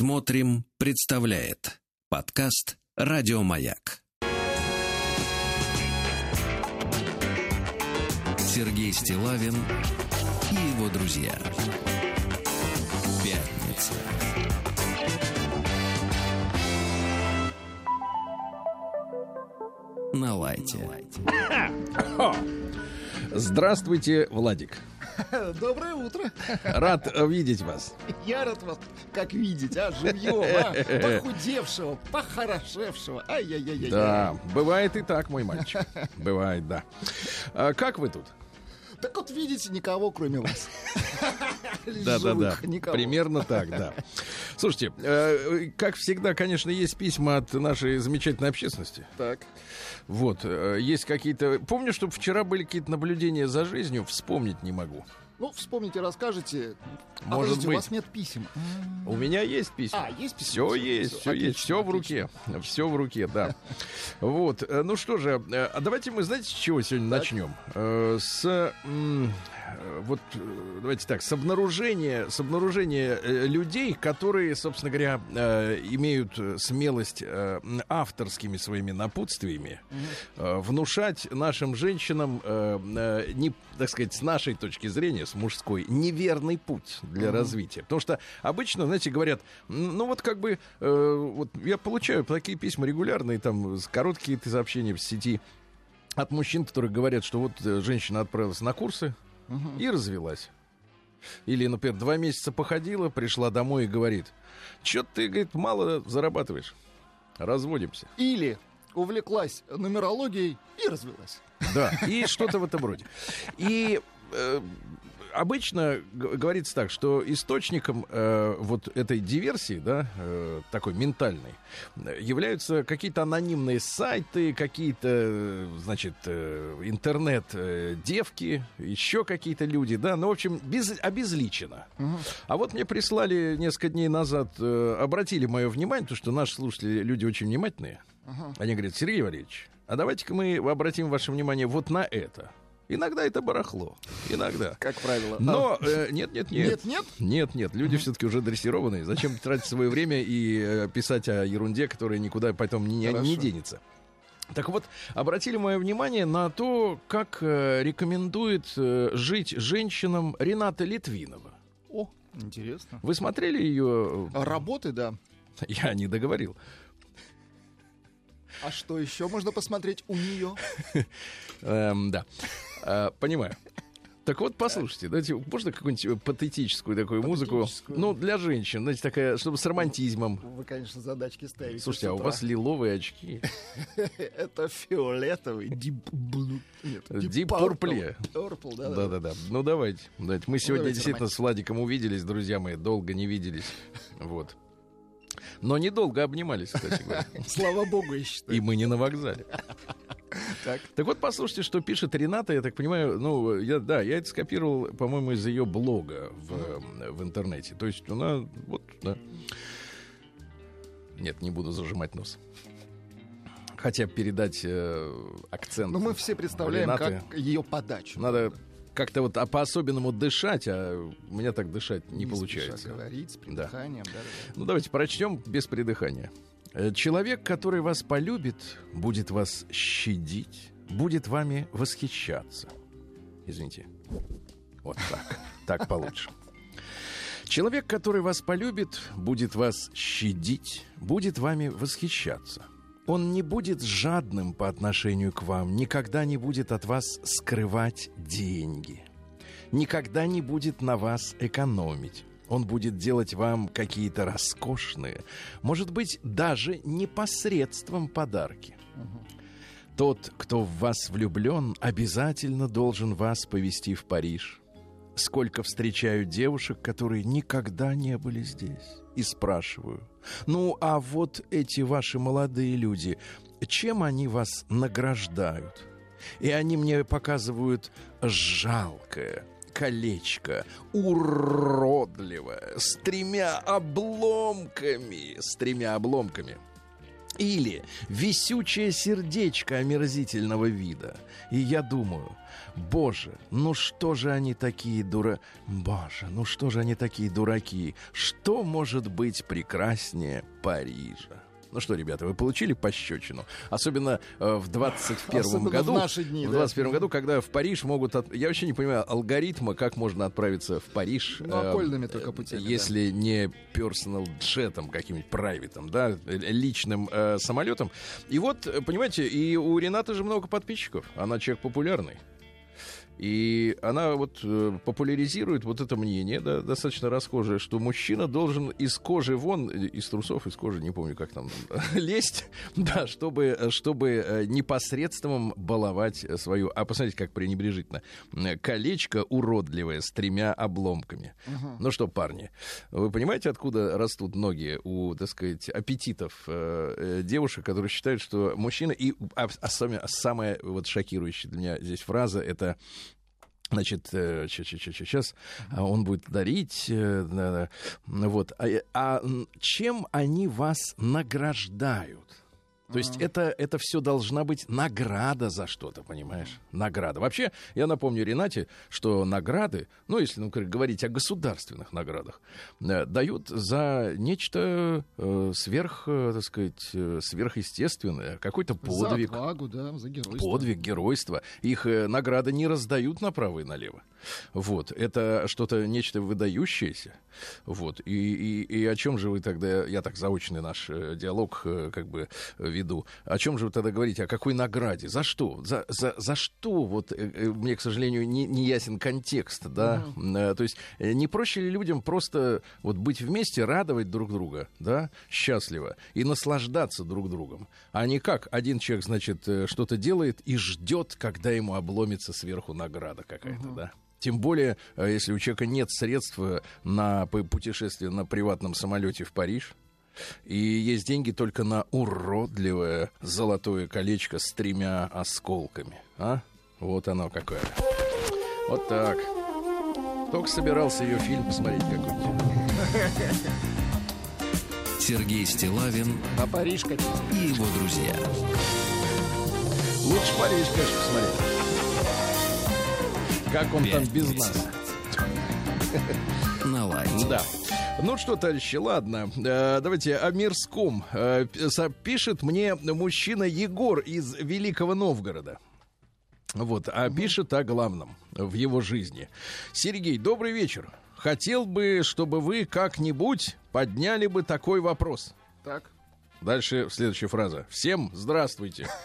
Смотрим, представляет подкаст Радиомаяк. Сергей Стилавин и его друзья. Пятница. На лайте. Здравствуйте, Владик. Доброе утро. Рад видеть вас. Я рад вас как видеть, а, живьем, а, похудевшего, похорошевшего. Ай-яй-яй-яй. Да, бывает и так, мой мальчик. Бывает, да. А как вы тут? Так вот, видите, никого, кроме вас. Да, да, да. Примерно так, да. Слушайте, э, как всегда, конечно, есть письма от нашей замечательной общественности. Так. Вот, э, есть какие-то... Помню, что вчера были какие-то наблюдения за жизнью, вспомнить не могу. Ну, вспомните, расскажите. А, Может быть. у вас нет писем. У меня есть письма. А, есть письма? Все Всё, есть, все есть, отлично, все в руке. Все в руке, да. Вот. э, Ну что же, э, а давайте мы, знаете, с чего сегодня начнем? Э, С вот э, давайте так, с обнаружения, с обнаружения э, людей, которые, собственно говоря, э, имеют э, смелость э, авторскими своими напутствиями э, внушать нашим женщинам, э, э, не, так сказать, с нашей точки зрения, с мужской, неверный путь для развития. Потому что обычно, знаете, говорят, ну вот как бы, э, вот я получаю такие письма регулярные, там, короткие сообщения в сети от мужчин, которые говорят, что вот э, женщина отправилась на курсы и развелась. Или, например, два месяца походила, пришла домой и говорит, что ты, говорит, мало зарабатываешь, разводимся. Или увлеклась нумерологией и развелась. Да, и что-то в этом роде. И э, обычно говорится так, что источником э, вот этой диверсии, да, э, такой ментальной, э, являются какие-то анонимные сайты, какие-то, э, значит, э, интернет-девки, еще какие-то люди, да, ну, в общем, без, обезличено. А вот мне прислали несколько дней назад, э, обратили мое внимание, то, что наши слушатели люди очень внимательные. Они говорят, Сергей Валерьевич, а давайте-ка мы обратим ваше внимание вот на это. Иногда это барахло. Иногда. Как правило. Но э, нет, нет, нет. Нет, нет? Нет, нет. Люди все-таки уже дрессированные. Зачем тратить свое время и э, писать о ерунде, которая никуда потом не, не денется? Так вот, обратили мое внимание на то, как э, рекомендует э, жить женщинам Рената Литвинова. О, интересно. Вы смотрели ее? А Работы, да. Я не договорил. А что еще можно посмотреть у нее? Эм, да. Э, понимаю. Так вот, послушайте, давайте, можно какую-нибудь патетическую такую музыку? Ну, для женщин, знаете, такая, чтобы с романтизмом. Вы, конечно, задачки ставите. Слушайте, а у вас лиловые очки. Это фиолетовый, deep Deep purple. purple. Да, да. Да-да-да. Ну, давайте. давайте. Мы сегодня давайте действительно с Владиком увиделись, друзья мои, долго не виделись. Вот. Но недолго обнимались, кстати говоря. Слава богу, я считаю. И мы не на вокзале. Так. Так вот, послушайте, что пишет Рената. Я так понимаю, ну, я, да, я это скопировал, по-моему, из ее блога в, в интернете. То есть она, вот, да. Нет, не буду зажимать нос. Хотя передать э, акцент. Ну, мы все представляем, Ренаты. как ее подачу. Надо как-то вот а по-особенному дышать, а у меня так дышать не, спеша получается. говорить с придыханием, да, да, да. Ну, давайте прочтем без придыхания. Э, Человек, который вас полюбит, будет вас щадить, будет вами восхищаться. Извините. Вот так. Так получше. Человек, который вас полюбит, будет вас щадить, будет вами восхищаться. Он не будет жадным по отношению к вам, никогда не будет от вас скрывать деньги, никогда не будет на вас экономить. Он будет делать вам какие-то роскошные, может быть, даже непосредством подарки. Тот, кто в вас влюблен, обязательно должен вас повести в Париж. Сколько встречаю девушек, которые никогда не были здесь. И спрашиваю, ну а вот эти ваши молодые люди, чем они вас награждают? И они мне показывают жалкое колечко, уродливое, с тремя обломками, с тремя обломками. Или висючее сердечко омерзительного вида. И я думаю, боже, ну что же они такие дура... Боже, ну что же они такие дураки? Что может быть прекраснее Парижа? Ну что, ребята, вы получили пощечину? Особенно э, в 21 Особенно году. в наши дни, в да. 21 году, когда в Париж могут... от- Я вообще не понимаю алгоритма, как можно отправиться в Париж. Ну, э, окольными только путями, да. Если не персонал джетом каким-нибудь правитом, да, э, личным э, самолетом. И вот, э, понимаете, и у Ренаты же много подписчиков. Она человек популярный. И она вот э, популяризирует вот это мнение, да, достаточно расхожее, что мужчина должен из кожи вон, э, из трусов, из кожи, не помню, как там, лезть, да, чтобы, чтобы э, непосредством баловать свою... А посмотрите, как пренебрежительно. Колечко уродливое с тремя обломками. Ну что, парни, вы понимаете, откуда растут ноги у, так сказать, аппетитов э, девушек, которые считают, что мужчина... И а, а самое, самое вот шокирующее для меня здесь фраза — это Значит, сейчас он будет дарить, э, вот. А, э, а чем они вас награждают? То есть это, это все должна быть награда за что-то, понимаешь? Награда. Вообще, я напомню Ренате, что награды, ну, если ну, говорить о государственных наградах, э, дают за нечто э, сверх, э, так сказать, э, сверхъестественное, какой-то подвиг. За отвагу, да, за геройство. Подвиг, геройство. Их э, награды не раздают направо и налево. Вот. Это что-то, нечто выдающееся. Вот. И, и, и о чем же вы тогда, я так заочный наш э, диалог э, как бы веду, о чем же вы тогда говорите, о какой награде? За что? За, за, за что? Вот э, э, мне, к сожалению, не, не ясен контекст, да? Э, То есть не проще ли людям просто вот быть вместе, радовать друг друга, да, счастливо, и наслаждаться друг другом, а не как один человек, значит, что-то делает и ждет, когда ему обломится сверху награда какая-то, да? Тем более, если у человека нет средств на путешествие на приватном самолете в Париж, и есть деньги только на уродливое золотое колечко с тремя осколками. А? Вот оно какое. Вот так. Только собирался ее фильм посмотреть какой-нибудь. Сергей Стилавин На Париж и его друзья. Лучше Париж, конечно, посмотреть. Как он там Пять без тридцать. нас. На лайте. Да. Ну что, товарищи, ладно. Э, давайте о мирском. Э, пишет мне мужчина Егор из Великого Новгорода. Вот, а пишет о главном в его жизни. Сергей, добрый вечер. Хотел бы, чтобы вы как-нибудь подняли бы такой вопрос. Так. Дальше следующая фраза. Всем здравствуйте.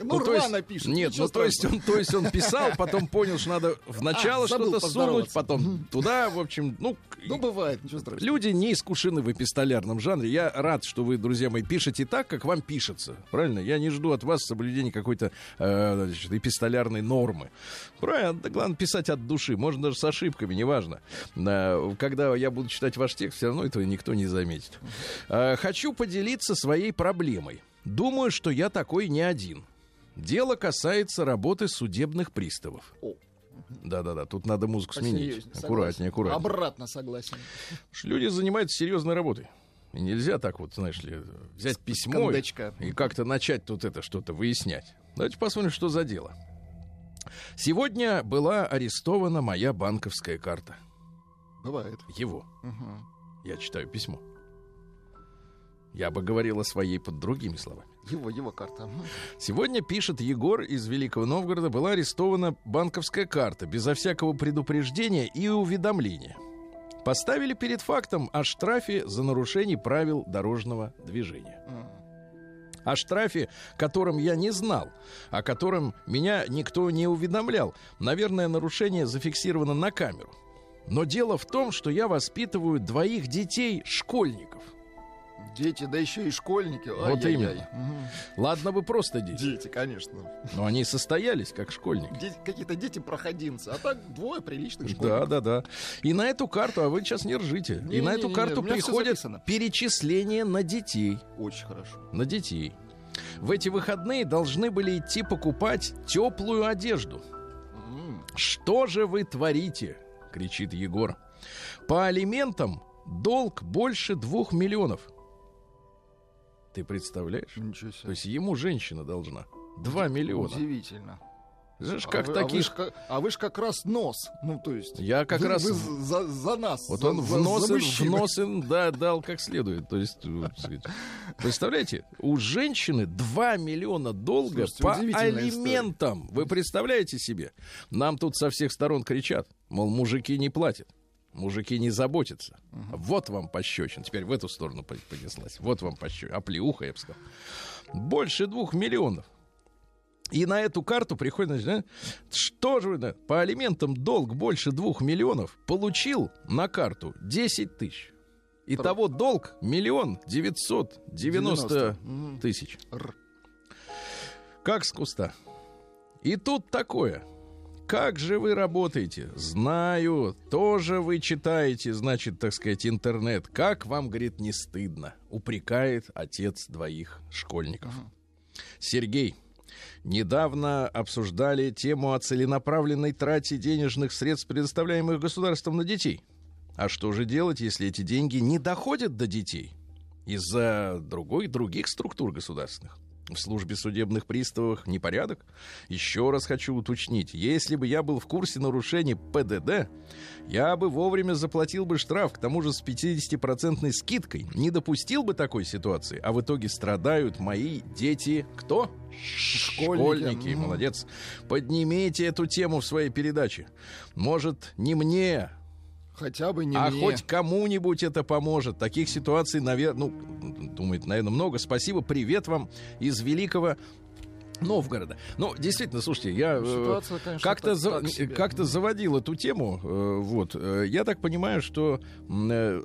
Ну, есть- рвано пишет. Нет, ну то есть, он, то есть он писал, потом понял, что надо в начало А, что-то сунуть, потом туда, в общем, ну, Ну, бывает, ничего страшного. Люди не искушены в эпистолярном жанре. Я рад, что вы, друзья мои, пишете так, как вам пишется. Правильно? Я не жду от вас соблюдения какой-то э, значит, эпистолярной нормы. Правильно? Главное писать от души. Можно даже с ошибками, неважно. Э, когда я буду читать ваш текст, все равно этого никто не заметит. Э, хочу поделиться своей проблемой. Думаю, что я такой не один. Дело касается работы судебных приставов. Да-да-да, тут надо музыку сменить. Аккуратнее, аккуратнее. Обратно согласен. Люди занимаются серьезной работой. И нельзя так вот, знаешь ли, взять письмо кондачка. и как-то начать тут это что-то выяснять. Давайте посмотрим, что за дело. Сегодня была арестована моя банковская карта. Бывает. Его. Мгм. Я читаю письмо. Я бы говорил о своей под другими словами. Его, его карта. Сегодня, пишет Егор из Великого Новгорода, была арестована банковская карта безо всякого предупреждения и уведомления. Поставили перед фактом о штрафе за нарушение правил дорожного движения. М. О штрафе, которым я не знал, о котором меня никто не уведомлял. Наверное, нарушение зафиксировано на камеру. Но дело в том, что я воспитываю двоих детей школьников. Дети, да еще и школьники. Вот Ай-яй-яй. именно. Мгм. Ладно бы просто дети, Дети, конечно. но они состоялись как школьники. Дети- какие-то дети-проходимцы. А так двое приличных Да, школьников. да, да. И на эту карту, а вы сейчас не ржите, и на эту карту записано. перечисления на детей. Очень хорошо. На детей. В эти выходные должны были идти покупать теплую одежду. Что же вы творите? кричит Егор. По алиментам долг больше двух миллионов. Ты представляешь? Ничего себе. То есть ему женщина должна. 2 миллиона. Удивительно. Знаешь, А как вы- а вы ж А вы ж как раз нос. Ну, то есть... Я как вы- раз... вы за, за нас. Вот за- он в нос, за в нос да, дал как следует. То есть, представляете, у женщины 2 миллиона долга Слушайте, по алиментам. Вы представляете себе? Нам тут со всех сторон кричат, мол, мужики не платят. Мужики не заботятся. Вот вам пощечин. Теперь в эту сторону по- понеслась. Вот вам пощечин. Оплеуха, я бы сказал. Больше двух миллионов. И на эту карту приходит, значит, что же вы, по алиментам долг больше двух миллионов, получил на карту 10 тысяч. Итого долг миллион девятьсот девяносто 90. Мгм. тысяч. Как с куста. И тут такое. Как же вы работаете? Знаю, тоже вы читаете, значит, так сказать, интернет. Как вам, говорит, не стыдно? Упрекает отец двоих школьников. Сергей, недавно обсуждали тему о целенаправленной трате денежных средств, предоставляемых государством на детей. А что же делать, если эти деньги не доходят до детей? Из-за другой, других структур государственных. В службе судебных приставов непорядок? Еще раз хочу уточнить. Если бы я был в курсе нарушений ПДД, я бы вовремя заплатил бы штраф, к тому же с 50% скидкой. Не допустил бы такой ситуации, а в итоге страдают мои дети. Кто? Школьники. Мгм. Молодец. Поднимите эту тему в своей передаче. Может, не мне, Хотя бы не а мне. хоть кому-нибудь это поможет. Таких ситуаций, наверное, ну, думает, наверное, много. Спасибо, привет вам из великого Новгорода. Ну, действительно, слушайте, я э, Ситуация, конечно, как-то за- как-то заводил эту тему. э, вот, Э, я так понимаю, что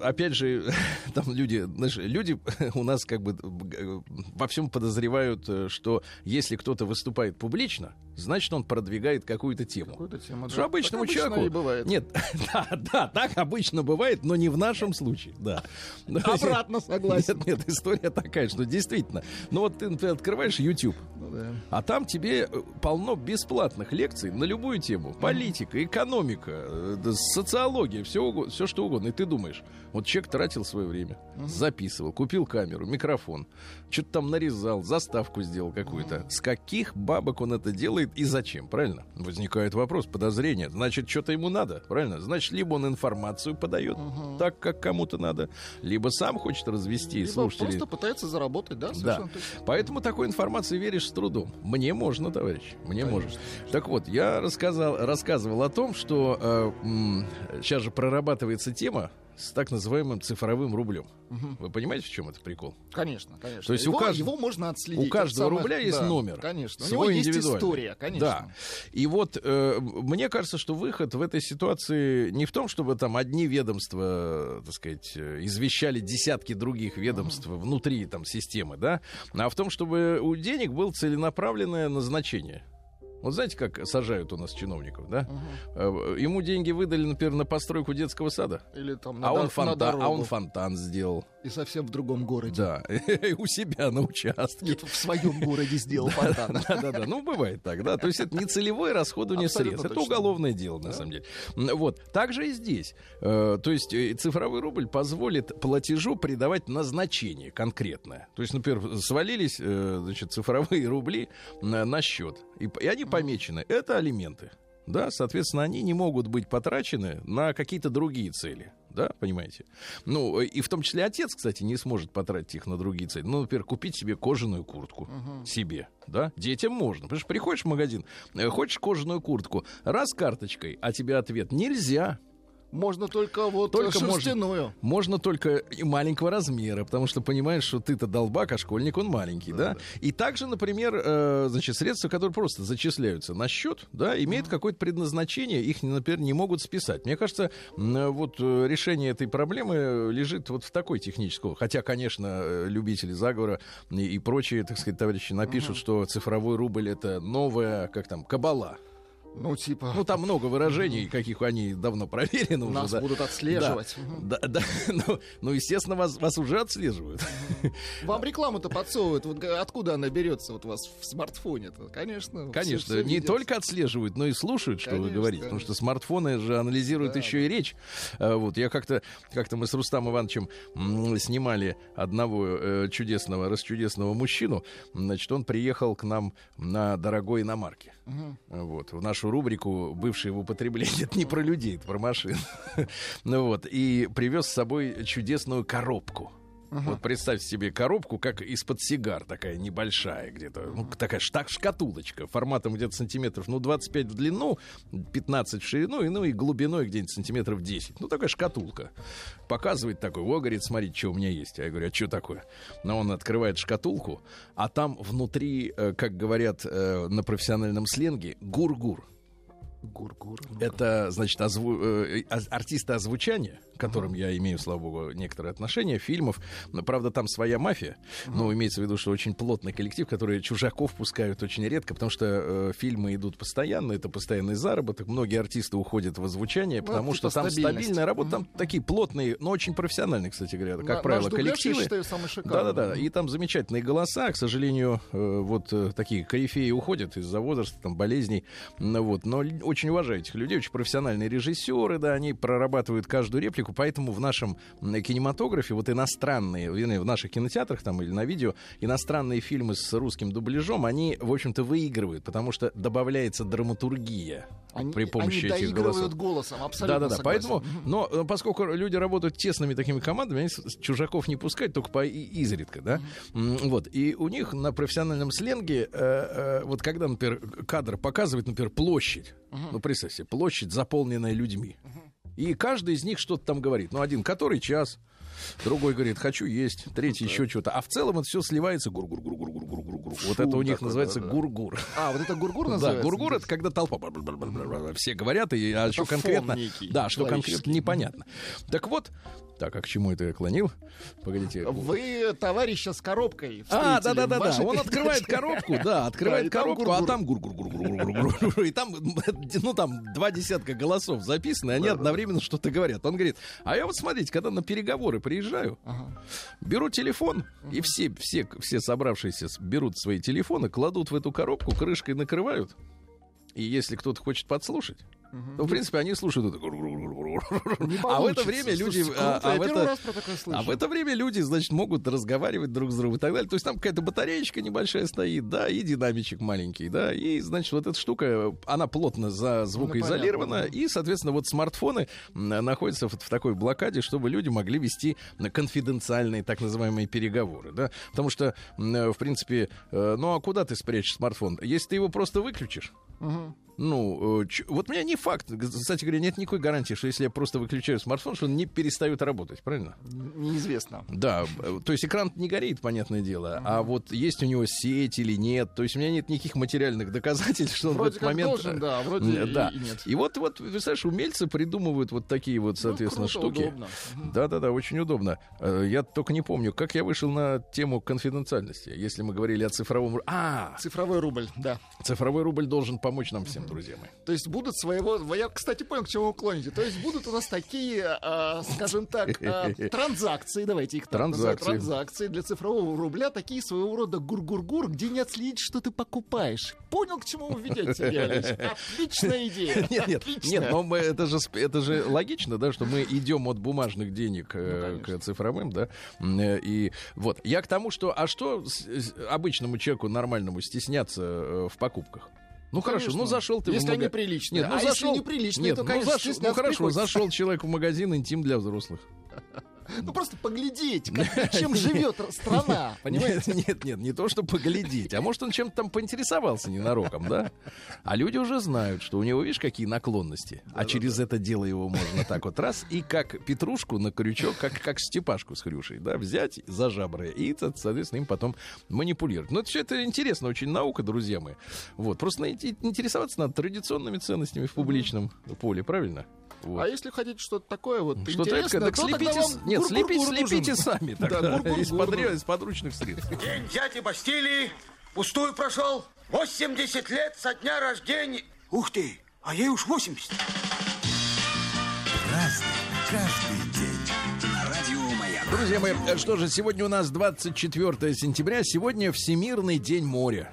опять же там люди, знаешь, люди у нас как бы во всем подозревают, что если кто-то выступает публично, значит он продвигает какую-то тему. Какую-то тему, Что да. обычному Так человеку... и бывает. Нет, да, да, так обычно бывает, но не в нашем случае, да. Обратно согласен. Нет, нет, история такая, что действительно. Ну вот ты, например, открываешь YouTube, Ну да. а там тебе э, полно бесплатных лекций на любую тему. Политика, экономика, э, социология, все, все что угодно. И ты думаешь, вот человек тратил свое время, записывал, купил камеру, микрофон, что-то там нарезал, заставку сделал какую-то. С каких бабок он это делает и зачем, правильно? Возникает вопрос, подозрение. Значит, что-то ему надо, правильно? Значит, либо он информацию подает так, как кому-то надо, либо сам хочет развести Либо слушателей. просто пытается заработать, да, Да. точно. Поэтому такой информации веришь с трудом. Мне можно, товарищ, мне Конечно. можно. Так вот, я рассказал, рассказывал о том, что сейчас же прорабатывается тема с так называемым цифровым рублем. Мгм. Вы понимаете, в чем это прикол? Конечно, конечно. То есть у его, кажд- его можно отследить. у каждого самое- рубля есть да, номер. Конечно. У Свой него есть история, конечно. Да. И вот э, мне кажется, что выход в этой ситуации не в том, чтобы там одни ведомства, так сказать, э, извещали десятки других ведомств внутри там системы, да, а в том, чтобы у денег было целенаправленное назначение. Вот знаете, как сажают у нас чиновников, да? Э, Ему деньги выдали, например, на постройку детского сада, Или там на, а, он дор- на фонтан, а он фонтан сделал. И совсем в другом городе. Да, у себя на участке. Нет, в своем городе сделал фонтан. Да, да, да. Ну, бывает так, да. То есть это не целевое расходование средств. Это уголовное дело, на самом деле. Вот. Так же и здесь. Э, То есть э, цифровой рубль позволит платежу придавать назначение конкретное. То есть, например, свалились значит, цифровые рубли на, счет. И, п- и они помечены. Это алименты. Да, соответственно, они не могут быть потрачены на какие-то другие цели. Да, понимаете? Ну, и в том числе отец, кстати, не сможет потратить их на другие цели. Ну, например, купить себе кожаную куртку. Себе, да? Детям можно. Потому что приходишь в магазин, э, хочешь кожаную куртку, раз карточкой, а тебе ответ нельзя. Можно только вот Только можно. шерстяную. Можно только и маленького размера, потому что понимаешь, что ты-то долбак, а школьник он маленький, да? И также, например, э, значит, средства, которые просто зачисляются на счет, да, имеют какое-то предназначение, их, например, не могут списать. Мне кажется, э, вот решение этой проблемы лежит вот в такой технической. Хотя, конечно, э, любители заговора и, и прочие, так сказать, товарищи напишут, что цифровой рубль это новая, как там, кабала. Ну, типа... Ну, там много выражений, каких они давно проверены Нас уже. да. будут отслеживать. Да, да, да. Ну, ну, естественно, вас, вас уже отслеживают. Вам рекламу-то подсовывают. Вот откуда она берется вот у вас в смартфоне-то? Конечно. Конечно, всё не видят. только отслеживают, но и слушают, что вы Конечно, говорите. Потому что конечно. смартфоны же анализируют Да, еще и речь. А, Вот, я как-то, как-то мы с Рустамом Ивановичем снимали одного э, чудесного, расчудесного мужчину. Значит, он приехал к нам на дорогой иномарке. Мгм. Вот, в нашу рубрику «Бывшие в употреблении». Это не про людей, это про машин. Ну вот, и привез с собой чудесную коробку. Вот представьте себе коробку, как из-под сигар, такая небольшая где-то, ну, такая шта- шкатулочка, форматом где-то сантиметров, ну, 25 в длину, 15 в ширину, и, ну, и глубиной где-нибудь сантиметров 10. Ну, такая шкатулка. Показывает такой, о, говорит, смотрите, что у меня есть. Я говорю, а что такое? Но он открывает шкатулку, а там внутри, э, как говорят э, на профессиональном сленге, гур-гур. Гур-гур. Это, значит, озву- э, артисты озвучания, к которым я имею, слава богу, некоторые отношения, фильмов. Но, правда, там своя мафия. Но имеется в виду, что очень плотный коллектив, который чужаков пускают очень редко, потому что э, фильмы идут постоянно, это постоянный заработок. Многие артисты уходят в озвучание, Ну, потому типа что там стабильная работа, там такие плотные, но очень профессиональные, кстати говоря, как На- правило, наш дубляж, я коллективы. считаю, самый шикарный. Да-да-да, и там замечательные голоса. К сожалению, э, вот э, такие корифеи уходят из-за возраста, там, болезней. Ну, вот. Но очень уважаю этих людей, очень профессиональные режиссеры, да, они прорабатывают каждую реплику, поэтому в нашем кинематографе вот иностранные, в наших кинотеатрах там или на видео, иностранные фильмы с русским дубляжом, они, в общем-то, выигрывают, потому что добавляется драматургия Они, при помощи они этих голосов. голосом, абсолютно Да-да-да, поэтому, но э, поскольку люди работают тесными такими командами, они чужаков не пускают, только по изредка, да, М, вот, и у них на профессиональном сленге, э, э, вот когда, например, кадр показывает, например, площадь, ну, представь себе, площадь, заполненная людьми, и каждый из них что-то там говорит, ну, один, который час, Другой говорит, хочу есть. Третий еще что-то. А в целом это все сливается гур-гур-гур-гур-гур-гур-гур. Вот это у них называется да-да. гур-гур. А, вот это гургур Да, называется? гургур это когда толпа все говорят, и, а что конкретно, да, что конкретно непонятно. Так вот, так, а к чему это я клонил? Погодите. Вы товарища с коробкой А, встретили да, да, да, да. Он открывает коробку, да, Да, открывает коробку, а там гур гур гур гур гур гур И там, ну, там два десятка голосов записаны, они одновременно что-то говорят. Он говорит, а я вот смотрите, когда на переговоры приезжаю, Ага. беру телефон, и все, все, все собравшиеся берут свои телефоны, кладут в эту коробку, крышкой накрывают. И если кто-то хочет подслушать, то, в принципе, они слушают это. А в это время люди... Слушайте, а- круто, а в это- а в это время люди, значит, могут разговаривать друг с другом и так далее. То есть там какая-то батареечка небольшая стоит, да, и динамичек маленький, да, и, значит, вот эта штука, она плотно за звукоизолирована, понятно, и, соответственно, вот смартфоны находятся вот в такой блокаде, чтобы люди могли вести конфиденциальные так называемые переговоры, да, потому что, в принципе, э, ну а куда ты спрячешь смартфон? Если ты его просто выключишь, Мгм. Ну, э, вот у меня не факт. Кстати говоря, нет никакой гарантии, что если я просто выключаю смартфон, что он не перестает работать, правильно? Неизвестно. Да, э, то есть экран не горит, понятное дело, а вот есть у него сеть или нет, то есть у меня нет никаких материальных доказательств, что он в Вроде этот как момент... должен, да, вроде М, и- да. и нет. И вот, вот, знаешь, умельцы придумывают вот такие вот, соответственно, Ну, круто, штуки. Да-да-да, очень удобно. Э, Я только не помню, как я вышел на тему конфиденциальности, если мы говорили о цифровом... А, Цифровой рубль, да. цифровой рубль должен помочь нам всем, друзья мои. То есть будут своего... Я, кстати, понял, к чему вы клоните. То есть будут у нас такие, а, скажем так, а, транзакции, давайте их Транзакции. транзакции для цифрового рубля, такие своего рода гур-гур-гур, где не отследить, что ты покупаешь. Понял, к чему вы ведете? Отличная идея. Нет, нет, Отлично. нет, но мы, это, же, это же логично, да, что мы идем от бумажных денег э, Ну, к цифровым, да. Э, И вот я к тому, что, а что обычному человеку нормальному стесняться э, в покупках? Ну хорошо, ну зашел ты Если в они мага- приличные. Нет, ну А если зашел, неприличные, нет, то, ну, ну хорошо, приходится. зашел человек в магазин интим для взрослых. Ну просто поглядеть, как- чем живет страна, понимаете? Нет, нет, нет, не то, что поглядеть, а может он чем-то там поинтересовался ненароком, да? А люди уже знают, что у него, видишь, какие наклонности. А через это дело его можно так вот раз и как петрушку на крючок, как, как степашку с хрюшей, да, взять за жабры и, со- соответственно, им потом манипулировать. Но это все это интересно, очень наука, друзья мои. Вот, просто на- интересоваться надо традиционными ценностями в публичном поле, правильно? Вот. А если хотите что-то такое вот Что-то интересное, так то тогда слепите, вам нет, гур-гур-гур слепите, нужен. слепите сами Да, тогда, гур-гур-гур из, подря- из подручных средств. День дяди Бастилии пустую прошел. 80 лет со дня рождения. Ух ты, А ей уж 80. Разный, каждый. Друзья мои, э, что же, сегодня у нас 24 сентября, сегодня Всемирный день моря.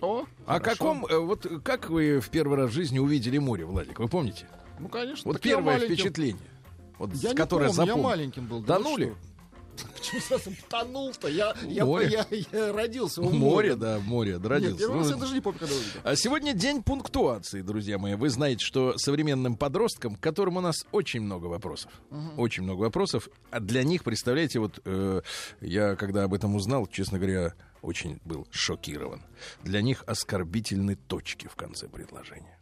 О, О хорошо. каком, э, вот как вы в первый раз в жизни увидели море, Владик, вы помните? Ну, конечно. Вот я первое маленьким- впечатление, вот, Я которое помню, я запомнил. маленьким был. да Тонули? Почему сразу потонул-то? Я, я, я, я родился в Море, море. да, море, Нет, родился. первый раз Ну, я даже не помню, когда увидел. А сегодня день пунктуации, друзья мои. Вы знаете, что современным подросткам, к которым у нас очень много вопросов, очень много вопросов, а для них, представляете, вот э, я когда об этом узнал, честно говоря, очень был шокирован. Для них оскорбительны точки в конце предложения.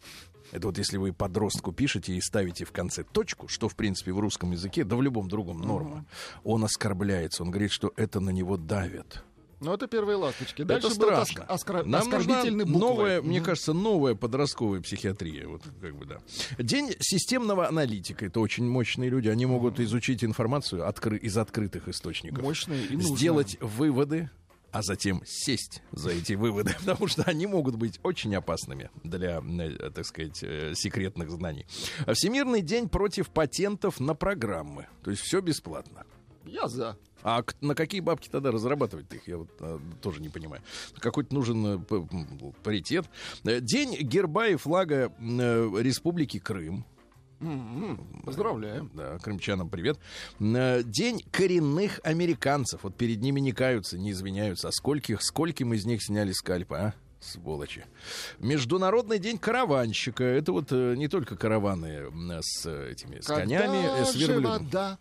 Это вот если вы подростку пишете и ставите в конце точку, что в принципе в русском языке, да в любом другом норма, он оскорбляется, он говорит, что это на него давит. Ну, это первые ласточки. Дальше это страшно. оск- оскор- Нам нужна буквы. новая, мне Мгм. кажется, новая подростковая психиатрия. Вот, как бы, да. День системного аналитика. Это очень мощные люди. Они могут изучить информацию откры- из открытых источников. Мощные и нужные. Сделать выводы, а затем сесть за эти выводы, потому что они могут быть очень опасными для, э, так сказать, э, секретных знаний. Всемирный день против патентов на программы. То есть все бесплатно. Я за. А на какие бабки тогда разрабатывать их? Я вот а, тоже не понимаю. Какой-то нужен паритет. День герба и флага Республики Крым. Поздравляю. Да, крымчанам привет. Э, День коренных американцев. Вот перед ними не каются, не извиняются. А скольких, скольким из них сняли скальпы, а? Сволочи. Международный день караванщика. Это вот э, не только караваны м, с э, этими с конями, э, с Когда верблюдом. вода?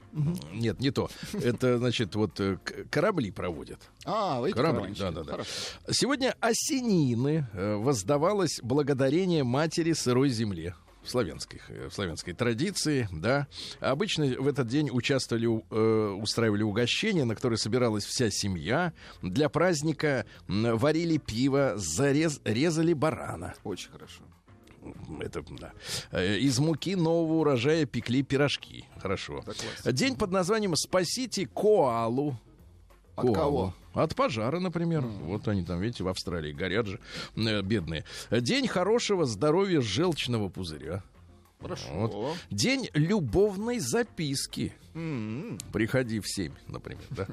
Нет, не то. Это, значит, вот э, корабли проводят. А, вы Корабли, караванщики. да-да-да. Хорошо. Сегодня осенины э, воздавалось благодарение матери сырой земле. В славянской, э, в славянской традиции, да. Обычно в этот день участвовали, э, устраивали угощения, на которые собиралась вся семья. Для праздника варили пиво, зарез, резали барана. Очень хорошо. Это, да. Э, Из муки нового урожая пекли пирожки. Хорошо. День под названием «Спасите коалу». От Коалу. кого? От пожара, например. Вот они там, видите, в Австралии горят же, э, бедные. День хорошего здоровья желчного пузыря. Хорошо. Вот. День любовной записки. М-м. Приходи в 7, например. Да?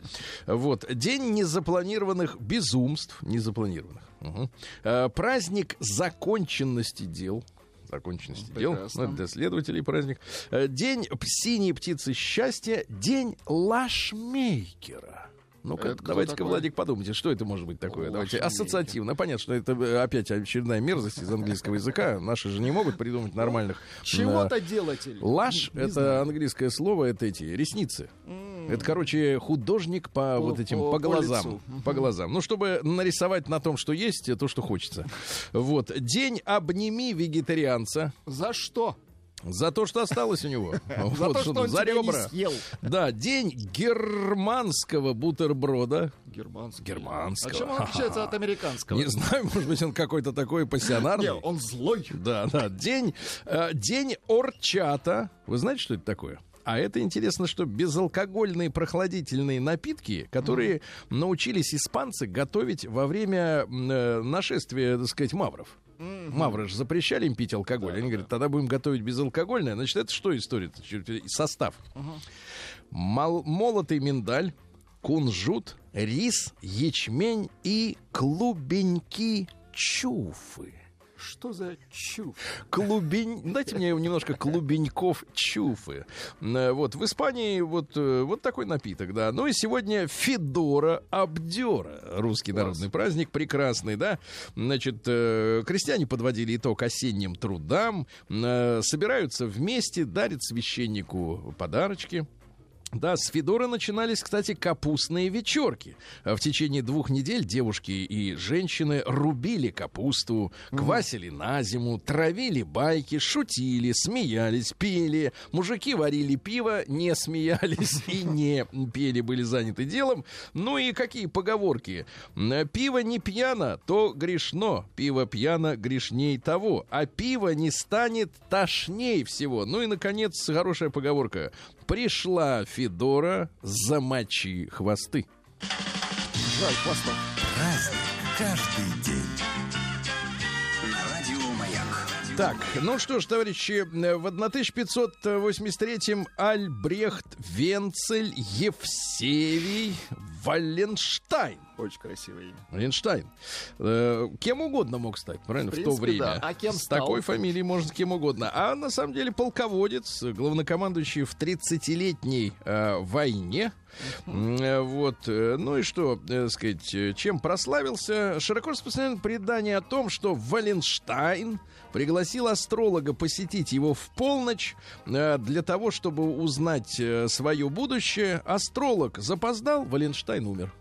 Вот. День незапланированных безумств. Незапланированных. Мгм. Э, Праздник законченности дел. Законченности дел. Прекрасно. Ну, это для следователей праздник. Э, День синей птицы счастья. День лашмейкера. Ну-ка, давайте-ка? Владик, подумайте, что это может быть такое. Давайте Лашмейкер. ассоциативно. Понятно, что это э, опять очередная мерзость из английского языка. Наши же не могут придумать нормальных. Чего-то делатель. Лаш это английское слово, это эти ресницы. Это, короче, художник по, По- вот этим, по- по, по глазам. Мгм. По глазам. Ну, чтобы нарисовать на том, что есть, то, что хочется. Вот. День обними вегетарианца За что? За то, что осталось у него. За то, что он за ребра. съел. Да, день германского бутерброда. Германский. Германского. А чем он отличается от американского? Не знаю, может быть, он какой-то такой пассионарный. Не, он злой. Да, да. День, э, день орчата. Вы знаете, что это такое? А это интересно, что безалкогольные прохладительные напитки, которые научились испанцы готовить во время э, нашествия, так сказать, мавров. Мавры же запрещали им пить алкоголь. Они говорят, тогда будем готовить безалкогольное. Значит, это что история? Состав. Мол- молотый миндаль, кунжут, рис, ячмень и клубеньки чуфы. Что за чушь? Клубень... Дайте мне немножко клубеньков чуфы. Э, Вот, в Испании вот, э, вот такой напиток, да. Ну и сегодня Федора Абдера. Русский народный праздник, прекрасный, да. Значит, э, крестьяне подводили итог осенним трудам, собираются вместе, дарят священнику подарочки. Да, с Федора начинались, кстати, капустные вечерки. В течение двух недель девушки и женщины рубили капусту, квасили на зиму, травили байки, шутили, смеялись, пели. Мужики варили пиво, не смеялись и не пели, были заняты делом. Ну и какие поговорки? Пиво не пьяно, то грешно. Пиво пьяно, грешней того. А пиво не станет тошней всего. Ну и, наконец, хорошая поговорка. Пришла Федора, замочи хвосты. Жаль. Праздник каждый день. Так, ну что ж, товарищи, в 1583-м Альбрехт Венцель Евсевий Валенштайн. Очень красивое имя. Валенштайн. Э, кем угодно мог стать, правильно, в, В принципе, то время. да. А кем С стал? такой фамилией можно кем угодно. А на самом деле полководец, главнокомандующий в 30-летней э, войне. Э, Вот, э, ну и что, э, сказать, э, чем прославился? Широко распространено предание о том, что Валенштайн пригласил астролога посетить его в полночь э, для того, чтобы узнать э, свое будущее. Астролог запоздал, Валенштайн умер.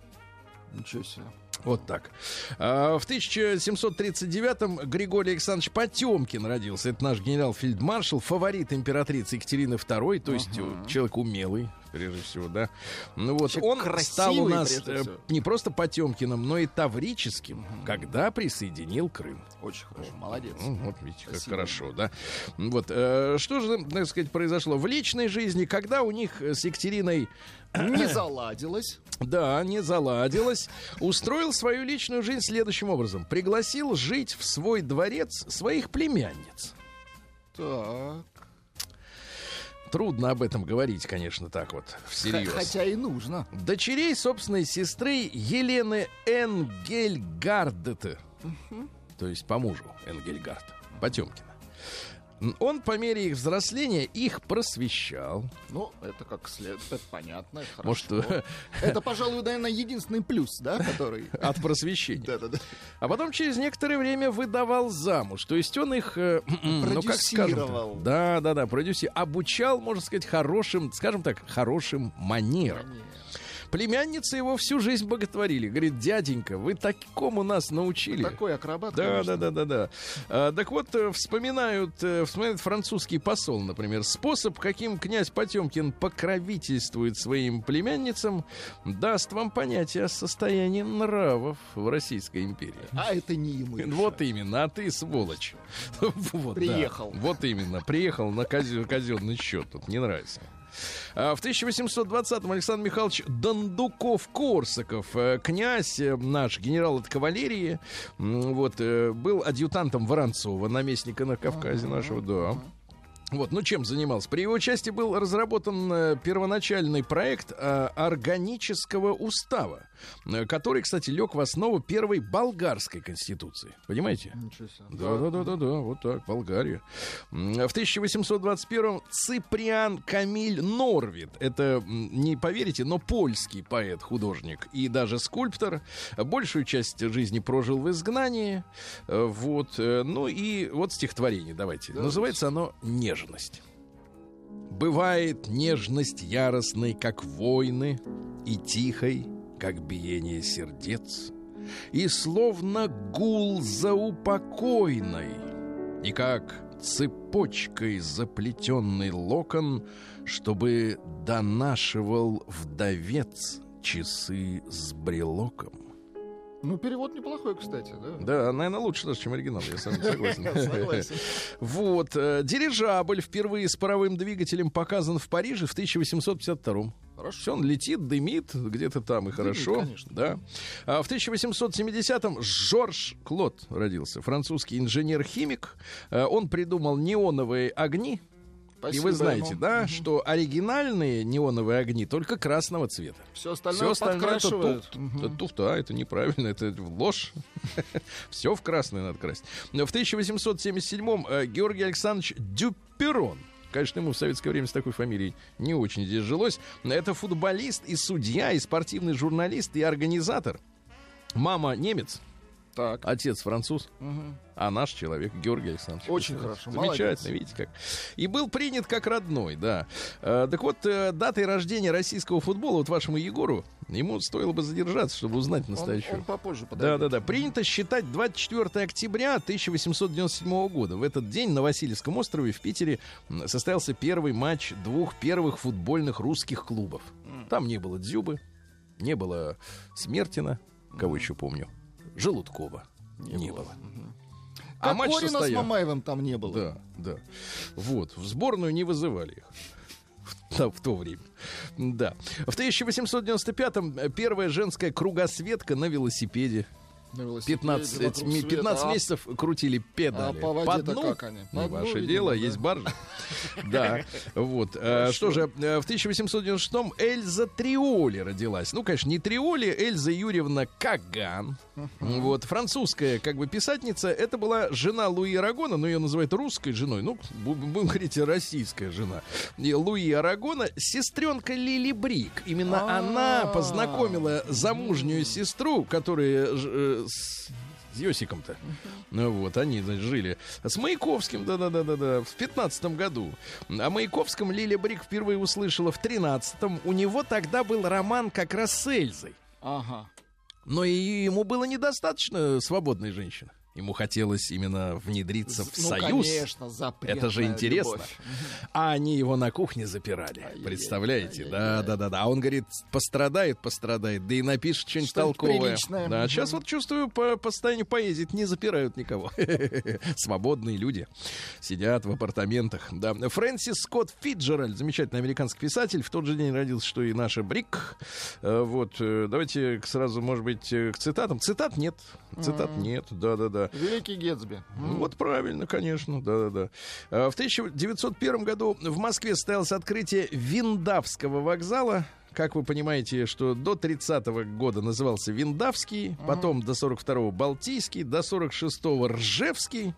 Ничего себе. Вот так. А, В 1739-м Григорий Александрович Потемкин родился. Это наш генерал-фельдмаршал, фаворит императрицы Екатерины II, то есть э, человек умелый, прежде всего, да. Ну вот, Человек он красивый, стал у нас э, не просто Потемкиным, но и Таврическим, когда присоединил Крым. Очень хорошо. Молодец. Ну, вот видите, как Спасибо. хорошо, да. Вот, э, что же, так сказать, произошло в личной жизни, когда у них э, с Екатериной Не заладилось. да, не заладилось. Устроил свою личную жизнь следующим образом. Пригласил жить в свой дворец своих племянниц. Так. Трудно об этом говорить, конечно, так вот, всерьез. Хотя и нужно. Дочерей собственной сестры Елены Энгельгардете. То есть по мужу Энгельгард. Потемкина. Он по мере их взросления их просвещал. Ну, это как следует. Это понятно. это Может, хорошо. Это, пожалуй, наверное, единственный плюс, да, который... от просвещения. Да-да-да. А потом через некоторое время выдавал замуж. То есть он их, э, ну как скажем, Продюсировал. да, да, да, продюсер, обучал, можно сказать, хорошим, скажем так, хорошим манерам. Племянницы его всю жизнь боготворили. Говорит, дяденька, вы такому нас научили. Такой акробат, Да, конечно. да, да, да, да. А, так вот, э, вспоминают, э, вспоминает французский посол, например, способ, каким князь Потемкин покровительствует своим племянницам, даст вам понятие о состоянии нравов в Российской империи. А это не ему. Вот именно, а ты сволочь. Вот, да. Приехал. Вот именно, приехал на казен- казенный счет. Тут не нравится. А, В 1820-м Александр Михайлович Дондуков-Корсаков, э, князь э, наш, генерал от кавалерии, вот, э, был адъютантом Воронцова, наместника на Кавказе нашего, да. Вот, ну чем занимался? При его участии был разработан первоначальный проект органического устава, который, кстати, лег в основу первой болгарской конституции. Понимаете? Да, да, да, да, да, вот так, Болгария. В 1821-м Циприан Камиль Норвид, это, не поверите, но польский поэт, художник и даже скульптор, большую часть жизни прожил в изгнании, Э, вот, э, ну и вот стихотворение, давайте. Называется оно «Нежность». Бывает нежность яростной, как войны, и тихой, как биение сердец, и словно гул заупокойной, и как цепочкой заплетенный локон, чтобы донашивал вдовец часы с брелоком. Ну, перевод неплохой, кстати, да? Да, наверное, лучше даже, чем оригинал, я с вами согласен. Согласен. Вот, э, дирижабль впервые с паровым двигателем показан в Париже в 1852 Хорошо. Все, он летит, дымит где-то там, и хорошо. конечно. Да. А в 1870-м Жорж Клод родился, французский инженер-химик. Э, Он придумал неоновые огни. и Спасибо вы знаете, ему. да, что оригинальные неоновые огни только красного цвета. Все остальное, Все остальное это подкрашивают. туфта. Это туфта, а это неправильно, это ложь. Все в красное надо красить. В 1877-м э, Георгий Александрович Дюперон Конечно, ему в советское время с такой фамилией не очень здесь жилось. Это футболист и судья, и спортивный журналист, и организатор. Мама немец, Так. отец француз, Мгм. а наш человек Георгий Александрович. Очень хорошо, Замечательно, молодец. видите как. И был принят как родной, да. Э, так вот, э, датой рождения российского футбола, вот вашему Егору, ему стоило бы задержаться, чтобы узнать Он, настоящую. он попозже Да, подойдет. да, да. Принято считать 24 октября 1897 года. В этот день на Васильевском острове в Питере состоялся первый матч двух первых футбольных русских клубов. Там не было Дзюбы, не было Смертина, кого еще помню, Желудкова не, было. А Как матч Корина с состоял. Мамаевым там не было. Да, да. Вот. В сборную не вызывали их. В, да, в то время. Да. В 1895-м первая женская кругосветка на велосипеде. На велосипеде 15, вокруг ми- света. 15 А- месяцев крутили педали. А по По дну. как они? По Не дну, ваше видимо, дело, да. есть баржа. Да, вот. Э, Что же, э, в 1896-м Эльза Триоли родилась. Ну, конечно, не Триоли, Эльза Юрьевна Каган. Вот, французская, как бы, писательница. Это была жена Луи Арагона, но ее называют русской женой. Ну, бу- будем говорить, российская жена. И Луи Арагона, сестренка Лили Брик. Именно она познакомила замужнюю сестру, которая э, с с Йосиком-то. Ну вот, они, значит, жили. С Маяковским, да-да-да-да-да, в пятнадцатом году. О Маяковском Лилия Брик впервые услышала в тринадцатом. У него тогда был роман как раз с Эльзой. Ага. Но и ему было недостаточно свободной женщины. Ему хотелось именно внедриться в ну, союз. конечно, Это же интересно. любовь. А они его на кухне запирали. Ай-яй-яй, Представляете? Да, да, да, да. А он говорит, пострадает, пострадает, да и напишет что-нибудь Что-нибудь толковое. приличное. Да, сейчас вот чувствую по, по состоянию поэзии не запирают никого. Свободные люди сидят в апартаментах. Да. Фрэнсис Скотт Фиджеральд, замечательный американский писатель, в тот же день родился, что и наша Брик. Э, Вот, э, давайте сразу, может быть, э, к цитатам. Цитат нет. Цитат нет, да-да-да. Великий Гетсби. Ну, Вот правильно, конечно, да-да-да. А, В 1901 году в Москве состоялось открытие Виндавского вокзала. Как вы понимаете, что до 30 года назывался Виндавский, потом до 42-го Балтийский, до 46-го Ржевский.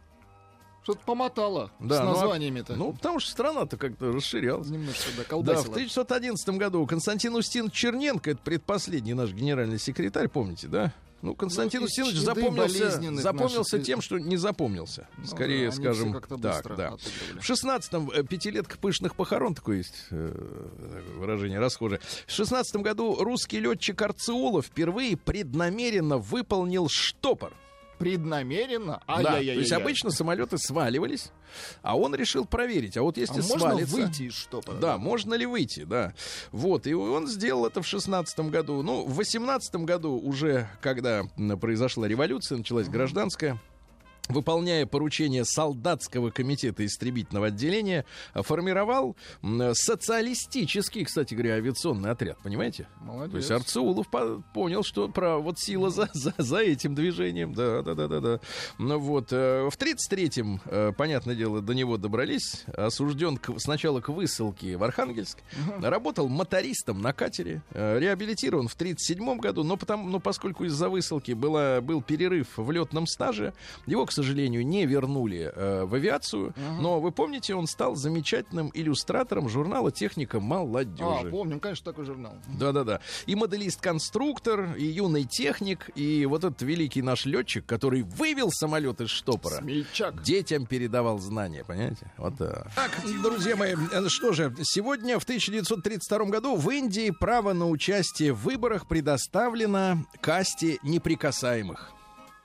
Что-то помотало Да, с ну, а- названиями-то. Ну, потому что страна-то как-то расширялась. Немножко, да, Да, в колбасило. 1911 году Константин Устин Черненко, это предпоследний наш генеральный секретарь, помните, да? Ну, Константин Ну, Устинович запомнился, запомнился наших- тем, что не запомнился. Ну Скорее, да, скажем, так, да. В 16-м э, пятилетка пышных похорон, такое есть э, выражение расхожее. В 16 году русский летчик Арцеулов впервые преднамеренно выполнил штопор. Преднамеренно? Да, Ай-яй-яй-яй. то есть обычно самолеты сваливались, а он решил проверить. А вот А если можно свалится... выйти из штопора? Да, можно ли выйти, да. Вот, и он сделал это в шестнадцатом году. Ну, в восемнадцатом году уже, когда произошла революция, началась гражданская, выполняя поручение солдатского комитета истребительного отделения, формировал социалистический, кстати говоря, авиационный отряд, понимаете? Молодец. То есть Арцеулов по- понял, что про вот сила за, за, за этим движением. Да, да, да, да, да. Ну вот, э, в 33-м, э, понятное дело, до него добрались. Осужден к- сначала к высылке в Архангельск. Работал мотористом на катере. э, реабилитирован в 37-м году, но, потому, но поскольку из-за высылки была, был перерыв в летном стаже, его, к сожалению, не вернули э, в авиацию. Но вы помните, он стал замечательным иллюстратором журнала «Техника А, молодежи». помним, конечно, такой журнал. Да-да-да. И моделист-конструктор, и юный техник, и вот этот великий наш летчик, который вывел самолет из штопора. Смельчак. Детям передавал знания, понимаете? Вот так. Так, друзья мои, э, что же, сегодня, в 1932 году, в Индии право на участие в выборах предоставлено касте неприкасаемых.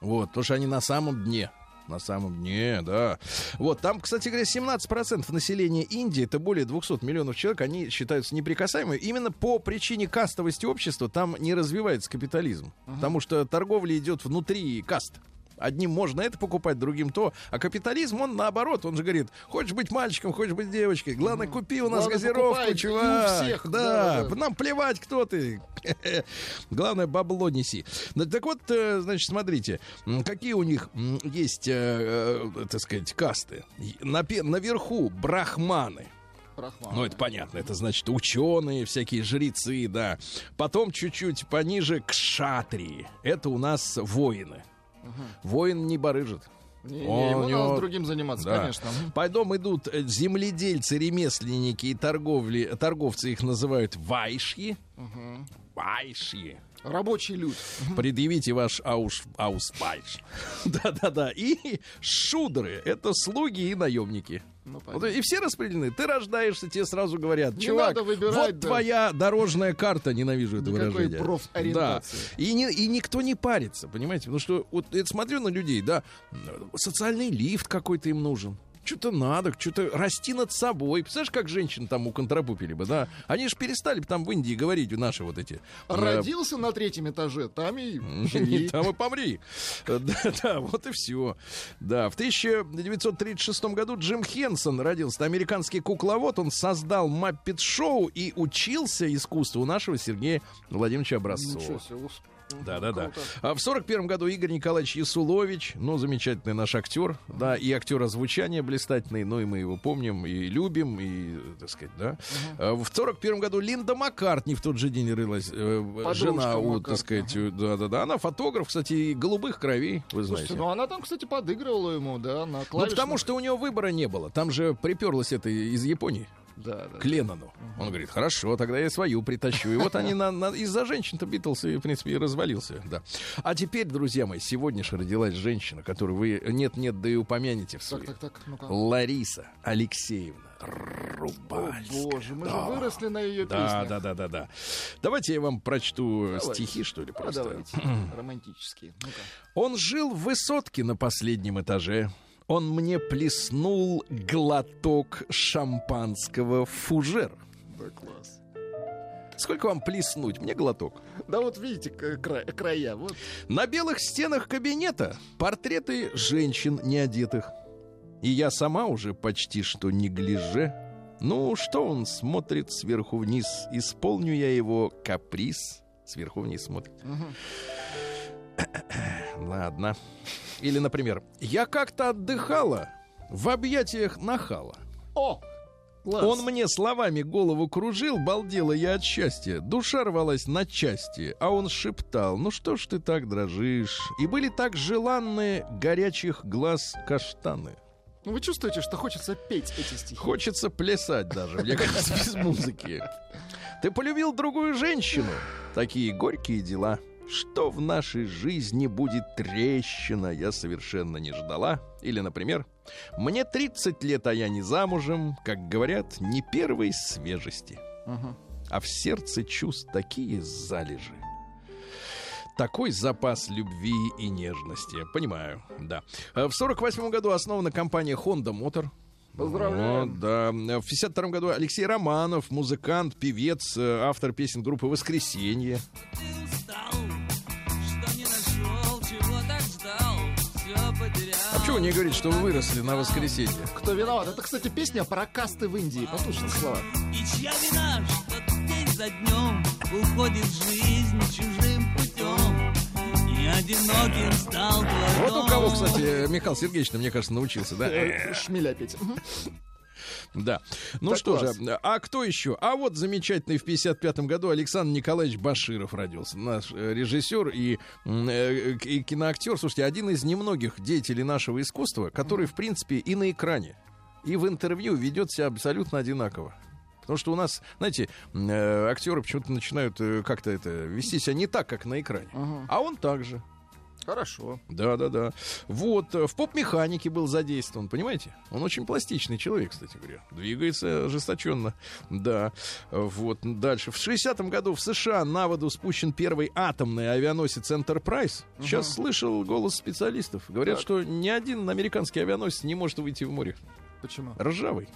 Вот, потому что они на самом дне. На самом дне, да. Вот, там, кстати говоря, 17% населения Индии, это более 200 миллионов человек, они считаются неприкасаемыми. Именно по причине кастовости общества там не развивается капитализм. Потому что торговля идет внутри каст. Одним можно это покупать, другим то. А капитализм, он наоборот, он же говорит, хочешь быть мальчиком, хочешь быть девочкой. Главное, купи у нас Главное, газировку, покупай, чувак. всех, да, да-да-да. нам плевать, кто ты. Главное, бабло неси. Так вот, э, значит, смотрите, какие у них есть, э, э, так сказать, касты. Наверху брахманы. Брахман. Ну, это понятно, это значит ученые, всякие жрецы, да. Потом чуть-чуть пониже кшатрии. Это у нас воины. Воин не барыжит. Не, Он ему него- надо другим заниматься, Да. конечно. Потом идут э, земледельцы, ремесленники и торговли, торговцы их называют вайши. Мгм. Вайши. Рабочий люд. Предъявите ваш ауш, аусвайш. Да-да-да. И шудры. Это слуги и наемники. Ну, Вот и все распределены. Ты рождаешься, тебе сразу говорят, Не чувак, надо выбирать, вот да. твоя дорожная карта, ненавижу это Никакой выражение. профориентации. Да. И, не- и никто не парится, понимаете? Потому что вот я смотрю на людей, да, социальный лифт какой-то им нужен. Что-то надо, что-то расти над собой. Представляешь, как женщин там у контрапупили бы, да? Они же перестали бы там в Индии говорить, наши вот эти... э, Родился на третьем этаже, там и живи. Там и помри. Э, Да, да, вот и все. Да, в 1936 году Джим Хенсон родился. Американский кукловод. Он создал Маппет-шоу и учился искусству нашего Сергея Владимировича Образцова. Да, да, да. А в сорок первом году Игорь Николаевич Ясулович, ну, замечательный наш актер, да, и актер озвучания блистательный, ну, и мы его помним, и любим, и, так сказать, да. А В сорок первом году Линда Маккартни в тот же день рылась, э, жена у, Маккартни. так сказать, да, да, да. Она фотограф, кстати, и голубых кровей, вы знаете. Слушайте, ну она там, кстати, подыгрывала ему, да, на Ну, клавишных. потому что у него выбора не было. Там же приперлась это из Японии Да, да. к Леннону. Он говорит, хорошо, тогда я свою притащу. И вот они на, на- из-за женщин-то Битлз, и, в принципе, и развалился. Да. А теперь, друзья мои, сегодня же родилась женщина, которую вы нет-нет, да и упомянете в Так, своей. так, так, ну-ка. Лариса Алексеевна О, Рубальская. боже, мы же Да. выросли на ее Да, песнях. да, да, да, да. Давайте я вам прочту Давайте. стихи, что ли, А, просто. давайте, романтические. Ну-ка. Он жил в высотке на последнем этаже. Он мне плеснул глоток шампанского в фужер. Да, класс. Сколько вам плеснуть? Мне глоток. Да вот видите кра- края, вот. На белых стенах кабинета портреты женщин неодетых. И я сама уже почти что не гляже. Ну, что он смотрит сверху вниз? Исполню я его каприз. Сверху вниз смотрит. Мгм. Ладно. Или, например, я как-то отдыхала в объятиях нахала. О, класс. Он мне словами голову кружил, балдела я от счастья. Душа рвалась на части, а он шептал, ну что ж ты так дрожишь? И были так желанны горячих глаз каштаны. Ну вы чувствуете, что хочется петь эти стихи? Хочется плясать даже, мне кажется, без музыки. Ты полюбил другую женщину. Такие горькие дела. Что в нашей жизни будет трещина, я совершенно не ждала. Или, например, мне 30 лет, а я не замужем, как говорят, не первой свежести. Ага. А в сердце чувств такие залежи. Такой запас любви и нежности. Понимаю, да. А В 48 году основана компания Honda Motor. Поздравляем. Вот, да. В 52 году Алексей Романов, музыкант, певец, э, автор песен группы «Воскресенье». Почему не говорите, что вы выросли на «Воскресенье»? Кто виноват? Это, кстати, песня про касты в Индии. Послушайте слова. И чья вина, что день за днем уходит жизнь чужим путем. Одиноким стал твой Вот у кого, кстати, Михаил Сергеевич, мне кажется, научился, да? Э, Шмеля петь. Да. Ну Так что класс. же, а кто еще? А вот замечательный в 55 году Александр Николаевич Баширов родился. Наш э, режиссер и, э, и киноактер. Слушайте, один из немногих деятелей нашего искусства, который, в принципе, и на экране, и в интервью ведет себя абсолютно одинаково. Потому что у нас, знаете, э, актеры почему-то начинают как-то это вести себя не так, как на экране. Ага. А он также. Хорошо. Да, да, да. Вот, э, в поп-механике был задействован, понимаете? Он очень пластичный человек, кстати говоря. Двигается ожесточенно. Да. Вот, дальше. В 60-м году в США на воду спущен первый атомный авианосец Enterprise. Сейчас слышал голос специалистов. Говорят, Так. что ни один американский авианосец не может выйти в море. Почему? Ржавый.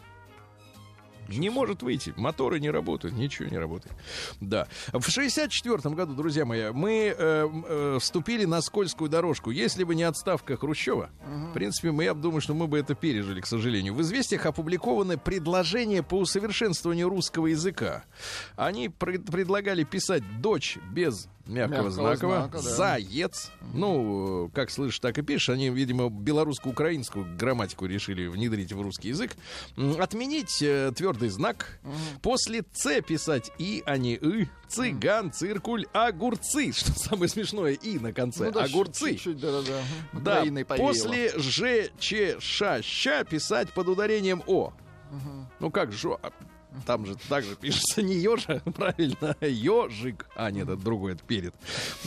Не может выйти. Моторы не работают, ничего не работает. Да. В 64 году, друзья мои, мы э, э, вступили на скользкую дорожку. Если бы не отставка Хрущева, в принципе, мы, я думаю, что мы бы это пережили, к сожалению. В известиях опубликованы предложения по усовершенствованию русского языка. Они пред- предлагали писать «дочь» без мягкого, Мягкого знака, знака, да. «заец». Ну, как слышишь, так и пишешь. Они, видимо, белорусско-украинскую грамматику решили внедрить в русский язык. Отменить э, твердый знак. После «ц» писать «и», а не «ы». Цыган, циркуль, огурцы. Что самое смешное, «и» на конце. Ну да, огурцы. Чуть-чуть, да-да-да. Да, Украиной повеяло. после Ж, Ч, Ш, Ща писать под ударением О. Ну как жо? А, Там же также пишется не ежа, правильно, ежик. А, нет, это другой, это перед.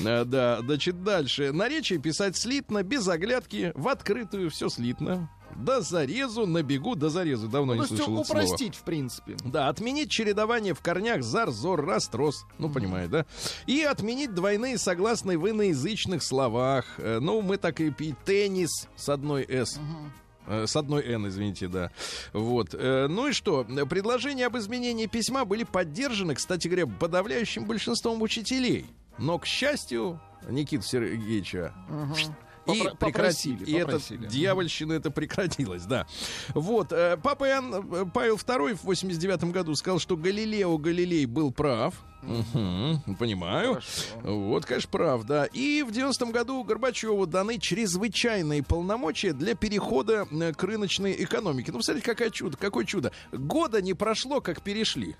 А, Да, значит, дальше. Наречие писать слитно, без оглядки, в открытую, все слитно. До зарезу, на бегу, до зарезу. Давно Ну, не слышал это упростить, в принципе. Да, отменить чередование в корнях зар, зор, раз, трос. Ну, понимаете, да? И отменить двойные согласные в иноязычных словах. Э, Ну, мы так и пи теннис с одной «с». Э, С одной Н, извините, да. Вот. Э, Ну и что? Предложения об изменении письма были поддержаны, кстати говоря, подавляющим большинством учителей. Но, к счастью, Никита Сергеевича и, Попро- прекрати- попросили, и эта попросили. дьявольщина это прекратилась, да. Вот, э, папа Иоанн э, Павел II в 89 году сказал, что Галилео Галилей был прав. Мгм, понимаю. Хорошо. Вот, конечно, правда. И в 90-м году Горбачеву даны чрезвычайные полномочия для перехода э, к рыночной экономике. Ну, посмотрите, какое чудо, какое чудо. Года не прошло, как перешли.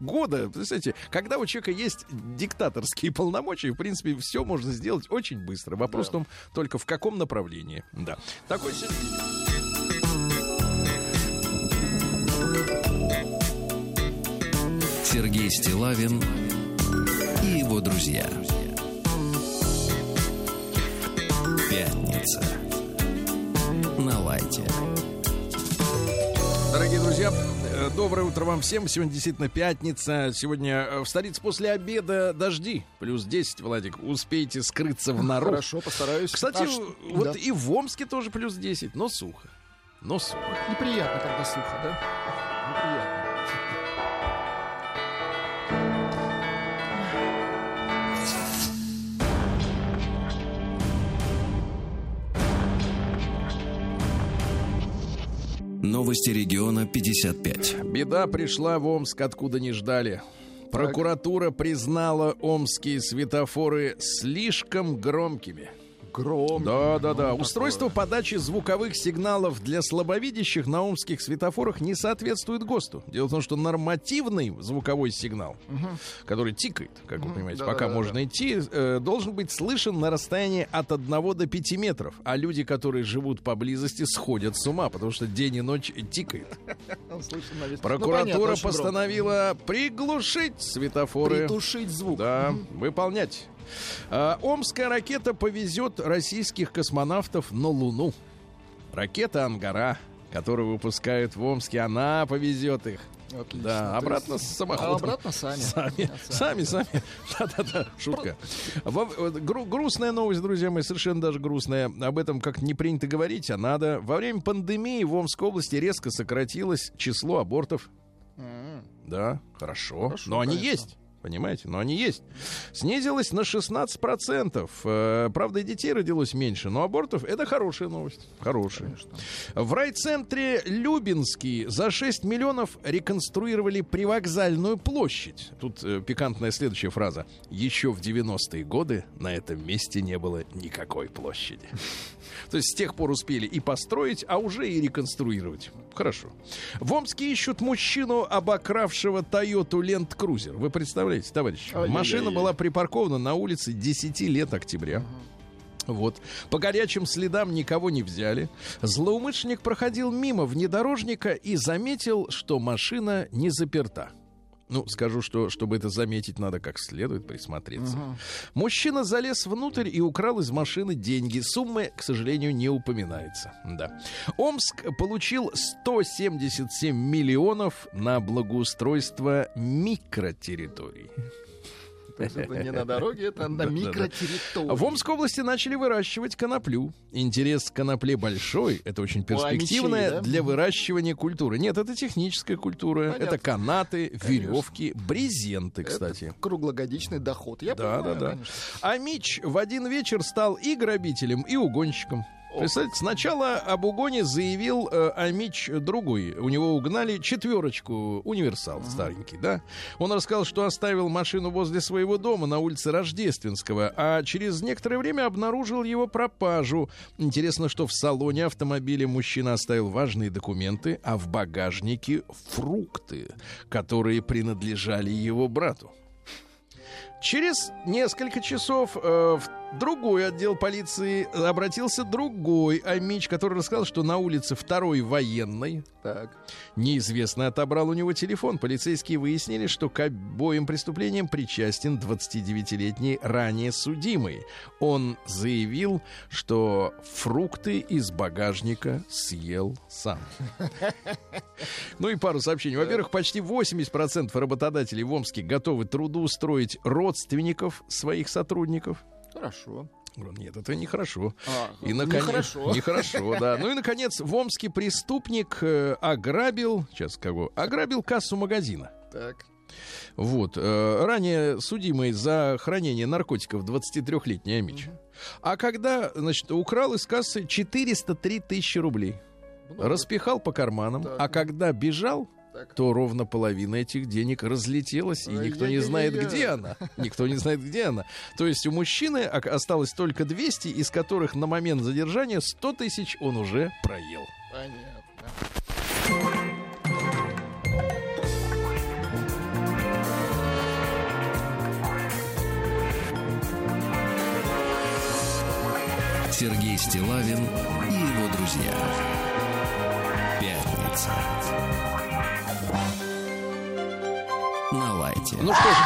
Года, представляете, когда у человека есть диктаторские полномочия, в принципе, все можно сделать очень быстро. Вопрос в том, только в каком направлении. Да. Такой. Сергей Стилавин и его друзья. Пятница. На лайте. Дорогие друзья, доброе утро вам всем. Сегодня действительно пятница. Сегодня э, в столице после обеда дожди. Плюс 10, Владик. Успейте скрыться в народ. Хорошо, постараюсь. Кстати, А ш- вот да. и в Омске тоже плюс 10, но сухо. Но сухо. Неприятно, когда сухо, да? Неприятно. Новости региона 55. Беда пришла в Омск, откуда не ждали. Прокуратура признала омские светофоры слишком громкими. Гром. Да, да, да. такое. Устройство подачи звуковых сигналов для слабовидящих на омских светофорах не соответствует ГОСТу. Дело в том, что нормативный звуковой сигнал, который тикает, как вы понимаете, пока Да-да-да-да. можно идти, э, должен быть слышен на расстоянии от 1 до 5 метров. А люди, которые живут поблизости, сходят с ума, потому что день и ночь тикает. Ну, Прокуратура постановила приглушить светофоры. Притушить звук. Да, выполнять. А, Омская ракета повезет российских космонавтов на Луну. Ракета «Ангара», которую выпускают в Омске, она повезет их. Отлично. Да, обратно есть- с самоходом. А обратно сами. Сами, сами, сами. Да-да-да, шутка. Во- гру- грустная новость, друзья мои, совершенно даже грустная. Об этом как не принято говорить, а надо. Во время пандемии в Омской области резко сократилось число абортов. М, Да, хорошо. Хорошо, но они конечно. есть. Понимаете, но они есть. Снизилось на 16%. Э, Правда, и детей родилось меньше, но абортов это хорошая новость. Хорошая. Конечно. В райцентре Любинский за 6 миллионов реконструировали привокзальную площадь. Тут э, пикантная следующая фраза. Еще в 90-е годы на этом месте не было никакой площади. То есть с тех пор успели и построить, а уже и реконструировать. Хорошо. В Омске ищут мужчину, обокравшего Тойоту Ленд Крузер. Вы представляете, товарищ? Машина была припаркована на улице 10 лет октября. Вот. По горячим следам никого не взяли. Злоумышленник проходил мимо внедорожника и заметил, что машина не заперта. Ну, скажу, что чтобы это заметить, надо как следует присмотреться. Мужчина залез внутрь и украл из машины деньги. Суммы, к сожалению, не упоминается. Да. Омск получил 177 миллионов на благоустройство микротерриторий. То есть это не на дороге, это на микротерритории. В Омской области начали выращивать коноплю. Интерес к конопле большой. Это очень перспективная для выращивания культуры. Нет, это техническая культура. Это канаты, веревки, брезенты, кстати. Круглогодичный доход. Я понимаю, конечно. А Мич в один вечер стал и грабителем, и угонщиком. Представляете, сначала об угоне заявил э, Амич другой. У него угнали четверочку, универсал старенький, да? Он рассказал, что оставил машину возле своего дома на улице Рождественского, а через некоторое время обнаружил его пропажу. Интересно, что в салоне автомобиля мужчина оставил важные документы, а в багажнике фрукты, которые принадлежали его брату. Через несколько часов э, в другой отдел полиции обратился другой Амич, который рассказал, что на улице второй военной Так. неизвестно отобрал у него телефон. Полицейские выяснили, что к обоим преступлениям причастен 29-летний ранее судимый. Он заявил, что фрукты из багажника съел сам. Ну и пару сообщений. Во-первых, почти 80% работодателей в Омске готовы трудоустроить родственников своих сотрудников. Хорошо. Нет, это нехорошо. А, И наконец, нехорошо. Нехорошо, да. Ну и наконец, в Омске преступник э, ограбил, сейчас кого? Ограбил кассу магазина. Так. Вот. э, ранее судимый за хранение наркотиков 23-летний Амич. А когда, значит, украл из кассы 403 тысячи рублей. Много. Распихал по карманам. Так. А когда бежал, Так. то ровно половина этих денег разлетелась, и никто не знает, где она. Никто не знает, где она. То есть у мужчины осталось только 200, из которых на момент задержания 100 тысяч он уже проел. Понятно. Сергей Стилавин и его друзья. Пятница. На лайте. Ну что ж,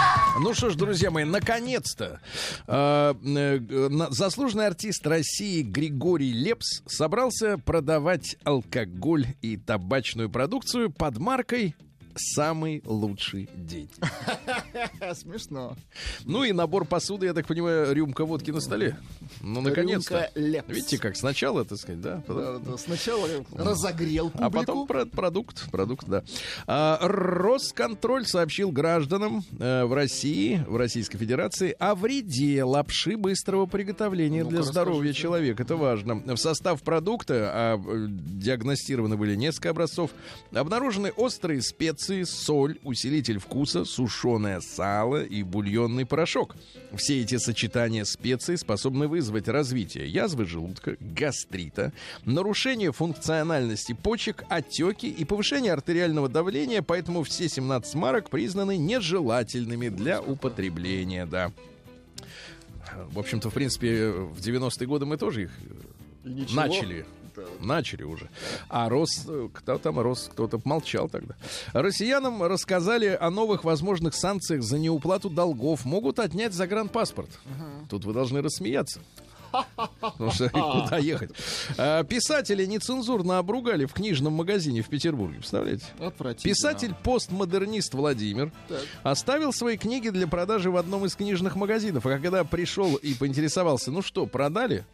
ну что ж, друзья мои, наконец-то э, э, заслуженный артист России Григорий Лепс собрался продавать алкоголь и табачную продукцию под маркой «Самый лучший день». Смешно. Ну и набор посуды, я так понимаю, рюмка водки на столе. Ну, наконец-то. Видите, как сначала, так сказать, да? Да, да, Сначала разогрел публику. А потом про- продукт, продукт, да. А, Росконтроль сообщил гражданам э, в России, в Российской Федерации о вреде лапши быстрого приготовления для здоровья расскажите. человека. Это важно. В состав продукта, а э, диагностированы были несколько образцов, обнаружены острые специи, соль, усилитель вкуса, сушеное сало и бульонный порошок. Все эти сочетания специй способны вызвать развитие язвы желудка, гастрита, нарушение функциональности почек, отеки и повышение артериального давления, поэтому все 17 марок признаны нежелательными для употребления, да. В общем-то, в принципе, в 90-е годы мы тоже их И ничего. начали. Начали уже. А Рос, кто там Рос, кто-то молчал тогда. Россиянам рассказали о новых возможных санкциях за неуплату долгов. Могут отнять загранпаспорт. Тут вы должны рассмеяться. Потому что куда ехать? А, Писатели нецензурно обругали в книжном магазине в Петербурге. Представляете? Отвратительно. Писатель-постмодернист Владимир оставил свои книги для продажи в одном из книжных магазинов. А когда пришел и поинтересовался, ну что, продали?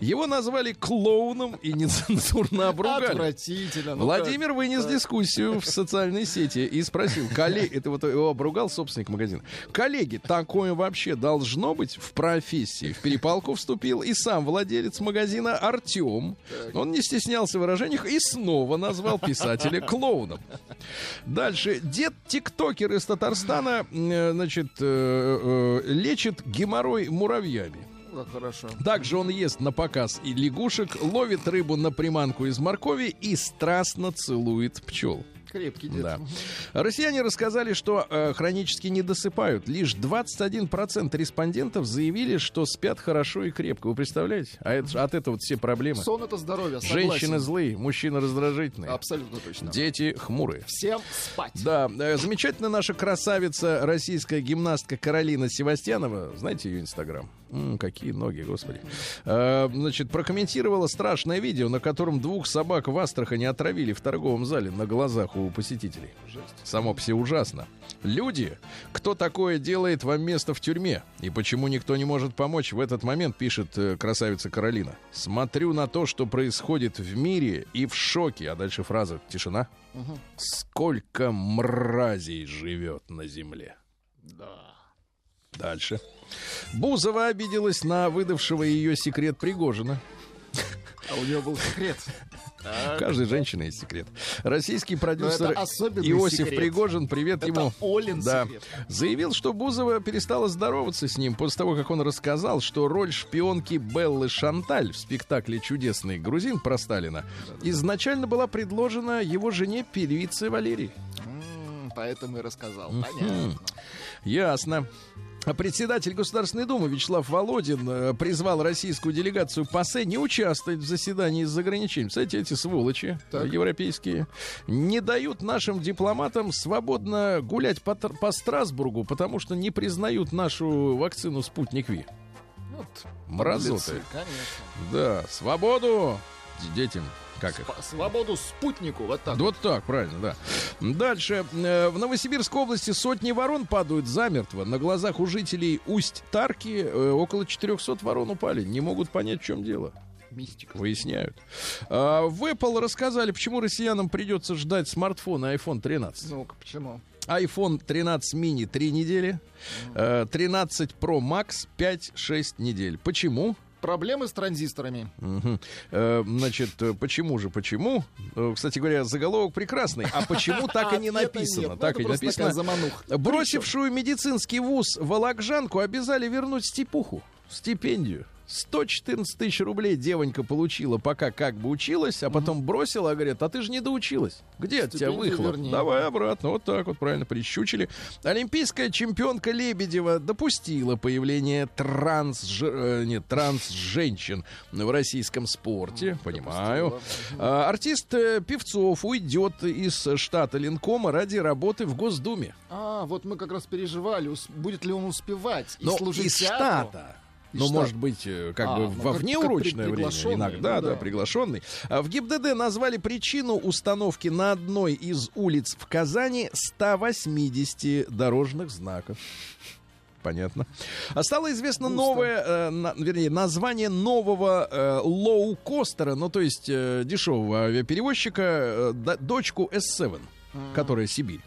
Его назвали клоуном и нецензурно обругали. Отвратительно. ну Владимир вынес дискуссию в социальной сети и спросил, коллеги, это вот его обругал собственник магазина, коллеги, такое вообще должно быть в профессии? В перепалку вступил и сам владелец магазина Артем. Он не стеснялся в выражениях и снова назвал писателя клоуном. Дальше. Дед-тиктокер из Татарстана, э, значит, э, э, лечит геморрой муравьями. Хорошо. Также он ест на показ и лягушек, ловит рыбу на приманку из моркови и страстно целует пчел. Крепкий дед. Да. Россияне рассказали, что э, хронически не досыпают. Лишь 21% респондентов заявили, что спят хорошо и крепко. Вы представляете? А это, от этого все проблемы. Сон это здоровье, согласен. Женщины злые, мужчины раздражительные, Абсолютно точно. дети хмурые. Всем спать. Да, э, замечательно наша красавица, российская гимнастка Каролина Севастьянова. Знаете ее инстаграм? М, какие ноги, господи. Э, значит, прокомментировала страшное видео, на котором двух собак в Астрахани отравили в торговом зале на глазах у посетителей. Само себе ужасно. Люди, кто такое делает, вам место в тюрьме. И почему никто не может помочь в этот момент, пишет э, красавица Каролина. Смотрю на то, что происходит в мире и в шоке. А дальше фраза «Тишина». Сколько мразей живет на земле. Да. Дальше. Бузова обиделась на выдавшего ее секрет Пригожина. А у нее был секрет. У каждой женщины есть секрет. Российский продюсер Иосиф секрет. Пригожин, привет Это ему. Олин Да. секрет. Заявил, что Бузова перестала здороваться с ним после того, как он рассказал, что роль шпионки Беллы Шанталь в спектакле «Чудесный грузин» про Сталина изначально была предложена его жене певице Валерии. М, Поэтому и рассказал. Понятно. Ясно. Председатель Государственной Думы Вячеслав Володин э, призвал российскую делегацию ПАСЕ не участвовать в заседании из-за ограничений. Кстати, эти сволочи Так. э, европейские не дают нашим дипломатам свободно гулять по, по Страсбургу, потому что не признают нашу вакцину «Спутник Ви». Вот. Мразоты. Конечно. Да, свободу! детям, как их? Свободу спутнику, вот так. Вот так, правильно, да. Дальше. Э, В Новосибирской области сотни ворон падают замертво. На глазах у жителей Усть-Тарки э, около 400 ворон упали. Не могут понять, в чем дело. Мистика. Выясняют. А, В Apple рассказали, почему россиянам придется ждать смартфона iPhone 13. Ну-ка, почему? iPhone 13 mini 3 недели, э, 13 Pro Max 5-6 недель. Почему? Проблемы с транзисторами. Мгм. Э, Значит, э, почему же, почему? Э, Кстати говоря, заголовок прекрасный. А почему так и не написано? Ну, Так и не написано. такая замануха. Бросившую медицинский вуз Вологжанку обязали вернуть степуху, стипендию. 114 тысяч рублей девонька получила, пока как бы училась, а потом бросила, а говорят, а ты же не доучилась. Где от тебя выхлоп? верни. Давай обратно. Вот так вот правильно прищучили. Олимпийская чемпионка Лебедева допустила появление транс, э, нет, транс-женщин в российском спорте. Понимаю. А, Артист э, Певцов уйдет из штата Ленкома ради работы в Госдуме. А, вот мы как раз переживали, будет ли он успевать и Но служить из театру. штата. Из Ну, штата. может быть, э, как А, бы ну, во внеурочное как время. Иногда, ну да, да. приглашенный. А в ГИБДД назвали причину установки на одной из улиц в Казани 180 дорожных знаков. Понятно. А стало известно Густо. новое, э, на- вернее, название нового э, лоукостера, ну, то есть э, дешевого авиаперевозчика, э, дочку S7, которая Сибирь.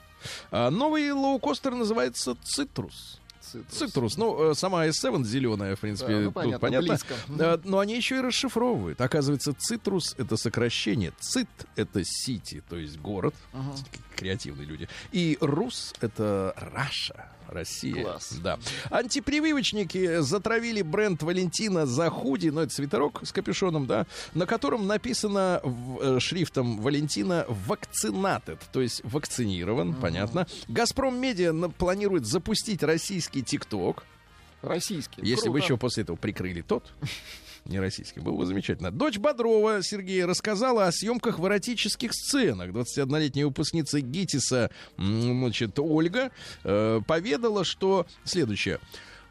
А новый лоукостер называется «Цитрус». Цитрус. Цитрус. Ну, э, сама S7 зеленая, в принципе, Да, ну, тут понятно, понятно. близко. Да, но они еще и расшифровывают. Оказывается, цитрус это сокращение. Цит это сити, то есть город. Ага. Креативные люди. И рус это Russia. Россия. Класс. Да. Антипрививочники затравили бренд Валентина за худи, ну это свитерок с капюшоном, да, на котором написано в- э, шрифтом Валентина вакцинатед, то есть вакцинирован, понятно. Газпром Медиа планирует запустить российский ТикТок. Российский. Если бы Круто. еще после этого прикрыли тот, не российский, было бы замечательно. Дочь Бодрова, Сергей, рассказала о съемках в эротических сценах. 21-летняя выпускница ГИТИСа, значит, Ольга, э, поведала, что следующее.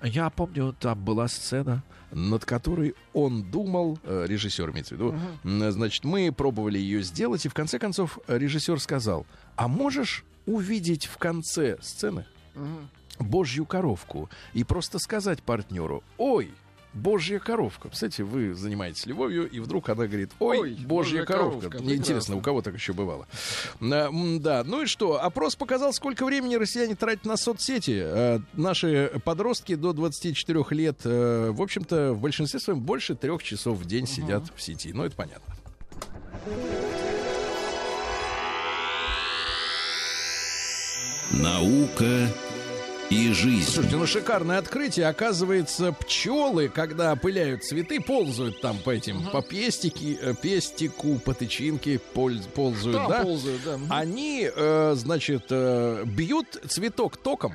Я помню, там была сцена, над которой он думал, э, режиссер имеется в виду, м, значит, мы пробовали ее сделать, и в конце концов режиссер сказал, а можешь увидеть в конце сцены Мгм. Божью коровку и просто сказать партнеру, ой, божья коровка. Кстати, вы занимаетесь любовью, и вдруг она говорит, ой, Ой, божья, божья коровка. коровка, Мне интересно, у кого так еще бывало. А, да, ну и что? Опрос показал, сколько времени россияне тратят на соцсети. А, наши подростки до 24 лет, э, в общем-то, в большинстве своем больше трех часов в день сидят в сети. Ну, это понятно. Наука и жизнь. Слушайте, ну шикарное открытие. Оказывается, пчелы, когда опыляют цветы, ползают там по этим, по пестики, э, пестику, по тычинке поль- ползают, Там да? ползают, да. Они, э, значит, э, бьют цветок током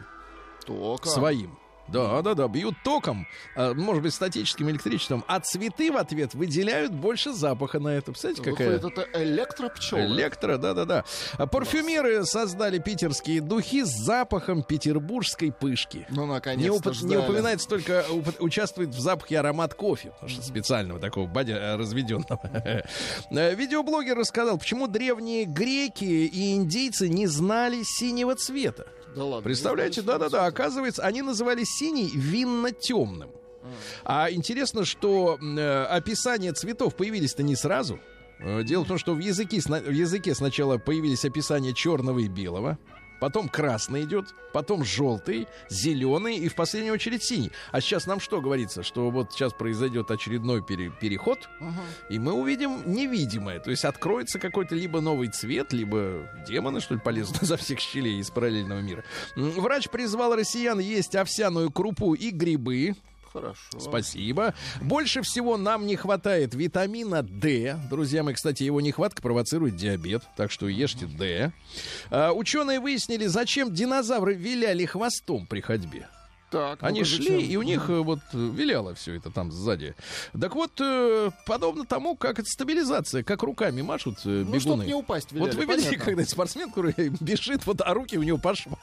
Только. своим. Да, да, да, бьют током, э, может быть, статическим электричеством, а цветы в ответ выделяют больше запаха на это. Представляете, какая... Выходит, это электропчелы. Электро, да-да-да. А Парфюмеры создали питерские духи с запахом петербургской пышки. Ну, Не, наконец-то не ждали. упоминается только уп- участвует в запахе аромат кофе, потому что специального такого бадя э, разведенного. Э, Видеоблогер рассказал, почему древние греки и индейцы не знали синего цвета. Да ладно. Представляете, да-да-да, оказывается, они называли синий винно-темным. А интересно, что э, описания цветов появились-то не сразу. Э, Дело в том, что в языке, в языке сначала появились описания черного и белого, потом красный идет, потом желтый, зеленый и в последнюю очередь синий. А сейчас нам что говорится? Что вот сейчас произойдет очередной пере- переход, Ага. и мы увидим невидимое. То есть откроется какой-то либо новый цвет, либо демоны, что ли, полезут за всех щелей из параллельного мира. Врач призвал россиян есть овсяную крупу и грибы. Хорошо. Спасибо. Больше всего нам не хватает витамина D. Друзья мои, кстати, его нехватка провоцирует диабет, так что ешьте D. А, ученые выяснили, зачем динозавры виляли хвостом при ходьбе. Так, Они ну-ка, шли, и у них э, вот виляло все это там сзади. Так вот, э, подобно тому, как это стабилизация, как руками машут э, Ну, бегуны. не упасть, Вот виляли, вы видите, понятно. когда спортсмен, который бежит, вот, а руки у него по швам.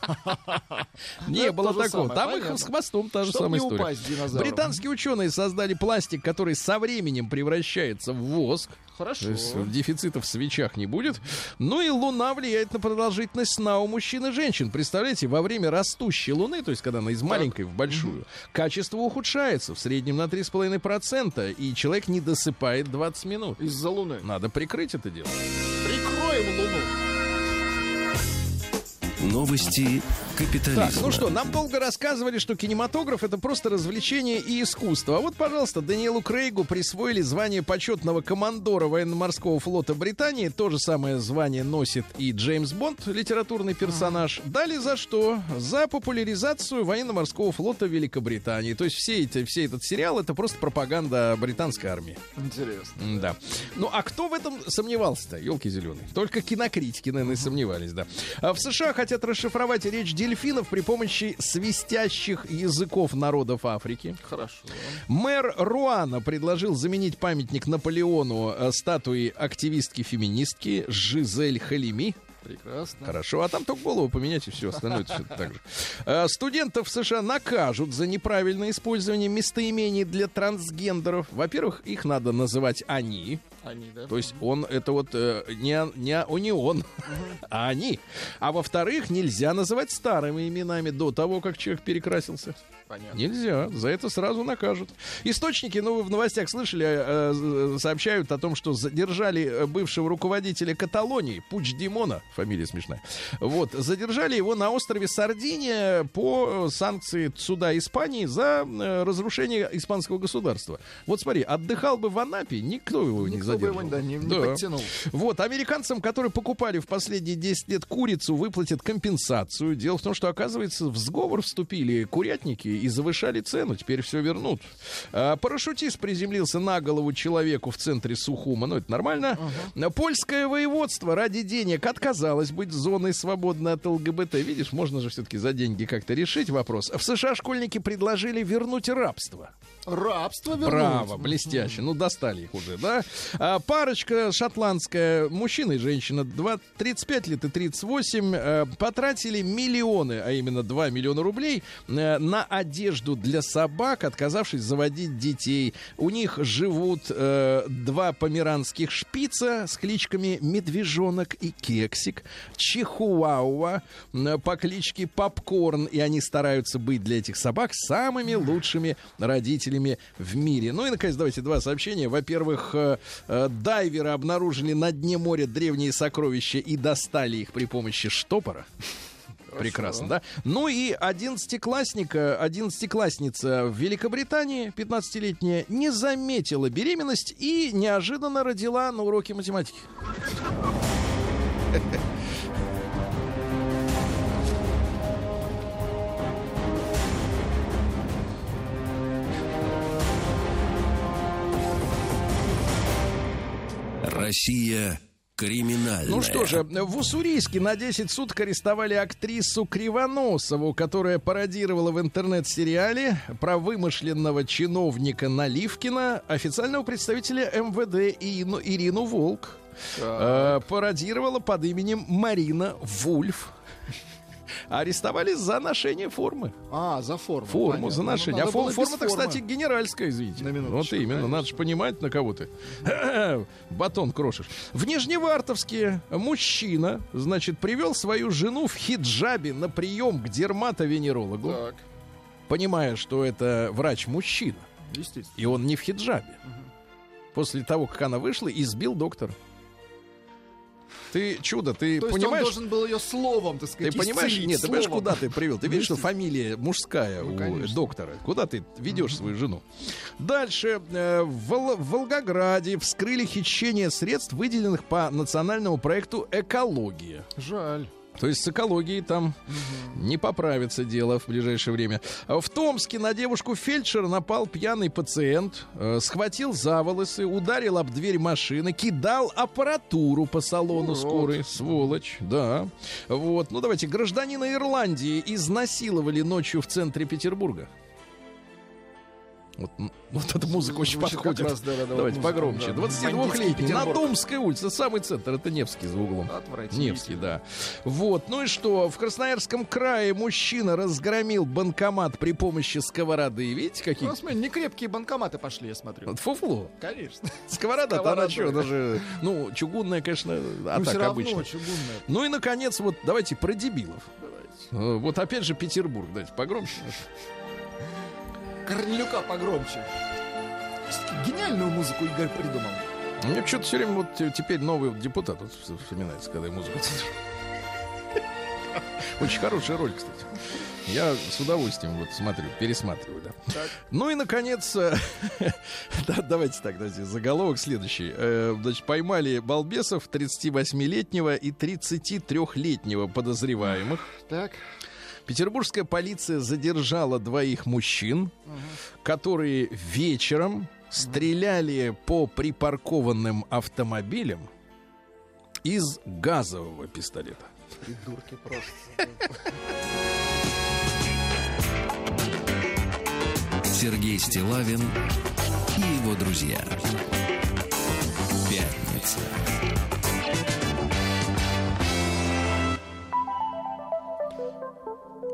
Не было такого. Там их с хвостом та же самая история. Британские ученые создали пластик, который со временем превращается в воск. Хорошо. То есть дефицита в свечах не будет. Ну и Луна влияет на продолжительность сна у мужчин и женщин. Представляете, во время растущей Луны, то есть когда она из маленькой в большую, качество ухудшается в среднем на 3,5%, и человек не досыпает 20 минут. Из-за Луны. Надо прикрыть это дело. Прикроем Луну. Новости капитализма. Так, ну что, нам долго рассказывали, что кинематограф это просто развлечение и искусство. А вот, пожалуйста, Даниэлу Крейгу присвоили звание почетного командора военно-морского флота Британии. То же самое звание носит и Джеймс Бонд, литературный персонаж. Дали за что? За популяризацию военно-морского флота Великобритании. То есть все эти, все этот сериал это просто пропаганда британской армии. Интересно. Да. Ну, а кто в этом сомневался-то, елки зеленые? Только кинокритики, наверное, сомневались, да. А в США хотят расшифровать речь дельфинов при помощи свистящих языков народов Африки. Хорошо. Мэр Руана предложил заменить памятник Наполеону э, статуей активистки-феминистки Жизель Халими. Прекрасно. Хорошо, а там только голову поменять и все остальное всё так же. Э, Студентов в США накажут за неправильное использование местоимений для трансгендеров. Во-первых, их надо называть они. Они, да? То есть он это вот э, не, не, он, не он, а они. А во-вторых, нельзя называть старыми именами до того, как человек перекрасился. Понятно. Нельзя, за это сразу накажут. Источники, ну вы в новостях слышали, э, э, сообщают о том, что задержали э, бывшего руководителя Каталонии, Пуч Димона, фамилия смешная. Вот, задержали его на острове Сардиния по санкции суда Испании за э, разрушение испанского государства. Вот смотри, отдыхал бы в Анапе, никто его не Никто бы его задерживал. да, не, не Да. подтянул. Вот, американцам, которые покупали в последние 10 лет курицу, выплатят компенсацию. Дело в том, что, оказывается, в сговор вступили курятники и завышали цену. Теперь все вернут. А, парашютист приземлился на голову человеку в центре Сухума. Ну, это нормально. Польское воеводство ради денег отказалось быть зоной, свободной от ЛГБТ. Видишь, можно же все-таки за деньги как-то решить вопрос. В США школьники предложили вернуть рабство. Рабство вернуть. Браво, блестяще. Ну, достали их уже, да? А, парочка шотландская, мужчина и женщина, два- 35 лет и 38, э, потратили миллионы, а именно 2 миллиона рублей э, на одежду для собак, отказавшись заводить детей. У них живут э, два померанских шпица с кличками Медвежонок и Кексик, Чихуауа по кличке Попкорн, и они стараются быть для этих собак самыми лучшими родителями в мире. Ну и, наконец, давайте два сообщения. Во-первых, дайверы обнаружили на дне моря древние сокровища и достали их при помощи штопора. Прекрасно, да? Ну и одиннадцатиклассника, одиннадцатиклассница в Великобритании, 15-летняя, не заметила беременность и неожиданно родила на уроке математики. Россия криминальная. Ну что же, в Уссурийске на 10 суток арестовали актрису Кривоносову, которая пародировала в интернет-сериале про вымышленного чиновника Наливкина, официального представителя МВД Ирину, Ирину Волк. Э, пародировала под именем Марина Вульф. Арестовали за ношение формы. А, за форму. Форму понятно. за ношение. Ну, а фо- форма-то, кстати, генеральская, извините. На минуточку, вот именно, конечно. надо же понимать, на кого ты батон крошишь. В Нижневартовске мужчина, значит, привел свою жену в хиджабе на прием к дерматовенерологу, Так, понимая, что это врач-мужчина, естественно. и он не в хиджабе. После того, как она вышла, избил доктора. Ты чудо, ты То есть понимаешь? он должен был ее словом, так Ты сказать, понимаешь, исцелить, нет, ты понимаешь, словом. куда ты привел? Ты видишь, что фамилия мужская Ну, у конечно. доктора. Куда ты ведешь свою жену? Дальше. э, В Вол- в Волгограде вскрыли хищение средств, выделенных по национальному проекту «Экология». Жаль. То есть с экологией там не поправится дело в ближайшее время. А В Томске на девушку фельдшера напал пьяный пациент, э, схватил за волосы, ударил об дверь машины, кидал аппаратуру по салону Урод. скорой. Сволочь, да. Вот. Ну давайте, гражданина Ирландии изнасиловали ночью в центре Петербурга. Вот, вот эта музыка очень Звучит как подходит. раз, да, да, да, Давайте вот погромче. да. 22-летний на. Домской улице, самый центр, это Невский за углом. Невский, да. Вот, ну и что? В Красноярском крае мужчина разгромил банкомат при помощи сковороды. Видите, какие? Ну, смотри, не крепкие банкоматы пошли, я смотрю. Вот фуфло. Конечно. Сковорода-то она что, она же, ну, чугунная, конечно, а Ну, так равно обычно. чугунная. Ну и, наконец, вот давайте про дебилов. Давайте. Э, Вот опять же Петербург, давайте погромче. Корнелюка погромче. Гениальную музыку Игорь придумал. Мне что-то все время вот те- теперь новый депутат вот вс- вспоминается, когда я музыку. Очень хорошая роль, кстати. Я с удовольствием вот смотрю, пересматриваю, да. Так. Ну и, наконец, да, давайте так, давайте, заголовок следующий. Э, Значит, поймали балбесов 38-летнего и 33-летнего подозреваемых. Так. Петербургская полиция задержала двоих мужчин, которые вечером стреляли по припаркованным автомобилям из газового пистолета. Придурки просто. Сергей Стилавин и его друзья. Пятница.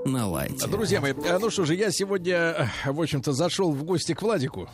На лайте. Друзья мои, э, ну что же, я сегодня, э, в общем-то, зашел в гости к Владику.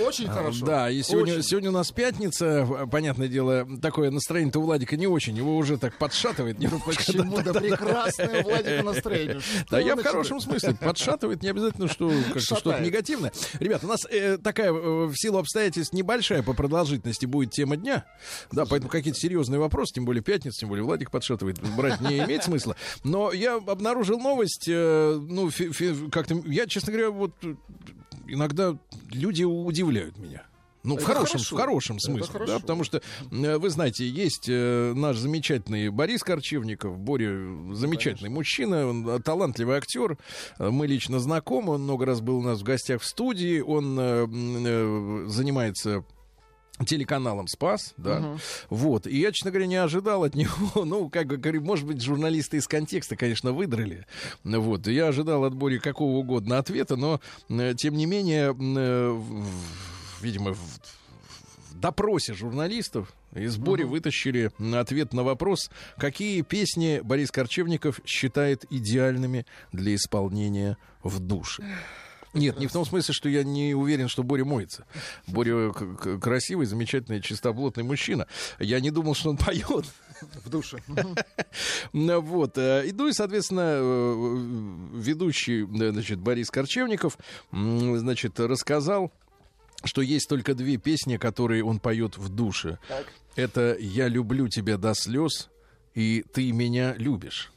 Очень А, хорошо. Да, и сегодня, Очень. сегодня у нас пятница, понятное дело, такое настроение-то у Владика не очень, его уже так подшатывает немножко. Почему? Да прекрасное Владика настроение. Что Да, я в хорошем смысле. Подшатывает не обязательно, что как-то что-то негативное. Ребят, у нас э, такая, э, в силу обстоятельств, небольшая по продолжительности будет тема дня. Да, поэтому какие-то серьезные вопросы, тем более пятница, тем более Владик подшатывает, брать не имеет смысла. Но я обнаружил новость, ну, фи- фи- как-то, я, честно говоря, вот э, иногда люди удивляют меня. Ну, в Это хорошем, хорошо. в хорошем Это смысле, хорошо. да, потому что, э, вы знаете, есть э, наш замечательный Борис Корчевников, Боря замечательный мужчина, он э, талантливый актер, Э, мы лично знакомы, он много раз был у нас в гостях в студии, он э, э, занимается телеканалом «Спас», да, вот, и я, честно говоря, не ожидал от него, ну, как бы говорю, может быть, журналисты из контекста, конечно, выдрали, вот, я ожидал от Бори какого угодно ответа, но, тем не менее, э, видимо, в, допросе журналистов из Бори вытащили ответ на вопрос, какие песни Борис Корчевников считает идеальными для исполнения в душе. Нет, не в том смысле, что я не уверен, что Боря моется. Боря красивый, замечательный, чистоплотный мужчина. Я не думал, что он поет. В душе. Ну, Вот. э, И, ну и, соответственно, э, ведущий, э, значит, Борис Корчевников, значит, рассказал, что есть только две песни, которые он поет в душе. Так. Это «Я люблю тебя до слез» и «Ты меня любишь».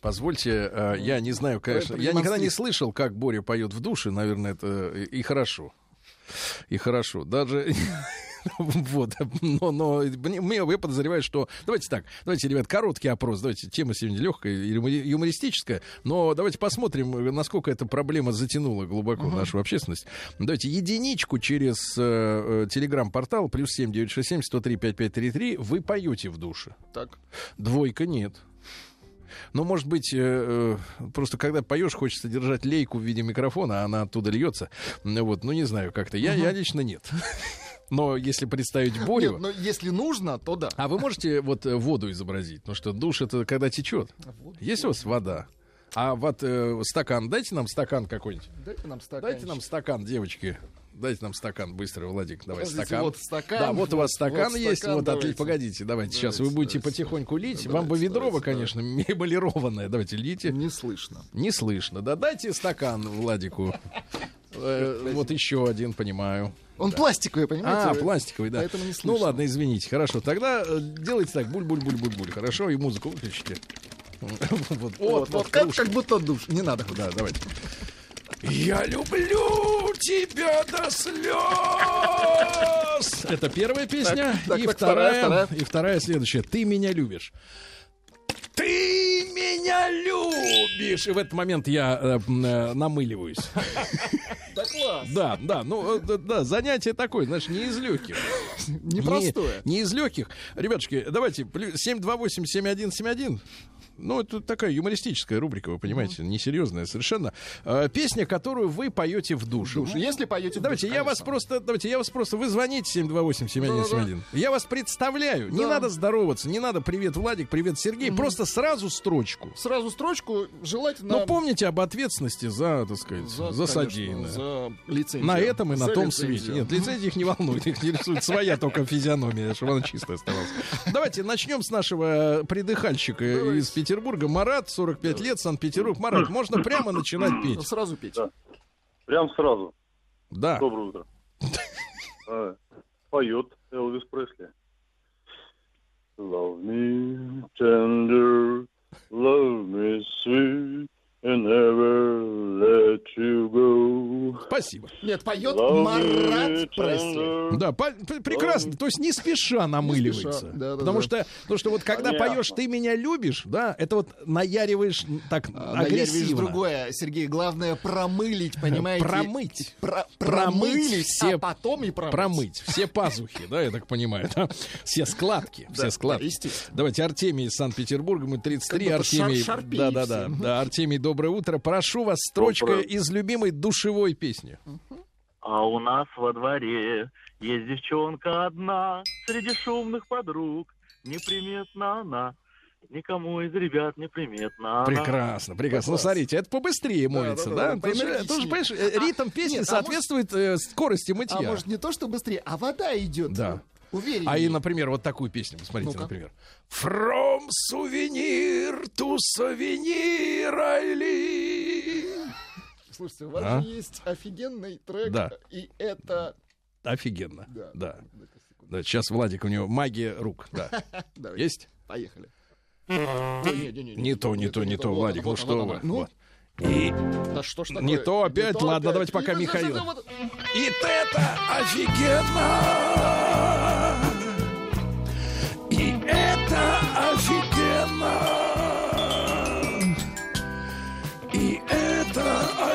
Позвольте, э, я не знаю, конечно, я никогда не слышал, как Боря поет в душе, наверное, это и хорошо. И хорошо. Даже вот, но, но мне, мне- я подозреваю, что... Давайте так, давайте, ребят, короткий опрос. Давайте, тема сегодня легкая, юмори- юмористическая, но давайте посмотрим, насколько эта проблема затянула глубоко в нашу общественность. Давайте единичку через э, э, телеграм-портал плюс семь девять шесть семь сто три пять пять три три вы поете в душе. Так. Двойка нет. Ну, может быть, э, э, просто когда поешь, хочется держать лейку в виде микрофона, а она оттуда льется. Ну, Вот, ну не знаю, как-то. Я, я лично нет. Но если представить Борю... Нет, но если нужно, то да. А вы можете вот э, воду изобразить? Потому что душ это когда течет. Есть у вас вода? А вот э, стакан, дайте нам стакан какой-нибудь. Дайте нам стакан. Дайте нам стакан, девочки. Дайте нам стакан быстро, Владик. Давай Подождите, стакан. вот стакан, Да, вот у вас стакан вот есть. стакан, вот, давайте. отлично. Погодите, давайте. Сейчас вы Давайте, будете давайте. потихоньку лить. Вам Давайте, бы ведрово, давайте, конечно, мебелированное. Давайте, лейте. Не слышно. Не слышно. Да дайте стакан Владику. Э, Вот еще один, понимаю. Он пластиковый, понимаете? А, пластиковый, да. Поэтому не Ну слышно. ладно, извините. Хорошо. Тогда э, делайте так. Буль-буль-буль-буль-буль. Хорошо, и музыку выключите. Вот, Вот, вот, как, как будто душ. Не надо. Да, давайте. Я люблю тебя до слез. Это первая песня. Так, так, и так, вторая, вторая, вторая. И вторая следующая. Ты меня любишь. Ты меня любишь. И в этот момент я э, э, намыливаюсь. Да класс. Да, да, ну э, да, да, занятие такое, знаешь, не из легких. Непростое. Не, не из легких. Ребятушки, давайте, плю- 728-7171. Ну, это такая юмористическая рубрика, вы понимаете, несерьезная совершенно. Э, песня, которую вы поете в душу. Слушай, если поете... в Давайте, душ, я вас конечно. просто, давайте, я вас просто, вы звоните 728-7171. Я вас представляю. Не Да. надо здороваться, не надо привет, Владик, привет, Сергей. Просто сразу строчку. Сразу строчку, желательно... Но помните об ответственности за, так сказать, за, конечно, содеянное. За лицензию. На этом и на За том лицензию. свете. Нет, лицензия их не волнует, их интересует своя только физиономия, чтобы она чистая оставалась. Давайте начнем с нашего придыхальщика из Петербурга. Марат, 45 лет, Санкт-Петербург. Марат, можно прямо начинать Ну, петь? Сразу петь. Да. Прям сразу. Да. Доброе утро. Поет Элвис Пресли. Love me tender, love me sweet, and never let you go. Спасибо. Нет, поет Love Марат Пресли. Да, по- прекрасно. То есть не спеша намыливается. спеша, да, да, потому да. что, потому что вот когда Понятно. поешь «Ты меня любишь», да, это вот наяриваешь так А, наяриваешь агрессивно. другое, Сергей. Главное промылить, понимаете? Промыть. Про- Промыть промылить, все- а потом и промыть. Промыть все пазухи, да, я так понимаю, да? все складки, все складки. естественно. Давайте Артемий из Санкт-Петербурга, мы 33, Как будто Артемий, да, да, да, да, Артемий, доброе утро, прошу вас, строчка Доброе. из любимой душевой песни. А у нас во дворе есть девчонка одна, среди шумных подруг, неприметна она. Никому из ребят неприметна она. Прекрасно, прекрасно. Ну, смотрите, это побыстрее моется, да, да? да, поэнергичнее. потому что, понимаешь, э, ритм песни нет, а соответствует э, скорости мытья. А может не то, что быстрее, а вода идет. Да. Увереннее. А и, например, вот такую песню, посмотрите, Ну-ка. например. From souvenir to souvenir I live. Слушайте, у вас А? же есть офигенный трек, Да. и это... Офигенно. Да. Да. Да, сейчас Владик, у него магия рук. Да. Есть? Поехали. Не, то, не то, не то, Владик, ну что вы. вот. Ну. И, да что ж такое? Не то опять, Не то ладно, опять. давайте пока И вот Михаил. вот- и это офигенно!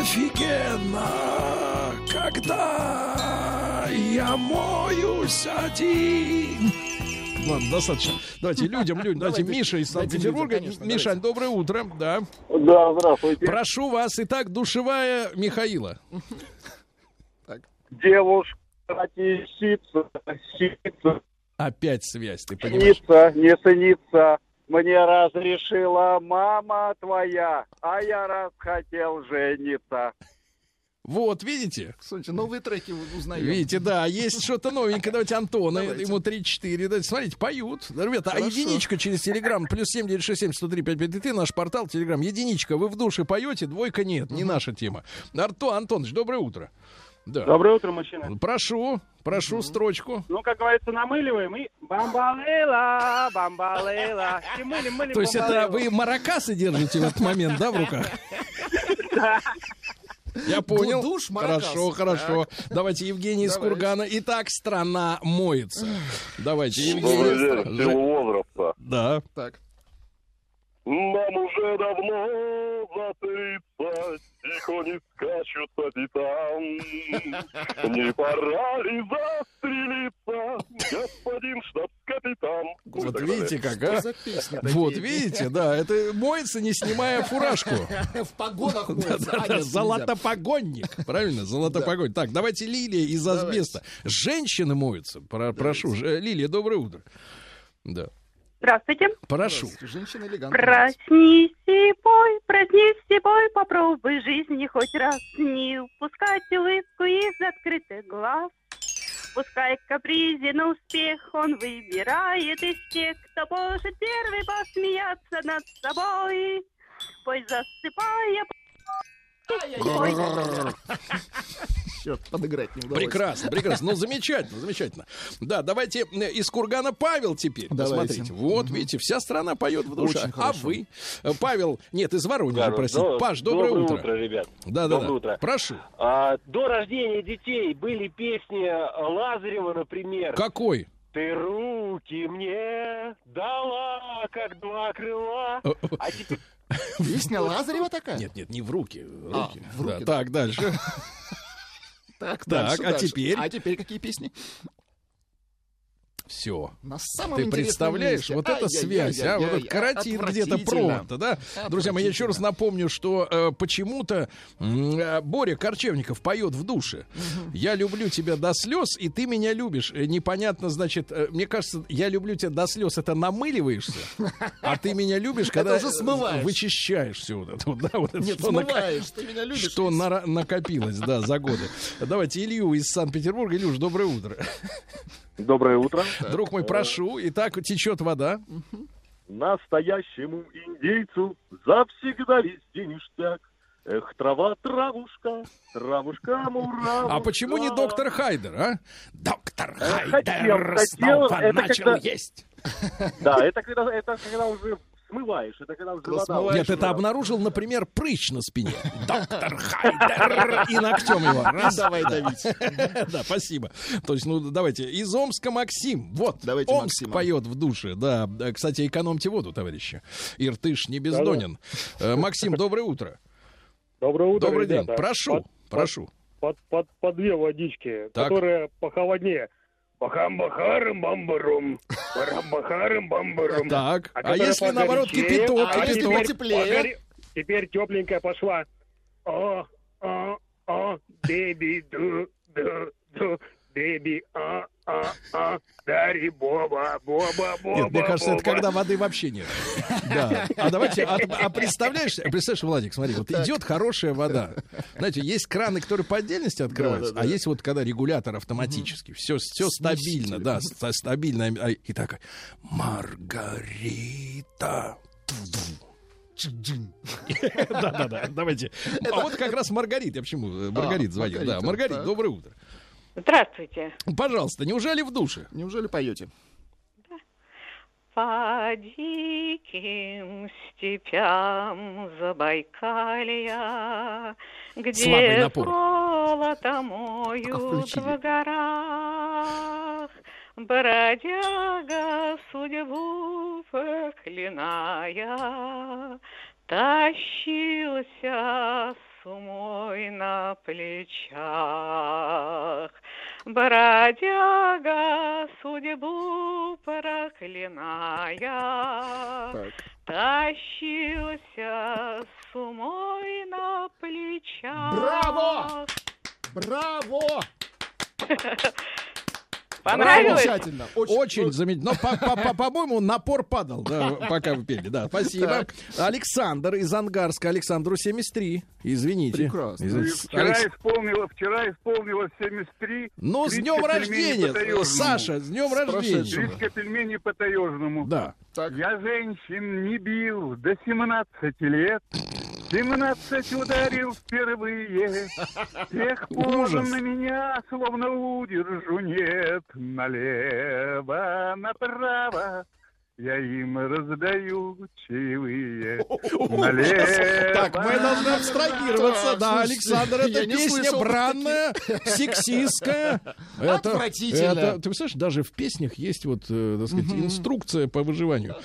Офигенно! Когда я моюсь один. Ладно, достаточно. Давайте людям, людям. Давайте, Давайте, Миша из Санкт-Петербурга. Мишань, доброе утро. Да. Да, здравствуйте. Прошу вас. Итак, душевая Михаила. Девушка сица, сица, Опять связь, ты понимаешь? снится, не снится. Мне разрешила мама твоя, а я раз хотел жениться. Вот, видите? Слушайте, новые треки узнаем. Видите, да, есть что-то новенькое. Давайте Антона, Давайте. ему 3-4. Давайте, смотрите, поют. Ребята, а Хорошо. единичка через Телеграм, плюс 7967 103 5533, наш портал Телеграм. Единичка, вы в душе поете, двойка нет, не наша тема. Арто, Антоныч, доброе утро. Да. Доброе утро, мужчина. Прошу, прошу mm-hmm. строчку. Ну, как говорится, намыливаем и бамбалела, бамбалела. И мыли, мыли, То есть это вы маракасы держите в этот момент, да, в руках? Да. Я понял. Душ. Хорошо, хорошо. Так. Давайте Евгений Давай. из Кургана. Итак, страна моется. Давайте, Евгений. Добрый возраста. Да. Так. Нам уже давно за 30 тихони скачут по пятам. Не пора ли застрелиться, господин штабс-капитан? Вот видите как, а? Вот видите, да, это моется, не снимая фуражку. В погонах моется. Золотопогонник, правильно, золотопогонник. Так, давайте Лилия из Азбеста. Женщины моются, прошу. Лилия, доброе утро. Да. Здравствуйте. Прошу. Женщина элегантная. Проснись и пой, проснись и пой, попробуй жизни хоть раз не упускать улыбку из открытых глаз. Пускай капризен успех он выбирает из тех, кто может первый посмеяться над собой. Пусть засыпая, Черт, подыграть не удалось. Прекрасно, прекрасно. Ну, замечательно, замечательно. Да, давайте э, из Кургана Павел теперь. Давайте. Посмотрите. Вот, видите, вся страна поет в душе. А хорошо. вы? Э, Павел, нет, из Воронежа, Да, простите. до- Паш, доброе, утро. ребят. Да, да, Доброе да. утро. Прошу. А, до рождения детей были песни Лазарева, например. Какой? Ты руки мне дала, как два крыла. А теперь Песня Лазарева такая? Нет, нет, не в руки. А, руки. в Да, руки. так, дальше. Так, Так, дальше, а дальше. теперь? А теперь какие песни? Все. На самом Ты представляешь, месте. вот эта связь, а, вот этот каротин где-то провод, да? Друзья мои, я еще раз напомню, что э, почему-то э, Боря Корчевников поет в душе. Я люблю тебя до слез, и ты меня любишь. Э, Непонятно, значит, э, мне кажется, я люблю тебя до слез, это намыливаешься, а ты меня любишь, когда уже смываешь. вычищаешь все вот это вот, да, вот это, Нет, что смываешь, ты меня любишь. что накопилось, да, за годы. Давайте Илью из Санкт-Петербурга. Илюш, доброе утро. Доброе утро. Друг мой, прошу. Итак, течет вода. Настоящему индейцу завсегда везде ништяк. Эх, трава, травушка, травушка, муравушка. А почему не доктор Хайдер, а? Доктор хотел, Хайдер хотел, снова это начал когда- есть. Да, это когда, это когда уже смываешь, это когда уже вода... смываешь, Нет, это обнаружил, например, прыщ на спине. Доктор Хайдер. И ногтем его. Раз. Давай давить. Да, спасибо. То есть, ну, давайте. Из Омска Максим. Вот, Давайте Омск поет в душе. Да, Да, кстати, экономьте воду, товарищи. Иртыш не бездонен. Э, Максим, доброе утро. Доброе утро, Добрый день. Прошу, Под, прошу. под, под, по две водички, Так. которые похолоднее. Бахам-бахарым бамбарум, барам-бахарым бамбарум. Так, а которая если наоборот кипяток, а кипяток? Теплее. Теперь тепленькая пошла. О, о, о, бэби, ду, ду, ду, бэби, а, а, а, дари, боба, боба, боба, Нет, мне кажется, это когда воды вообще нет. Да. А давайте, а, а представляешь, представляешь, Владик, смотри, вот идет хорошая вода. Знаете, есть краны, которые по отдельности открываются, Да, да, а да. есть вот когда регулятор автоматически. Все, все стабильно, да, ста- стабильно. А, И такая, Маргарита. Да-да-да, давайте. А вот как раз Маргарит, я почему э, Маргарит звонил. Да, Маргарита, Маргарит, так. доброе утро. Здравствуйте. Пожалуйста, неужели в душе? Неужели поете? По диким степям Забайкалья, Слабый где напор. золото моют в горах, бродяга судьбу проклиная, тащился с умой на плечах. Бродяга судьбу проклиная, Так. тащился с умой на плечах. Браво! Браво! Понравилось? Замечательно. Очень замечательно. Но, по- по- по- по-моему, напор падал, да, пока вы пели. Да, спасибо. Александр из Ангарска. Александру 73. Извините. Прекрасно. Из- Вчера Алекс- исполнилось, вчера исполнилось 73. Ну, с днем рождения. Саша, с днем рождения. прошедшим. Тридцать пельменей по-таежному. Да. Так. Я женщин не бил до 17 лет. 17 ударил впервые. Тех пор на меня словно удержу нет. Налево, направо. Я им раздаю чаевые. Налево. Так, мы должны абстрагироваться. Да, Александр, это песня бранная, сексистская. Это, Отвратительно. это- ты представляешь, даже в песнях есть вот, э, так сказать, инструкция по выживанию.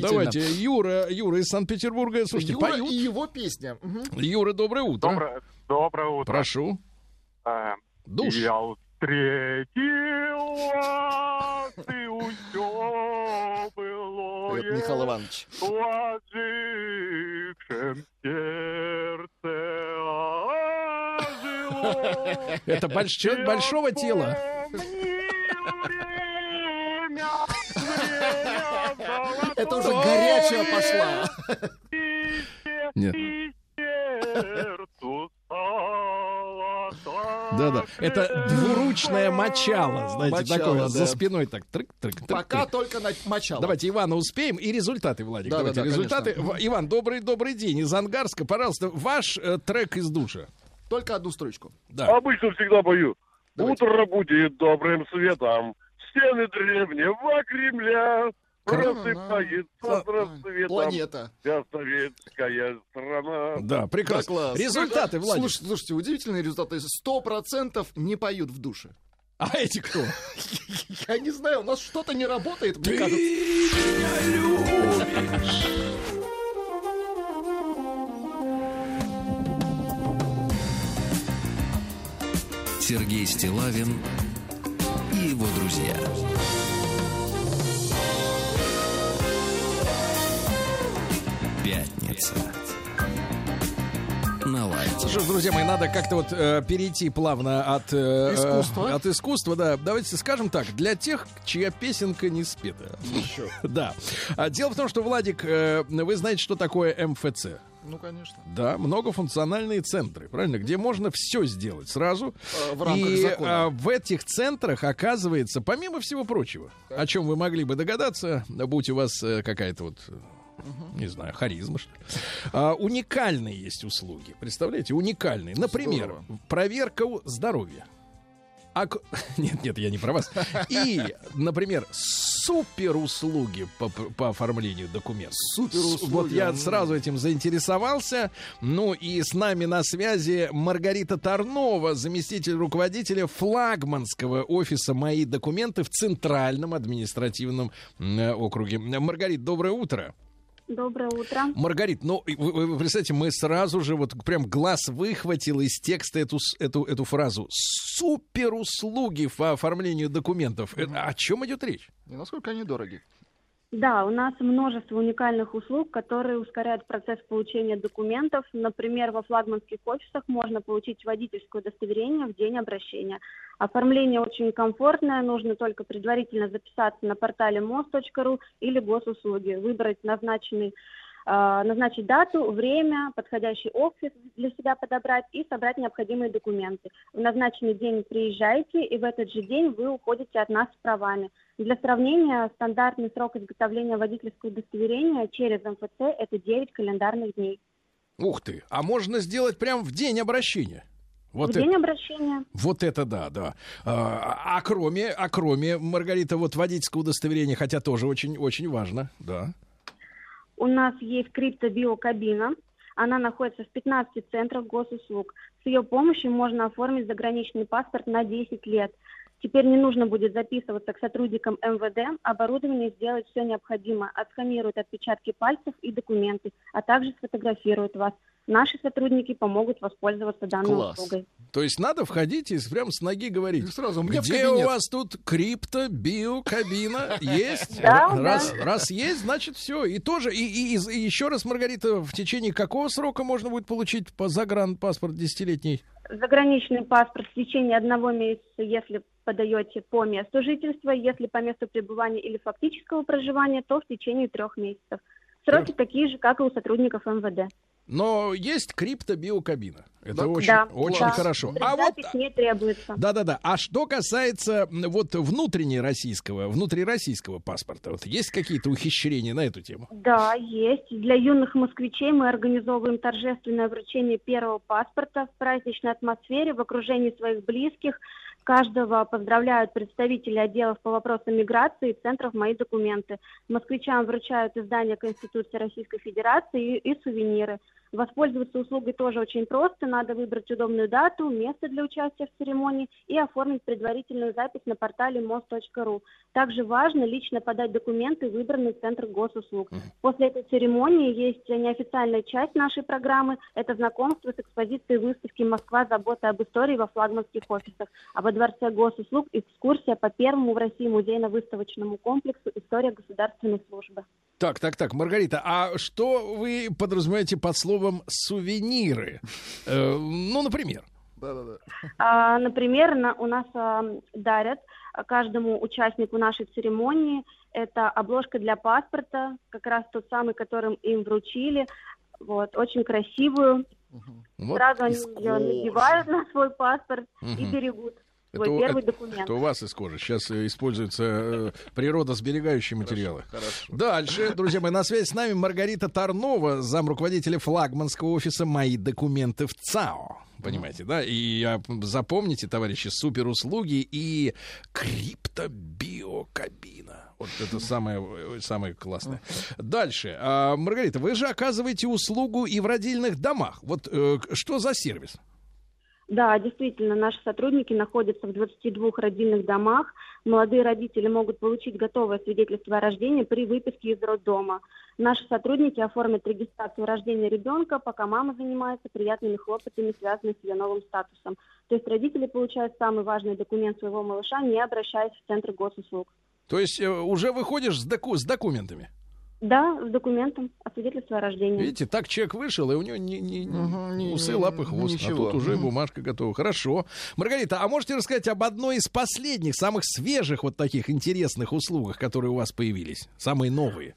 Давайте, Юра, Юра из Санкт-Петербурга. Слушайте, Юра поют. и его песня. Юра, доброе утро. Доброе, утро. Прошу. А, Душ. Я встретил вас, и усё было Михаил Иванович. в ожившем сердце ожило. Это больш- человек большого тела. Это уже горячая пошла. Нет. Да-да. Это двуручное мочало, знаете, Мочало, такое да. за спиной так трык трык трык Пока только на мочало. Давайте Ивана успеем и результаты, Владик. Да, Давайте да, да, результаты. конечно. Иван, добрый добрый день из Ангарска. Пожалуйста, ваш э, трек из душа. Только одну строчку. Да. Обычно всегда пою. Давайте. Утро будет добрым светом. Стены древнего Кремля Просыпается просветом. Планета. Вся советская страна. Да, прекрасно. Да. Результаты, Владимир. Слушайте, слушайте, удивительные результаты. Сто процентов не поют в душе. А эти кто? Я не знаю, у нас что-то не работает, мне кажется. меня любишь. Сергей Стилавин и его друзья. Пятница. На лайте. Что ж, друзья мои, надо как-то вот э, перейти плавно от э, Искусства. э, от искусства, да. Давайте скажем так, для тех, чья песенка не спета. Да. А дело в том, что Владик, э, вы знаете, что такое МФЦ? Ну, конечно. Да, многофункциональные центры, правильно, где можно все сделать сразу. Э, в рамках И закона. а, в этих центрах оказывается, помимо всего прочего, о чем вы могли бы догадаться, будь у вас э, какая-то вот не знаю, харизма, что ли. А, уникальные есть услуги. Представляете, уникальные. Например, Здорово. проверка здоровья. Ак- Нет, нет, я не про вас. И, например, супер услуги по, по оформлению документов. Суперуслуги, Вот я сразу этим заинтересовался. Ну и с нами на связи Маргарита Тарнова, заместитель руководителя флагманского офиса «Мои документы» в Центральном административном округе. Маргарита, доброе утро. Доброе утро. Маргарит, ну, и вы, вы представьте, мы сразу же вот прям глаз выхватил из текста эту, с- эту, эту фразу. Супер услуги по оформлению документов. Э, О чем идет речь? И насколько они дороги? Да, у нас множество уникальных услуг, которые ускоряют процесс получения документов. Например, во флагманских офисах можно получить водительское удостоверение в день обращения. Оформление очень комфортное, нужно только предварительно записаться на портале мост.ру или госуслуги, выбрать назначенный э, назначить дату, время, подходящий офис для себя подобрать и собрать необходимые документы. В назначенный день приезжаете, и в этот же день вы уходите от нас с правами. Для сравнения, стандартный срок изготовления водительского удостоверения через МФЦ – это 9 календарных дней. Ух ты, а можно сделать прям в день обращения. Вот в это, день обращения вот это да, да. А, а кроме, а кроме, Маргарита, вот водительского удостоверения, хотя тоже очень, очень важно, да. у нас есть криптобиокабина. Она находится в 15 центрах госуслуг. С ее помощью можно оформить заграничный паспорт на 10 лет. Теперь не нужно будет записываться к сотрудникам МВД. Оборудование сделает все необходимое. Отсканирует отпечатки пальцев и документы, а также сфотографирует вас. Наши сотрудники помогут воспользоваться данной Класс. услугой. То есть надо входить и прям с ноги говорить. И сразу мне Где у вас тут крипто, биокабина? Есть? Да, раз, да. раз есть, значит все. И тоже, и, и- и- и еще раз, Маргарита, в течение какого срока можно будет получить по загранпаспорт десятилетний? Заграничный паспорт в течение одного месяца, если подаете по месту жительства, если по месту пребывания или фактического проживания, то в течение трех месяцев. Сроки такие же, как и у сотрудников МВД. Но есть крипто-биокабина. Это Да, очень, да, очень да. хорошо. А вот Запись не требуется. Да-да-да. А что касается вот внутреннероссийского, внутрироссийского паспорта, вот есть какие-то ухищрения на эту тему? Да, есть. Для юных москвичей мы организовываем торжественное вручение первого паспорта в праздничной атмосфере, в окружении своих близких. Каждого поздравляют представители отделов по вопросам миграции и центров «Мои документы». Москвичам вручают издание Конституции Российской Федерации и, и сувениры. Воспользоваться услугой тоже очень просто. Надо выбрать удобную дату, место для участия в церемонии и оформить предварительную запись на портале мост.ру. Также важно лично подать документы в выбранный центр госуслуг. После этой церемонии есть неофициальная часть нашей программы. Это знакомство с экспозицией выставки «Москва. Забота об истории» во флагманских офисах. А во Дворце госуслуг экскурсия по первому в России музейно-выставочному комплексу «История государственной службы». Так, так, так, Маргарита, а что вы подразумеваете под словом сувениры? Э, ну, например. Да-да-да. А, Например, на- у нас а, дарят каждому участнику нашей церемонии это обложка для паспорта, как раз тот самый, которым им вручили. Вот, очень красивую. Вот Сразу они ее надевают на свой паспорт и Мгм. берегут свой у- первый это- документ. Это у вас из кожи. Сейчас э, используются э, природосберегающие материалы. Хорошо. Дальше, друзья мои, на связи с нами Маргарита Тарнова, зам руководителя флагманского офиса «Мои документы в ЦАО». Понимаете, да? И а, запомните, товарищи, суперуслуги и криптобиокабина. Вот это самое, э, самое классное. Дальше. А, Маргарита, вы же оказываете услугу и в родильных домах. Вот э, что за сервис? Да, действительно, наши сотрудники находятся в 22 родильных домах. Молодые родители могут получить готовое свидетельство о рождении при выписке из роддома. Наши сотрудники оформят регистрацию рождения ребенка, пока мама занимается приятными хлопотами, связанными с ее новым статусом. То есть родители получают самый важный документ своего малыша, не обращаясь в Центр госуслуг. То есть э, уже выходишь с, доку- с документами? Да, с документом о свидетельстве о рождении. Видите, так человек вышел, и у него не, не- не- усы, лапы, хвост. ничего. А тут уже бумажка готова. Хорошо. Маргарита, а можете рассказать об одной из последних, самых свежих вот таких интересных услугах, которые у вас появились? Самые новые.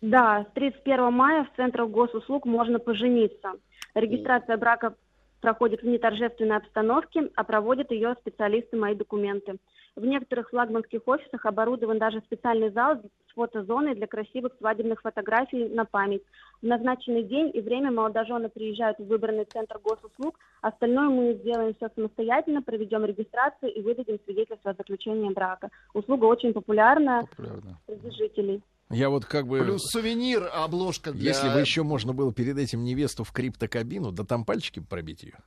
Да, с 31 мая в Центрах госуслуг можно пожениться. Регистрация брака проходит в неторжественной обстановке, а проводят ее специалисты «Мои документы». В некоторых флагманских офисах оборудован даже специальный зал с фотозоной для красивых свадебных фотографий на память. В назначенный день и время молодожены приезжают в выбранный центр госуслуг, остальное мы сделаем все самостоятельно, проведем регистрацию и выдадим свидетельство о заключении брака. Услуга очень популярна среди жителей. Я вот как бы... Плюс сувенир, обложка для... Если бы еще можно было перед этим невесту в криптокабину, да там пальчики пробить ее.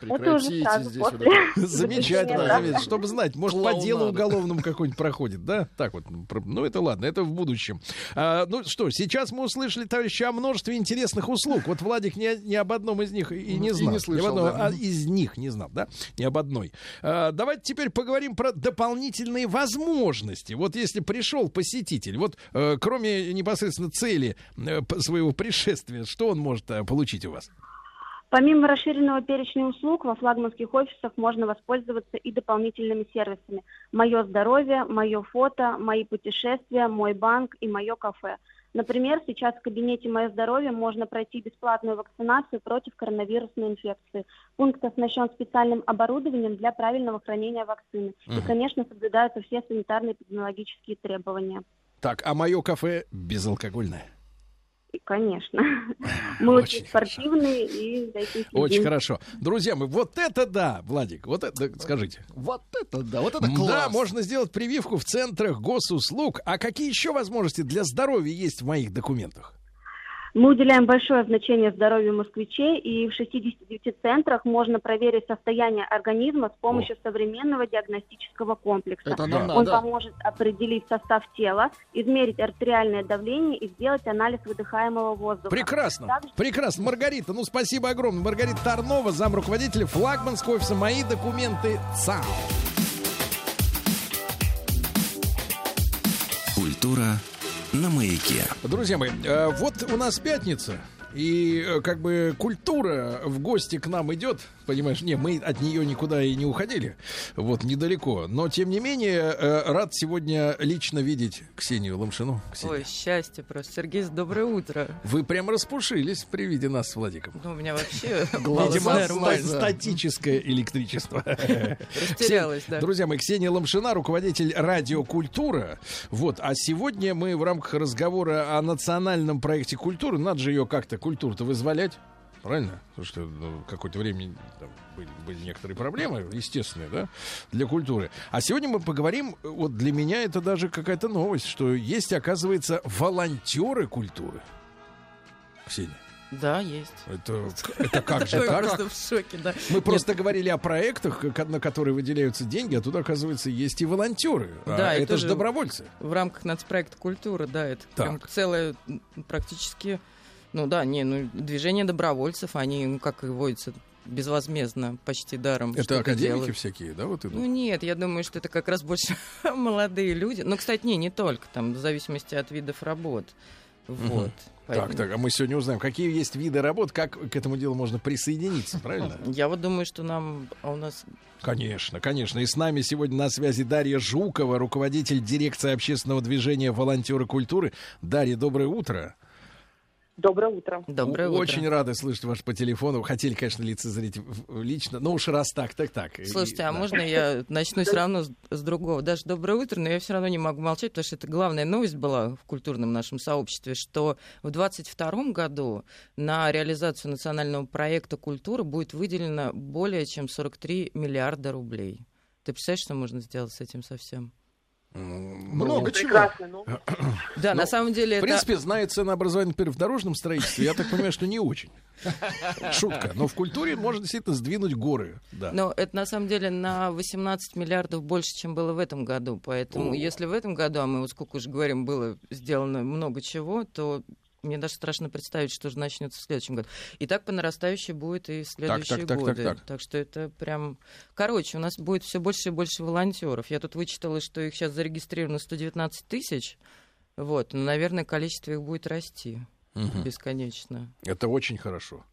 Прекратите сразу здесь вот. Замечательно, Да. замечательно. чтобы знать, может, по делу уголовному какой-нибудь проходит, да? Так вот, ну, это ладно, это в будущем. А, ну что, сейчас мы услышали, товарищи, о множестве интересных услуг. Вот Владик ни, ни об одном из них и И не не знал. слышал, Ни об одном, да. а из них не знал, да? Ни об одной. А, давайте теперь поговорим про дополнительные возможности. Вот если пришел посетитель, вот э, кроме непосредственно цели э, своего пришествия, что он может э, получить у вас? Помимо расширенного перечня услуг, во флагманских офисах можно воспользоваться и дополнительными сервисами. Мое здоровье, мое фото, мои путешествия, мой банк и мое кафе. Например, сейчас в кабинете «Мое здоровье» можно пройти бесплатную вакцинацию против коронавирусной инфекции. Пункт оснащен специальным оборудованием для правильного хранения вакцины. И, Мгм. конечно, соблюдаются все санитарно-эпидемиологические требования. Так, а мое кафе безалкогольное. И, конечно. Мы Очень очень спортивные и этим Очень хорошо. Друзья мои, вот это да, Владик, вот это, да, скажите. Вот это да, вот это класс. Да, можно сделать прививку в центрах госуслуг. А какие еще возможности для здоровья есть в моих документах? Мы уделяем большое значение здоровью москвичей, и в 69 центрах можно проверить состояние организма с помощью современного диагностического комплекса. Это нам Он надо. поможет определить состав тела, измерить артериальное давление и сделать анализ выдыхаемого воздуха. Прекрасно, Также- прекрасно. Маргарита, ну спасибо огромное. Маргарита Тарнова, зам руководителя флагманского офиса «Мои документы ЦАМ». Культура на маяке. Друзья мои, э, вот у нас пятница, и э, как бы культура в гости к нам идет, понимаешь? Не, мы от нее никуда и не уходили, вот недалеко. Но тем не менее э, рад сегодня лично видеть Ксению Ломшину. Ксения, Ой, счастье просто. Сергей, доброе утро. Вы прям распушились при виде нас с Владиком. Ну, у меня вообще Видимо, статическое электричество. растерялась, да. Друзья мои, Ксения Ломшина, руководитель радиокультура. Вот, а сегодня мы в рамках разговора о национальном проекте культуры, надо же ее как-то культуру-то вызволять. Правильно? Потому что ну, какое-то время там, были, были некоторые проблемы, естественные, да, для культуры. А сегодня мы поговорим, вот для меня это даже какая-то новость, что есть, оказывается, волонтеры культуры. Ксения, Да, есть. это, это как же так? просто в шоке, да. Мы просто говорили о проектах, на которые выделяются деньги, а тут, оказывается, есть и волонтеры. А Да, и это же добровольцы. В рамках нацпроекта «Культура», да, это Так. прям целое практически, ну да, не, ну движение добровольцев, они, ну, как и водится, безвозмездно, почти даром. Это академики делают. всякие, да, вот идут? Ну нет, я думаю, что это как раз больше молодые люди. Ну, кстати, не, не только, там, в зависимости от видов работ. Вот. так, Поэтому так, а мы сегодня узнаем, какие есть виды работ, как к этому делу можно присоединиться, правильно? Я вот думаю, что нам, а у нас Конечно, конечно. И с нами сегодня на связи Дарья Жукова, руководитель дирекции общественного движения «Волонтеры культуры». Дарья, доброе утро. Доброе утро. доброе утро. Очень рады слышать вас по телефону. Хотели, конечно, лицезреть лично, но уж раз так, так, так. И- Слушайте, а да. можно я начну все равно с, с другого? Даже доброе утро, но я все равно не могу молчать, потому что это главная новость была в культурном нашем сообществе, что в 2022 году на реализацию национального проекта «Культура» будет выделено более чем 43 миллиарда рублей. Ты представляешь, что можно сделать с этим совсем? Много чего. Прекрасно, ну. Да, на самом деле В это... принципе, зная ценообразование, например, в дорожном строительстве, я так понимаю, что не очень. Шутка. Но в культуре можно действительно сдвинуть горы. Да. Но это на самом деле на 18 миллиардов больше, чем было в этом году. Поэтому О. если в этом году, а мы вот сколько уже говорим, было сделано много чего, то мне даже страшно представить, что же начнется в следующем году. И так по нарастающей будет и в следующие так, так, годы. так, так. что это прям... Короче, у нас будет все больше и больше волонтеров. Я тут вычитала, что их сейчас зарегистрировано 119 тысяч. Вот, но, наверное, количество их будет расти Мгм. бесконечно. Это очень хорошо.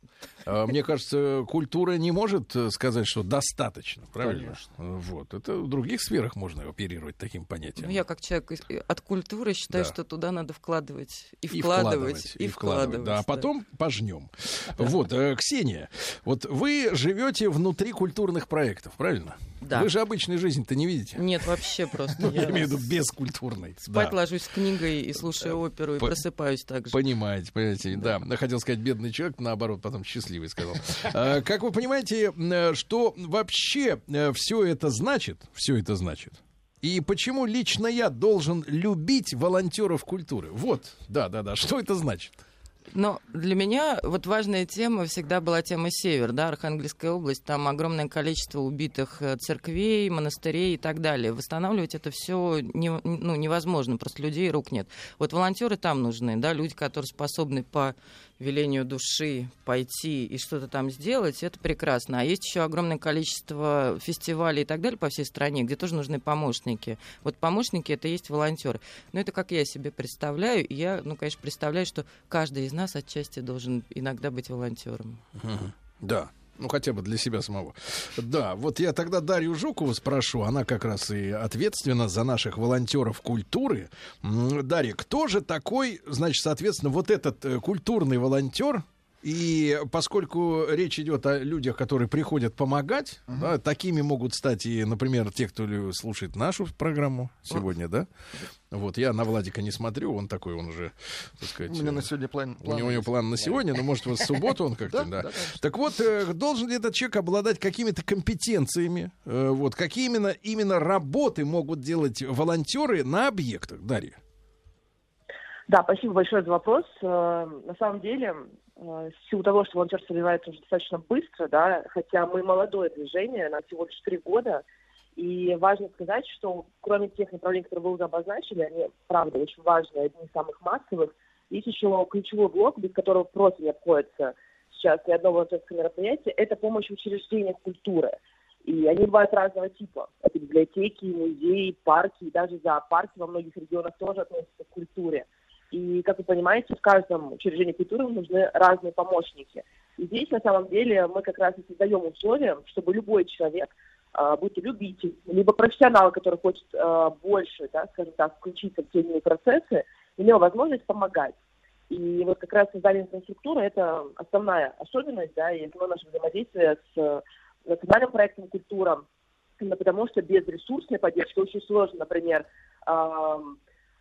А, Мне кажется, культура не может э, сказать, что достаточно, правильно? Э, Вот. Это в других сферах можно оперировать таким понятием. Ну, я как человек э, от культуры считаю, Да. что туда надо вкладывать и И вкладывать, и, вкладывать, да, а да. потом пожнем. Вот, Ксения, вот вы живете внутри культурных проектов, правильно? Да. Вы же обычной жизни-то не видите. Нет, вообще просто. Я имею в виду бескультурной. Спать Да. ложусь с книгой и слушаю оперу, и просыпаюсь так же. Понимаете, понимаете, да. Хотел сказать бедный человек, наоборот, потом счастливый сказал. А, Как вы понимаете, э, что вообще все это значит, все это значит? И почему лично я должен любить волонтеров культуры? Вот, да, да, да. Что это значит? Но для меня вот важная тема всегда была тема Север, да, Архангельская область. Там огромное количество убитых э, церквей, монастырей и так далее. Восстанавливать это все не, ну, невозможно, просто людей рук нет. Вот волонтеры там нужны, да, люди, которые способны по велению души пойти и что-то там сделать, это прекрасно. А есть еще огромное количество фестивалей и так далее по всей стране, где тоже нужны помощники. Вот помощники это и есть волонтеры. Но это как я себе представляю. Я, ну, конечно, представляю, что каждый из нас отчасти должен иногда быть волонтером. Да. Ну, хотя бы для себя самого. Да, вот я тогда Дарью Жукову спрошу, она как раз и ответственна за наших волонтеров культуры. Дарья, кто же такой, значит, соответственно, вот этот э, культурный волонтер, и поскольку речь идет о людях, которые приходят помогать, да, такими могут стать и, например, те, кто слушает нашу программу сегодня, да? Вот я на Владика не смотрю, он такой, он уже, так сказать, У меня э, на сегодня план. у него, у него план на сегодня, но может вот в субботу он как-то, Да. Так вот, э, должен ли этот человек обладать какими-то компетенциями? Э, Вот какие именно именно работы могут делать волонтеры на объектах, Дарья? Да, спасибо большое за вопрос. Э, На самом деле, э, в силу того, что волонтерство развивается уже достаточно быстро, да, хотя мы молодое движение, нам всего лишь три года, и важно сказать, что кроме тех направлений, которые вы уже обозначили, они, правда, очень важные, одни из самых массовых, есть еще ключевой блок, без которого просто не обходится сейчас ни одно волонтерское мероприятие, это помощь в культуры. И они бывают разного типа. Это библиотеки, музеи, парки, и даже зоопарки во многих регионах тоже относятся к культуре. И, как вы понимаете, в каждом учреждении культуры нужны разные помощники. И здесь, на самом деле, мы как раз и создаем условия, чтобы любой человек, а, будь то любитель, либо профессионал, который хочет а, больше, да, скажем так, включиться в те или иные процессы, имел возможность помогать. И вот как раз создание инфраструктуры – это основная особенность, да, и основное наше взаимодействие с национальным проектом «Культура», потому что без ресурсной поддержки очень сложно, например,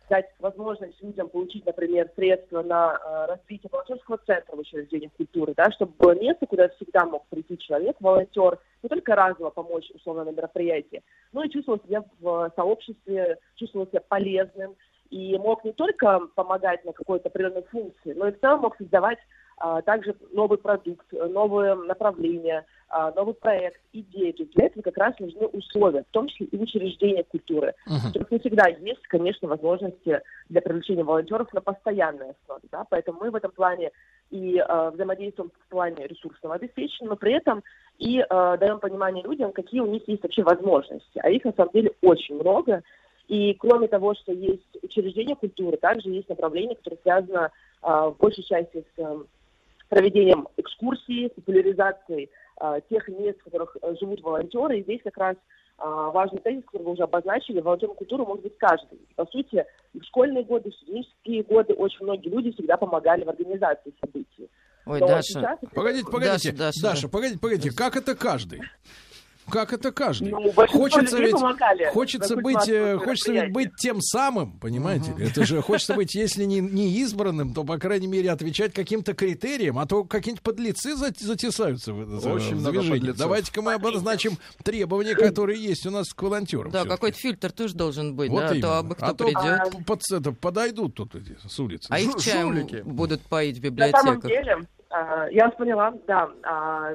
дать возможность людям получить, например, средства на э, развитие волонтерского центра в учреждениях культуры, да, чтобы было место, куда всегда мог прийти человек, волонтер, не только разово помочь условно на мероприятии, но и чувствовал себя в сообществе, чувствовал себя полезным, и мог не только помогать на какой-то определенной функции, но и в целом мог создавать а, также новый продукт, новые направления, новый проект, идеи. То есть для этого как раз нужны условия, в том числе и в учреждениях культуры. То есть не всегда есть, конечно, возможности для привлечения волонтеров на постоянной основе. Да? Поэтому мы в этом плане и э, взаимодействуем в плане ресурсного обеспечения, но при этом и э, даем понимание людям, какие у них есть вообще возможности. А их на самом деле очень много. И кроме того, что есть учреждения культуры, также есть направление, которое связано э, в большей части с э, проведением экскурсий, популяризацией тех мест, в которых э, живут волонтеры. И здесь как раз э, важный тезис, который вы уже обозначили, волонтером культуры может быть каждый. По сути, и в школьные годы, в студенческие годы очень многие люди всегда помогали в организации событий. Ой, Но Даша. сейчас- Погодите, погодите, Даша, Даша, Даша, да. погодите, погодите, как это каждый? Как это каждый? Ну, хочется ведь, помогали. хочется быть, э, хочется ведь быть тем самым, понимаете? ли? Это же хочется быть, если не, не избранным, то, по крайней мере, отвечать каким-то критериям, а то какие-нибудь подлецы зат- затесаются в, Очень в. Давайте-ка мы обозначим требования, которые есть у нас к волонтерам. Да, какой-то фильтр тоже должен быть, Вот да, а то именно. абы кто а то придет. п- под это, подойдут тут эти с улицы. А их жулики. будут поить в На самом библиотеках. деле, а, я вас поняла, да, а,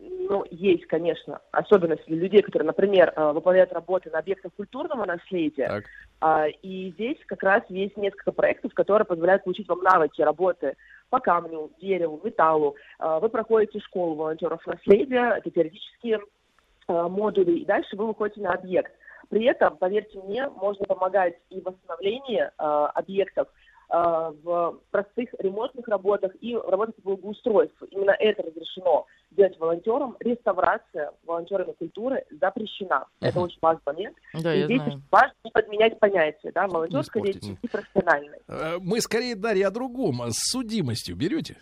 ну, есть, конечно, особенности для людей, которые, например, а, выполняют работы на объектах культурного наследия. Так. А, И здесь как раз есть несколько проектов, которые позволяют получить вам навыки работы по камню, дереву, металлу. А, Вы проходите школу волонтеров наследия, это теоретические а, модули, и дальше вы выходите на объект. При этом, поверьте мне, можно помогать и в восстановлении а, объектов, в простых ремонтных работах и в работах по благоустройству. Именно это разрешено делать волонтерам. Реставрация волонтерами культуры запрещена. Это очень важный момент. Да, и я здесь знаю. важно не подменять понятия, да, испортить. деятельности и профессиональной. Э, Мы скорее, Дарья, о другом. а С судимостью берете?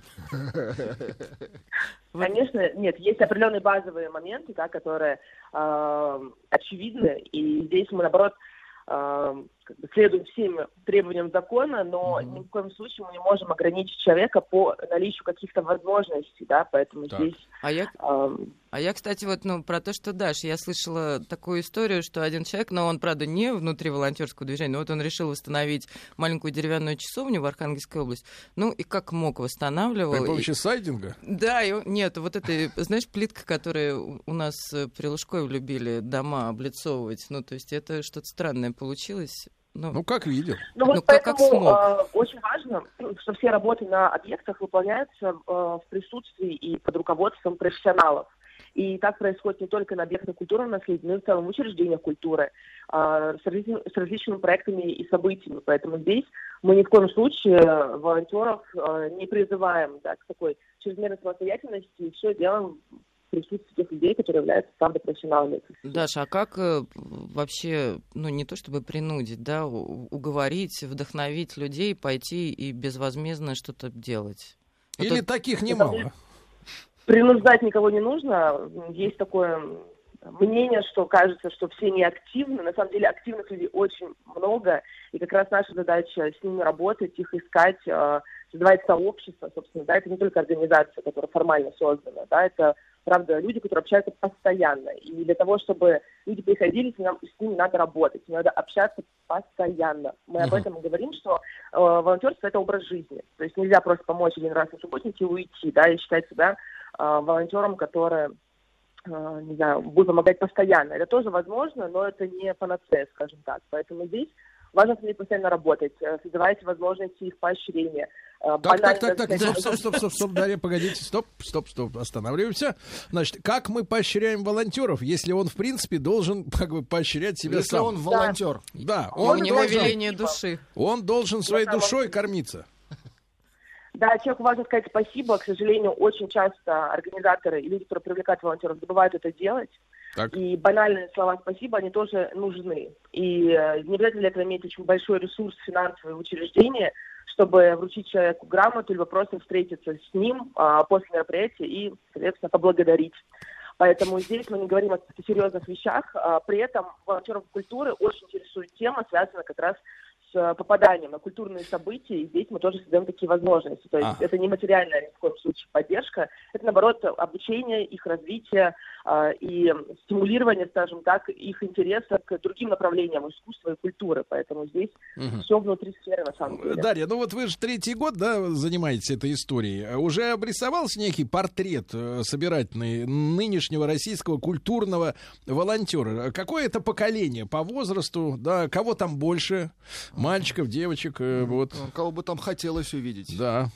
Конечно, нет, есть определенные базовые моменты, да, которые э, очевидны, и здесь мы, наоборот, э, следуем всем требованиям закона, но ни в коем случае мы не можем ограничить человека по наличию каких-то возможностей, да, поэтому Так. здесь... А я, э, а я, кстати, вот ну, про то, что Даш, я слышала такую историю, что один человек, но он, правда, не внутри волонтерского движения, но вот он решил восстановить маленькую деревянную часовню в Архангельской области. Ну и как мог восстанавливал. При и- помощи сайдинга? Да, и, нет, вот это, знаешь, плитка, которую у нас э, при Лужкове любили дома облицовывать, ну, то есть это что-то странное получилось. Ну, Ну, как видел. Ну, вот Ну, как- как поэтому смог? э, очень важно, что все работы на объектах выполняются э, в присутствии и под руководством профессионалов. И так происходит не только на объектах культурного наследия, но и в целом в учреждениях культуры, э, с, различными, с различными проектами и событиями. Поэтому здесь мы ни в коем случае волонтеров э, не призываем да, к такой чрезмерной самостоятельности, и все делаем в присутствии тех людей, которые являются, правда, профессионалами. Даша, а как э, вообще, ну, не то чтобы принудить, да, уговорить, вдохновить людей пойти и безвозмездно что-то делать? Ну, Или тут- таких немало? принуждать никого не нужно. Есть такое мнение, что кажется, что все неактивны. На самом деле активных людей очень много. И как раз наша задача с ними работать, их искать, э, создавать сообщество, собственно. Да, это не только организация, которая формально создана. Да, это, правда, люди, которые общаются постоянно. И для того, чтобы люди приходили, с, нам- с ними надо работать. С ними надо общаться постоянно. Мы об Мгм. этом и говорим, что э, волонтерство – это образ жизни. То есть нельзя просто помочь один раз на субботнике и уйти, да, и считать себя э, волонтером, который, э, не знаю, будет помогать постоянно. Это тоже возможно, но это не панацея, скажем так. Поэтому здесь важно с ними постоянно работать, э, создавать возможности их поощрения. Э, Так, так, банально так, так, стоп, стоп, стоп, стоп, стоп, Дарья, погодите, стоп, стоп, стоп, останавливаемся. Значит, как мы поощряем волонтеров, если он, в принципе, должен как бы поощрять себя Если сам? он волонтер. Да, У он него должен, веление души. он должен своей душой кормиться. Да, человеку важно сказать спасибо. К сожалению, очень часто организаторы и люди, которые привлекают волонтеров, забывают это делать. Так. И банальные слова спасибо, они тоже нужны. И э, не обязательно для этого иметь очень большой ресурс финансовый в учреждении, чтобы вручить человеку грамоту, либо просто встретиться с ним а, после мероприятия и, соответственно, поблагодарить. Поэтому здесь мы не говорим о каких-то серьезных вещах. а, При этом волонтеров культуры очень интересует тема, связанная как раз с попаданием на культурные события, и здесь мы тоже создаем такие возможности. То есть Ага. это не материальная ни в коем случае поддержка, это, наоборот, обучение, их развитие а, и стимулирование, скажем так, их интереса к другим направлениям искусства и культуры. Поэтому здесь Мгм. все внутри сферы, на самом деле. Дарья, ну вот вы же третий год, да, занимаетесь этой историей. Уже обрисовался некий портрет э, собирательный нынешнего российского культурного волонтера. Какое это поколение по возрасту, да, кого там больше? Мальчиков, девочек, э, вот. Ну, Кого бы там хотелось увидеть. Да.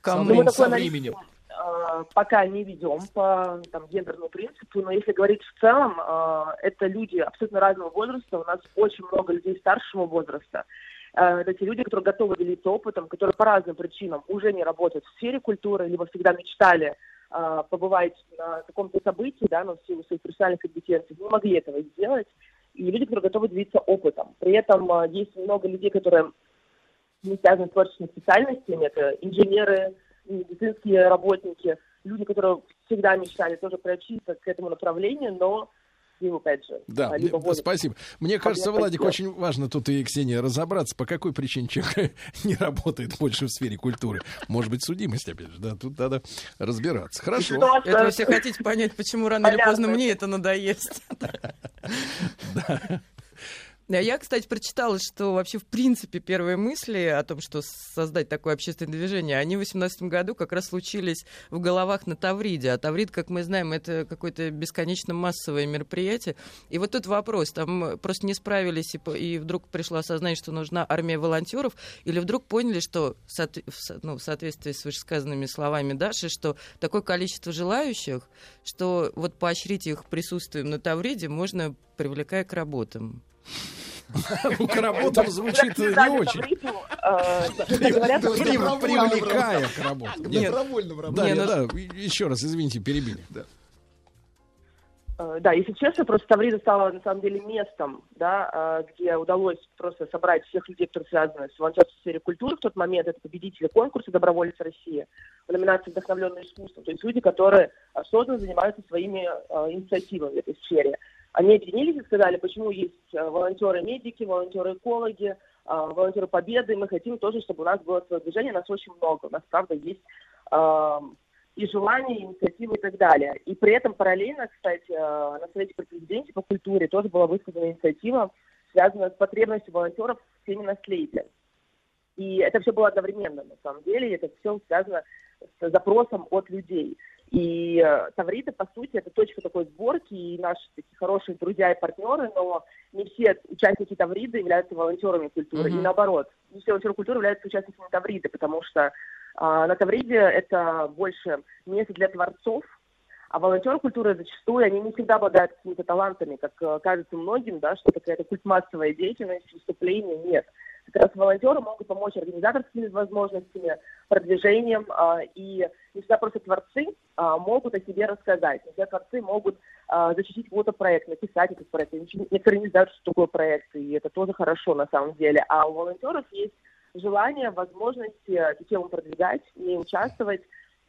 Кому? Ну, Со такой временем. Э, пока не ведем по там, гендерному принципу, но если говорить в целом, э, это люди абсолютно разного возраста. У нас очень много людей старшего возраста. Э, Это те люди, которые готовы делиться опытом, которые по разным причинам уже не работают в сфере культуры, либо всегда мечтали э, побывать на каком-то событии, да, но в силу своих профессиональных компетенций не могли этого сделать. И люди, которые готовы делиться опытом. При этом э, есть много людей, которые не связаны с творческими специальностями. Это инженеры, медицинские работники, люди, которые всегда мечтали тоже приобщиться к этому направлению, но счастливы, опять же. Да, а, мне- спасибо. Мне кажется, Владик, очень важно тут и Ксения разобраться, по какой причине человек не работает больше в сфере культуры. Может быть, судимость, опять же, да, тут надо разбираться. Хорошо. Это вы все хотите понять, почему рано или поздно мне это надоест. А Я, кстати, прочитала, что вообще в принципе первые мысли о том, что создать такое общественное движение, они в 2018 году как раз случились в головах на Тавриде. А Таврид, как мы знаем, это какое-то бесконечно массовое мероприятие. И вот тут вопрос, там просто не справились, и, и вдруг пришло осознание, что нужна армия волонтеров, или вдруг поняли, что ну, в соответствии с вышесказанными словами Даши, что такое количество желающих, что вот поощрить их присутствием на Тавриде можно, привлекая к работам. Ну, к работам звучит не очень. э, Привлекая к работе. Нет, добровольно в Да, работе. нет, да, еще раз, извините, перебили. Э, Да, если честно, просто Таврида стала на самом деле местом, да, э, где удалось просто собрать всех людей, которые связаны с волонтерством в сфере культуры в тот момент. Это победители конкурса «Добровольцы России» в номинации «Вдохновленное искусство». То есть люди, которые осознанно занимаются своими инициативами в этой сфере. Они объединились и сказали, почему есть э, волонтеры-медики, волонтеры-экологи, э, волонтеры Победы. Мы хотим тоже, чтобы у нас было свое движение. Нас очень много. У нас, правда, есть э, и желания, и инициативы и так далее. И при этом параллельно, кстати, э, на Совете при президенте по культуре тоже была высказана инициатива, связанная с потребностью волонтеров в теме наследия. И это все было одновременно, на самом деле, и это все связано с запросом от людей. И э, Таврида, по сути, это точка такой сборки, и наши такие хорошие друзья и партнеры, но не все участники Тавриды являются волонтерами культуры, Мгм. и наоборот. Не все волонтеры культуры являются участниками Тавриды, потому что а, на Тавриде это больше место для творцов, а волонтеры культуры зачастую, они не всегда обладают какими-то талантами, как э, кажется многим, да, что это какая-то культмассовая деятельность, выступление, нет. Как раз волонтеры могут помочь организаторскими возможностями, продвижением, а, и не всегда просто творцы а, могут о себе рассказать, не всегда творцы могут а, защитить какой-то проект, написать этот проект. Некоторые не знают, что такое проект, и это тоже хорошо на самом деле. А у волонтеров есть желание, возможность э, эту тему продвигать, не участвовать,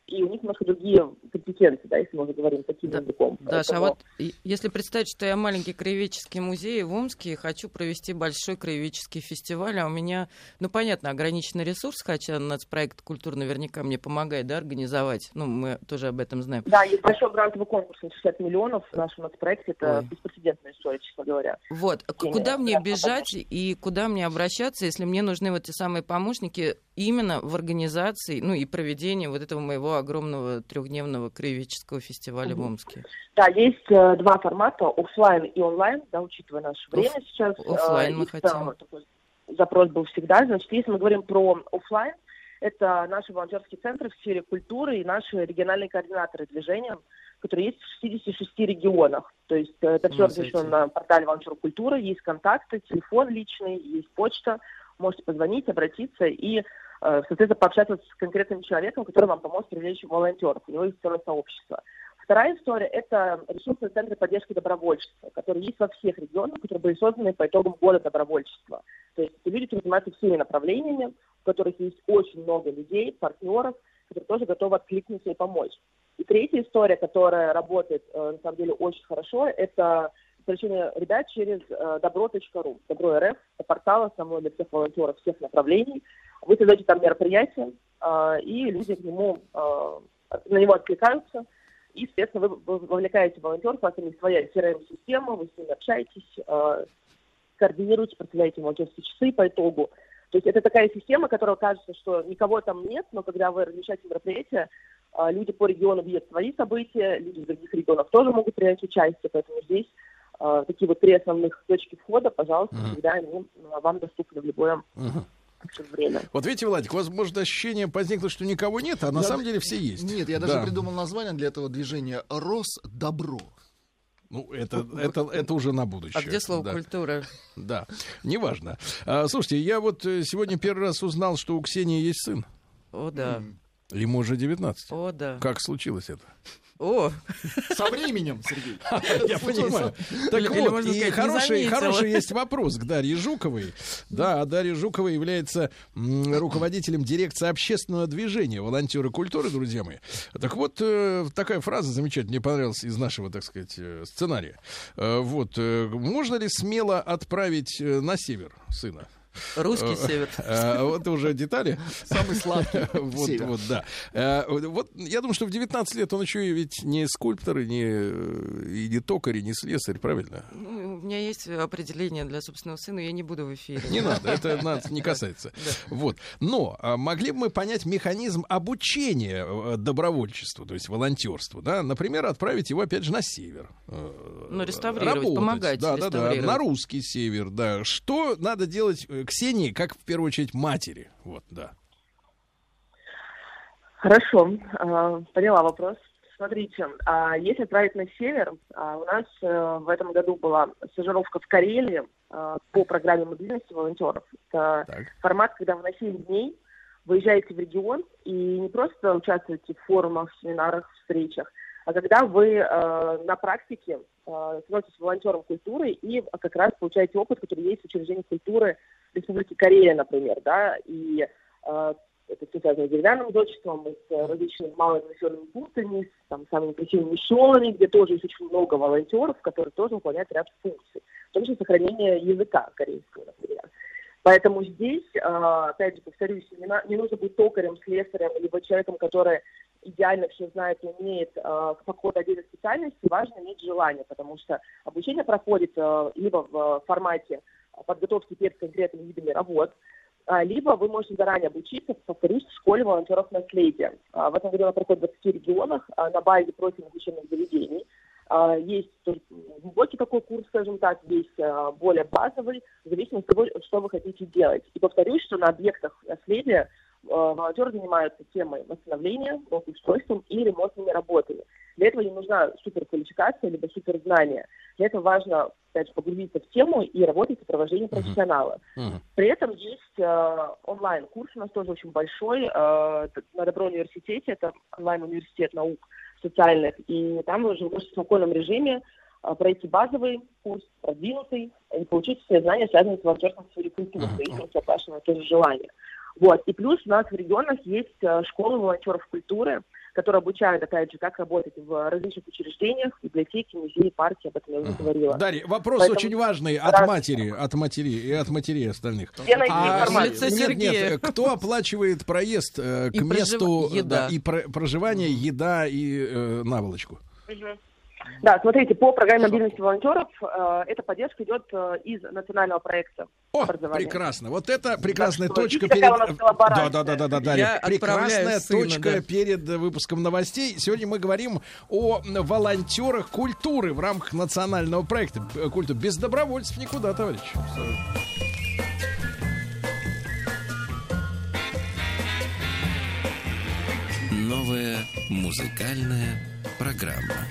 и у них немножко другие компетенции, да, если мы уже говорим таким языком. Даша, а Поэтому- вот и- если представить, что я маленький краеведческий музей в Омске и хочу провести большой краеведческий фестиваль, а у меня, ну, понятно, ограниченный ресурс, хотя нацпроект «Культура» наверняка мне помогает, да, организовать. Ну, мы тоже об этом знаем. Да, есть большой грантовый конкурс на 60 миллионов в нашем нацпроекте. Это беспрецедентная история, честно говоря. Вот, Теме куда мне бежать и куда мне обращаться, если мне нужны вот те самые помощники именно в организации, ну, и проведении вот этого моего огромного трехдневного краеведческого фестиваля в Мгм. Омске? Да, есть э, два формата, оффлайн и онлайн, да, учитывая наше время Оф- сейчас. э, оффлайн мы и в хотим. такой запрос был всегда. Значит, если мы говорим про оффлайн, это наши волонтерские центры в сфере культуры и наши региональные координаторы движения, которые есть в 66 регионах. То есть э, это все размещено на портале волонтер культуры, есть контакты, телефон личный, есть почта, можете позвонить, обратиться и, э, соответственно, пообщаться с конкретным человеком, который вам поможет привлечь волонтеров. У него есть целое сообщество. Вторая история – это ресурсные центры поддержки добровольчества, которые есть во всех регионах, которые были созданы по итогам года добровольчества. То есть люди, занимаются всеми направлениями, у которых есть очень много людей, партнеров, которые тоже готовы откликнуться и помочь. И третья история, которая работает, э, на самом деле, очень хорошо, это привлечение ребят через э, добро.ру. Добро.рф – это портал основной для всех волонтеров всех направлений. Вы создаете там мероприятие, э, и люди к нему, э, на него откликаются. И, соответственно, вы вовлекаете волонтеров, у вас есть своя CRM-система, вы с ними общаетесь, э, координируете, проставляете волонтерские часы по итогу. То есть это такая система, которая кажется, что никого там нет, но когда вы размещаете мероприятие, люди по региону видят свои события, люди из других регионов тоже могут принять участие, поэтому здесь такие вот три основных точки входа, пожалуйста, Мгм. всегда они а, вам доступны в любое Мгм. время. Вот видите, Владик, у вас может ощущение возникло, что никого нет, а на Я- самом деле все есть. Нет, я даже Да. придумал название для этого движения «Росдобро». Ну, это, это, это уже на будущее. А где слово Да. «культура»? Да, неважно. А, слушайте, я вот э, сегодня первый раз узнал, что у Ксении есть сын. О, да. Ему уже 19. О, да. Как случилось это? О, Со временем, Сергей. Я понимаю. Так Или- или, вот, можно и хороший, есть вопрос к Дарье Жуковой. Да, Дарья Жукова является руководителем дирекции общественного движения «Волонтеры культуры», друзья мои. Так вот, э, такая фраза замечательная, мне понравилась из нашего, так сказать, э, сценария. Э, Вот, можно ли смело отправить на север сына? Русский Э, север. э, Вот уже детали. Самый сладкий Вот, да. Э, Вот я думаю, что в 19 лет он еще и ведь не скульптор, и не, и не токарь, и не слесарь, правильно? Ну, у меня есть определение для собственного сына, я не буду в эфире. Не надо, это нас не касается. Вот. Но а, могли бы мы понять механизм обучения добровольчеству, то есть волонтерству, да? Например, отправить его, опять же, на север. Ну, реставрировать, помогать да, да, да, на русский север, да. Что надо делать Ксении, как в первую очередь матери? Вот, да. Хорошо, а, поняла вопрос. Смотрите, а, если отправить на север, а, у нас э, в этом году была стажировка в Карелии по программе мобильности волонтеров. Это формат, когда вы на 7 дней выезжаете в регион и не просто участвуете в форумах, семинарах, встречах, а когда вы э, на практике э, становитесь волонтером культуры и как раз получаете опыт, который есть в учреждении культуры Республики Корея, например, да, и э, это все связано с деревянным зодчеством, с различными малыми населенными пунктами, с там, самыми красивыми селами, где тоже есть очень много волонтеров, которые тоже выполняют ряд функций, в том числе сохранение языка корейского, например. Поэтому здесь, э, опять же, повторюсь, не, нужно быть токарем, слесарем, либо человеком, который идеально все знает и умеет э, по какой-то отдельной специальности, важно иметь желание, потому что обучение проходит либо в формате подготовки перед конкретными видами работ, а, либо вы можете заранее обучиться, повторюсь, в школе волонтеров наследия. А, В этом году она проходит в 20 регионах а, на базе профильных учебных заведений. Есть глубокий такой курс, скажем так, есть более базовый, в зависимости от того, что вы хотите делать. И повторюсь, что на объектах наследия а, волонтеры занимаются темой восстановления, благоустройством и ремонтными работами. Для этого не нужна суперквалификация либо суперзнание. Для этого важно, опять же, погрузиться в тему и работать в сопровождении профессионала. При этом есть э, онлайн-курс у нас тоже очень большой э, на Добро университете, это онлайн-университет наук социальных, и там вы уже можете в спокойном режиме э, пройти базовый курс, продвинутый, и получить все знания, связанные с волонтерством культуры, в зависимости от вашего тоже желания. Вот. И плюс у нас в регионах есть э, школы волонтеров культуры, которые обучают, опять же, как работать в различных учреждениях, библиотеке, музее, парке, об этом я уже говорила. Дарья, вопрос Поэтому очень важный от раз- матери, от матери и от матерей остальных. Где найти А, нет, нет, кто оплачивает проезд э, к И прожив- месту еда. да, и про- проживание, еда и э, наволочку? Мгм. Да, смотрите, по программе мобильности волонтеров э, эта поддержка идет э, из национального проекта образования. Прекрасно. Вот это прекрасная Так точка перед... Да, да, да, да, да, Дарья. Прекрасная сына, точка да. перед выпуском новостей. Сегодня мы говорим о волонтерах культуры в рамках национального проекта э, культуры. Без добровольцев никуда, товарищ. Новая музыкальная программа.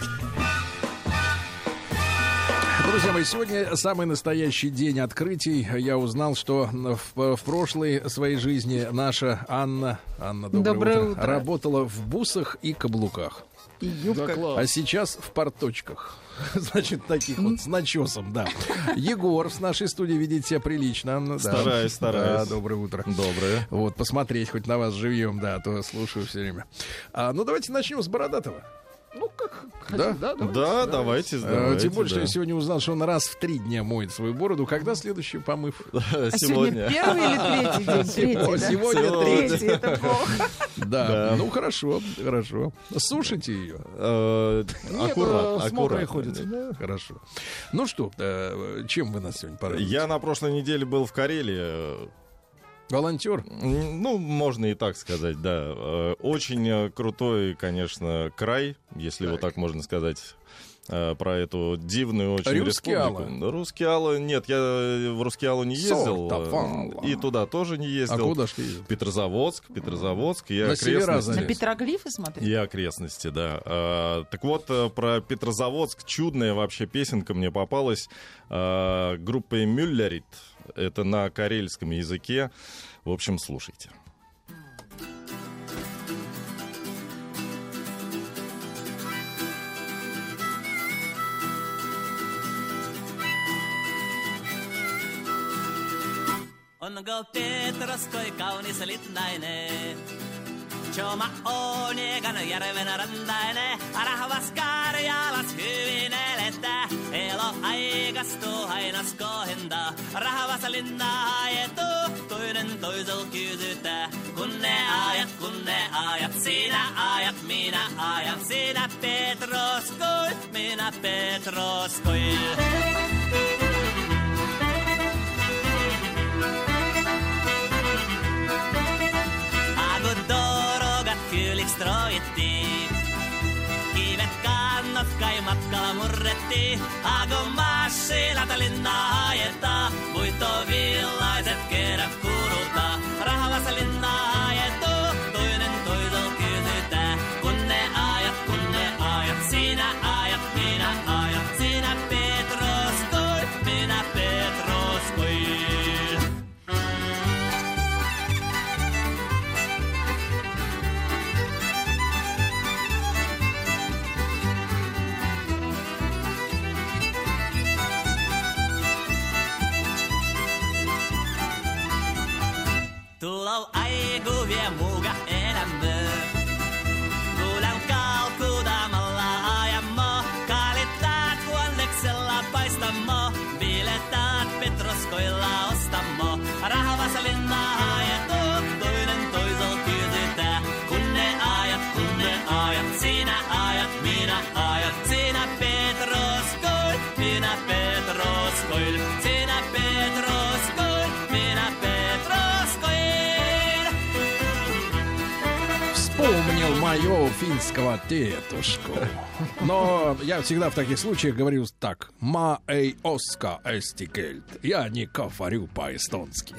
Друзья мои, сегодня самый настоящий день открытий. Я узнал, что в, в прошлой своей жизни наша Анна, Анна, доброе, Доброе утро. работала в бусах и каблуках. И юбка. А сейчас в порточках. Значит, таких вот с начесом, да. Егор с нашей студии ведет себя прилично. Анна, да. Стараюсь, стараюсь. Да, доброе утро. Доброе. Вот, посмотреть хоть на вас живьем, да, а то слушаю все время. А, ну, давайте начнем с Бородатого. Ну, как Да? хотите, да? давайте, Да, давайте. давайте, Э, давайте. Тем более, что да. я сегодня узнал, что он раз в три дня моет свою бороду. Когда следующий помыв? А сегодня первый или третий день? Да? Сегодня третий. Это плохо. Да, Да. ну хорошо, хорошо. Сушите ее. Э, Нет, аккурат, э, с мокрой аккуратно. ходит. Хорошо. Ну что, чем вы нас сегодня порадуете? Я на прошлой неделе был в Карелии. Волонтер? Ну, можно и так сказать, да. Э, Очень э, крутой, конечно, край, если вот так можно сказать э, про эту дивную очень Рускеала. республику. Рускеала, нет, я в Рускеалу не ездил. Сортовала. И туда тоже не А ездил. куда ж ты ездил? Петрозаводск, Петрозаводск и На окрестности. На петроглифы смотреть? И окрестности, да. А, так вот, про Петрозаводск чудная вообще песенка мне попалась а, группой Мюллерит. Это на карельском языке. В общем, слушайте. On go Petra skoj litnainen? Choma on ekan järven rantainen, rahvas Karjalas hyvin elettä. Elo aikastuu hainas kohinta, rahvas linnaa ajetu, toinen toisel kysytää. Kun ne ajat, kun ne ajat, sinä ajat, minä ajan, sinä Petroskoi, minä Petroskoi. konstruoittiin. Kivet kannat kai matkalla murrettiin, Aakon maassa linnaa ajetaan, muito villa. Финского тетушку. Но я всегда в таких случаях говорю так. Ма эй оска эстикельт. Я не говорю по-эстонски.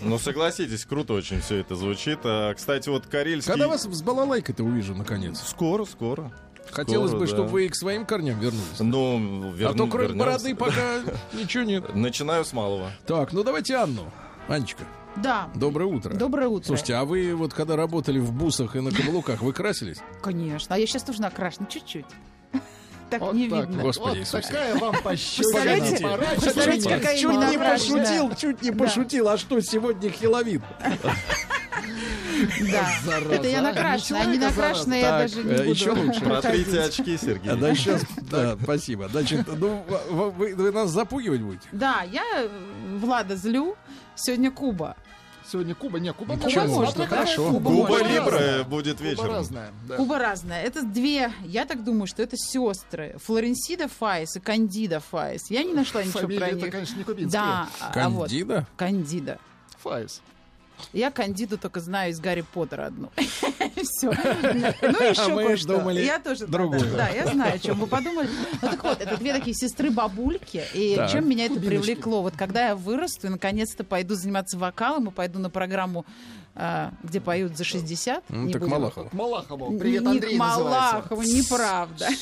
Ну, согласитесь, круто очень все это звучит. А, кстати, вот карельский... Когда вас с балалайкой-то увижу, наконец? Скоро, скоро. Хотелось Скоро, бы, да. чтобы вы к своим корням вернулись. Ну, а то кроме бороды пока ничего нет. Начинаю с малого. Так, ну давайте Анну. Анечка, Да. доброе утро. Доброе утро. Слушайте, а вы вот когда работали в бусах и на каблуках, вы красились? Конечно. А я сейчас тоже накрашена чуть-чуть. Так Вот не так видно. Господи Вот Иисусе. такая вам пощечина. Представляете? Пора Представляете, чуть-чуть. какая Чуть не пошутил, чуть не пошутил. А что, сегодня Хеловин? Да. Зараза, Это я накрашена, а не накрашена я даже не э, буду. еще лучше. Протрите очки, Сергей. А, Да, сейчас, да, спасибо. Значит, ну, вы, вы нас запугивать будете? Да, я Влада злю. Сегодня Куба. Сегодня Куба. Не, Куба Почему? можно. Смотри, хорошо. Куба Куба. Либра будет Куба вечером. разная. да. Куба разная. Это две, я так думаю, что это сестры. Флоренсида Файс и Кандида Файс. Я не нашла ничего про Фамилия-то, них. конечно, не кубинская. Да, а вот. Кандида? Кандида. Файс. Я Кандиду только знаю из Гарри Поттера одну. Все. Ну, еще А мы кое-что. Я тоже другую. Да, я знаю, о чем вы подумали. Ну так вот, это две такие сестры-бабульки. И чем меня это привлекло? Вот когда я вырасту и наконец-то пойду заниматься вокалом и пойду на программу, где поют за 60. Ну, не так будем- Малахова. К Малахову. не Привет, к Андрей называется. Малахову, неправда.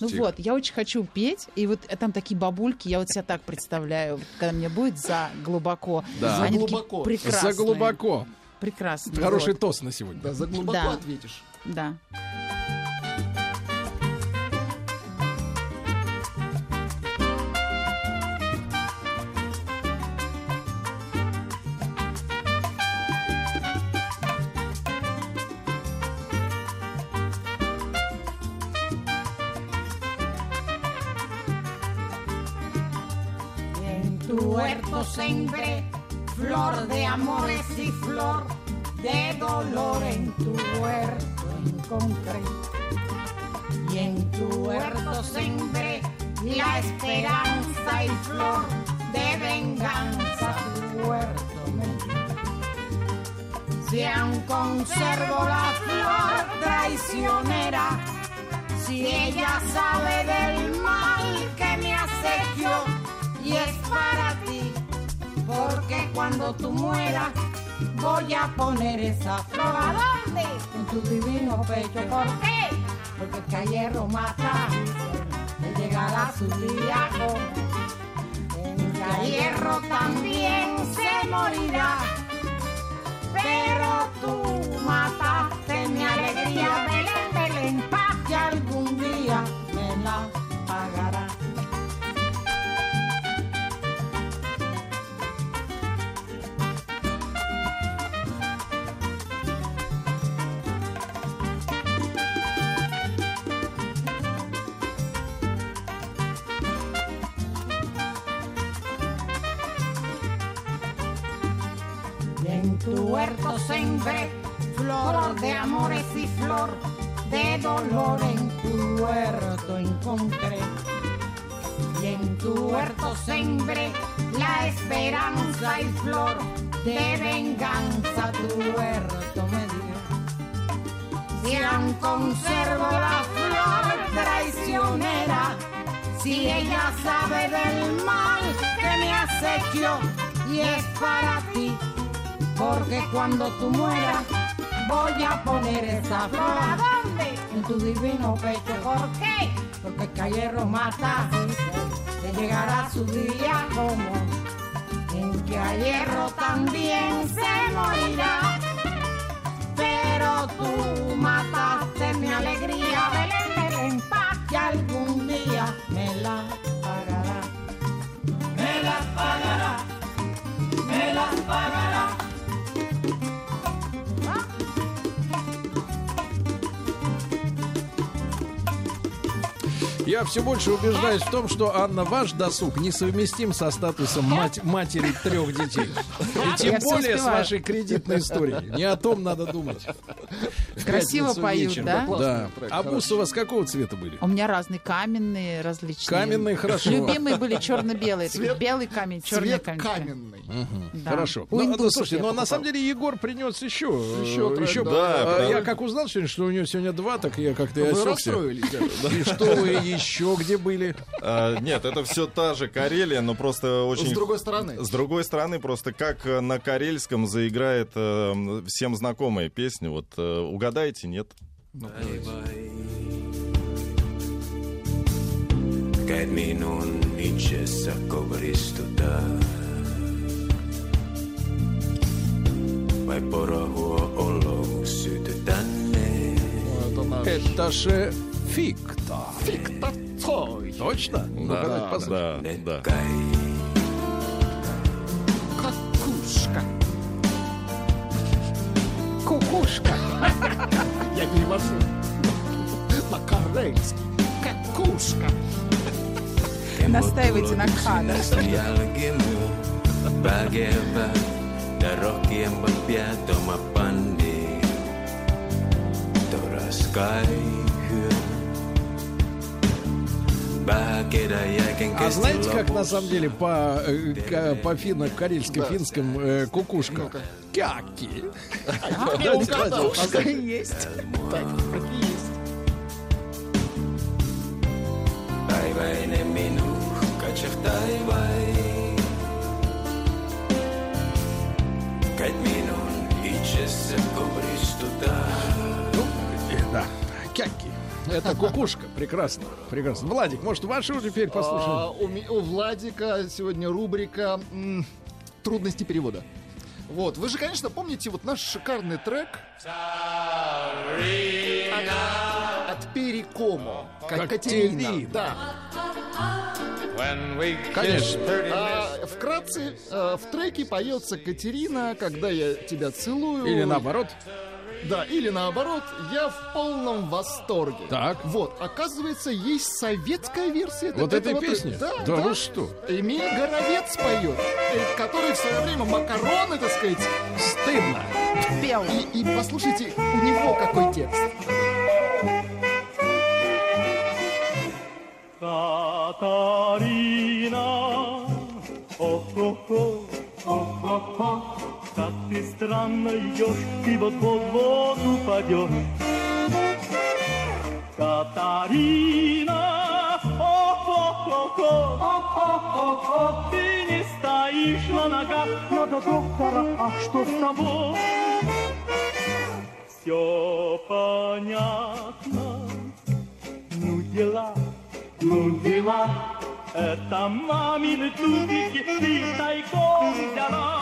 Ну Тихо. вот, я очень хочу петь, и вот там такие бабульки, я вот себя так представляю, когда мне будет за глубоко. Да. Они За глубоко. прекрасные. За глубоко. Прекрасные. Хороший вот. тост на сегодня. Да, за глубоко Да. ответишь. Да. Huerto sembré flor de amores y flor de dolor en tu huerto encontré. Y en tu huerto sembré la esperanza y flor de venganza tu huerto me. Si aún conservo la flor traicionera, si ella sabe del mal que me acequió y es para porque cuando tú mueras voy a poner esa flor ¿a dónde? En tu divino pecho, ¿por qué? Porque que a hierro mata, le llegará su día a hierro también se morirá. Pero tú mataste mi alegría, Belén, Belén, sembré flor de amores y flor de dolor en tu huerto encontré. Y en tu huerto sembré la esperanza y flor de venganza tu huerto me dio. Si aún conservo la flor traicionera, si ella sabe del mal que me has y es para ti, porque cuando tú mueras voy a poner esa flor. ¿A dónde? En tu divino pecho. ¿Por qué? Porque el hierro mata, le llegará su día como en que a hierro también se morirá. Pero tú mataste mi alegría, Belén, Belén, paz, que algún día me la pagará. Me la pagará, me la pagará. Я все больше убеждаюсь в том, что, Анна, ваш досуг несовместим со статусом мать- матери трех детей. И тем Я более с вашей кредитной историей. Не о том надо думать. Красиво поют, да? Да. А бусы у вас какого цвета были? У меня разные каменные, различные. Каменные, хорошо. Любимые были черно-белые. Цвет- Белый камень, черный Цвет камень. каменный. Да. Хорошо. У Ну, индусов ну, слушайте, но на покупала. самом деле Егор принес еще. Еще э, трек, еще да. А, Да, Я как узнал сегодня, что у него сегодня два, так я как-то и Вы осекся. И что вы еще где были? А, нет, это все та же Карелия, но просто очень... С другой стороны. С другой стороны, просто как э, на карельском заиграет э, всем знакомая песня. Вот э, угадайте, нет? Käed minun itsessä kovristuta. Vai porohuo olo sytytänne? Это же фикта. Фикта Цой. Точно? Ну-ка, давайте Да, послушаем. да, да. Какушка. Кукушка. Я перевожу на карельский. Какушка. Настаивайте на К, да? Jälkimu väkevä ja rohkeampa pietoma pandi. Toras kai А знаете, как на самом деле по, э, по финно карельско-финском э, кукушка? Кяки. Я угадал. Кукушка есть. Так, какие есть. Päiväinen minu katseh taivai. Käit minun itsessä kovristuta. Э, Да, кяки. Это кукушка. Прекрасно. Прекрасно. Владик, может, вашу теперь А, послушаем? у, ми- у Владика сегодня рубрика м, «Трудности перевода». Вот, вы же, конечно, помните вот наш шикарный трек от, от Перекомо. Как Катерина. Да. Конечно. А, вкратце, э, в треке поется Катерина, когда я тебя целую. Или наоборот. Да, или наоборот, я в полном восторге. Так. Вот, оказывается, есть советская версия Вот этого этой песни? трека. Да Да, вы что? Эмиль Горовец поет, э, который в свое время макароны, так сказать, Стыдно. Пел. и, и послушайте, у него какой текст. Катарина, о-хо-хо, о-хо-хо, как ты странно идешь, ты вот под воду падешь. Катарина, о-хо-хо-хо, о-хо-хо-хо, ты не стоишь на ногах, надо доктора, а что с тобой? Все понятно, ну дела, ну дела, это мамины трубики ты тайком взяла.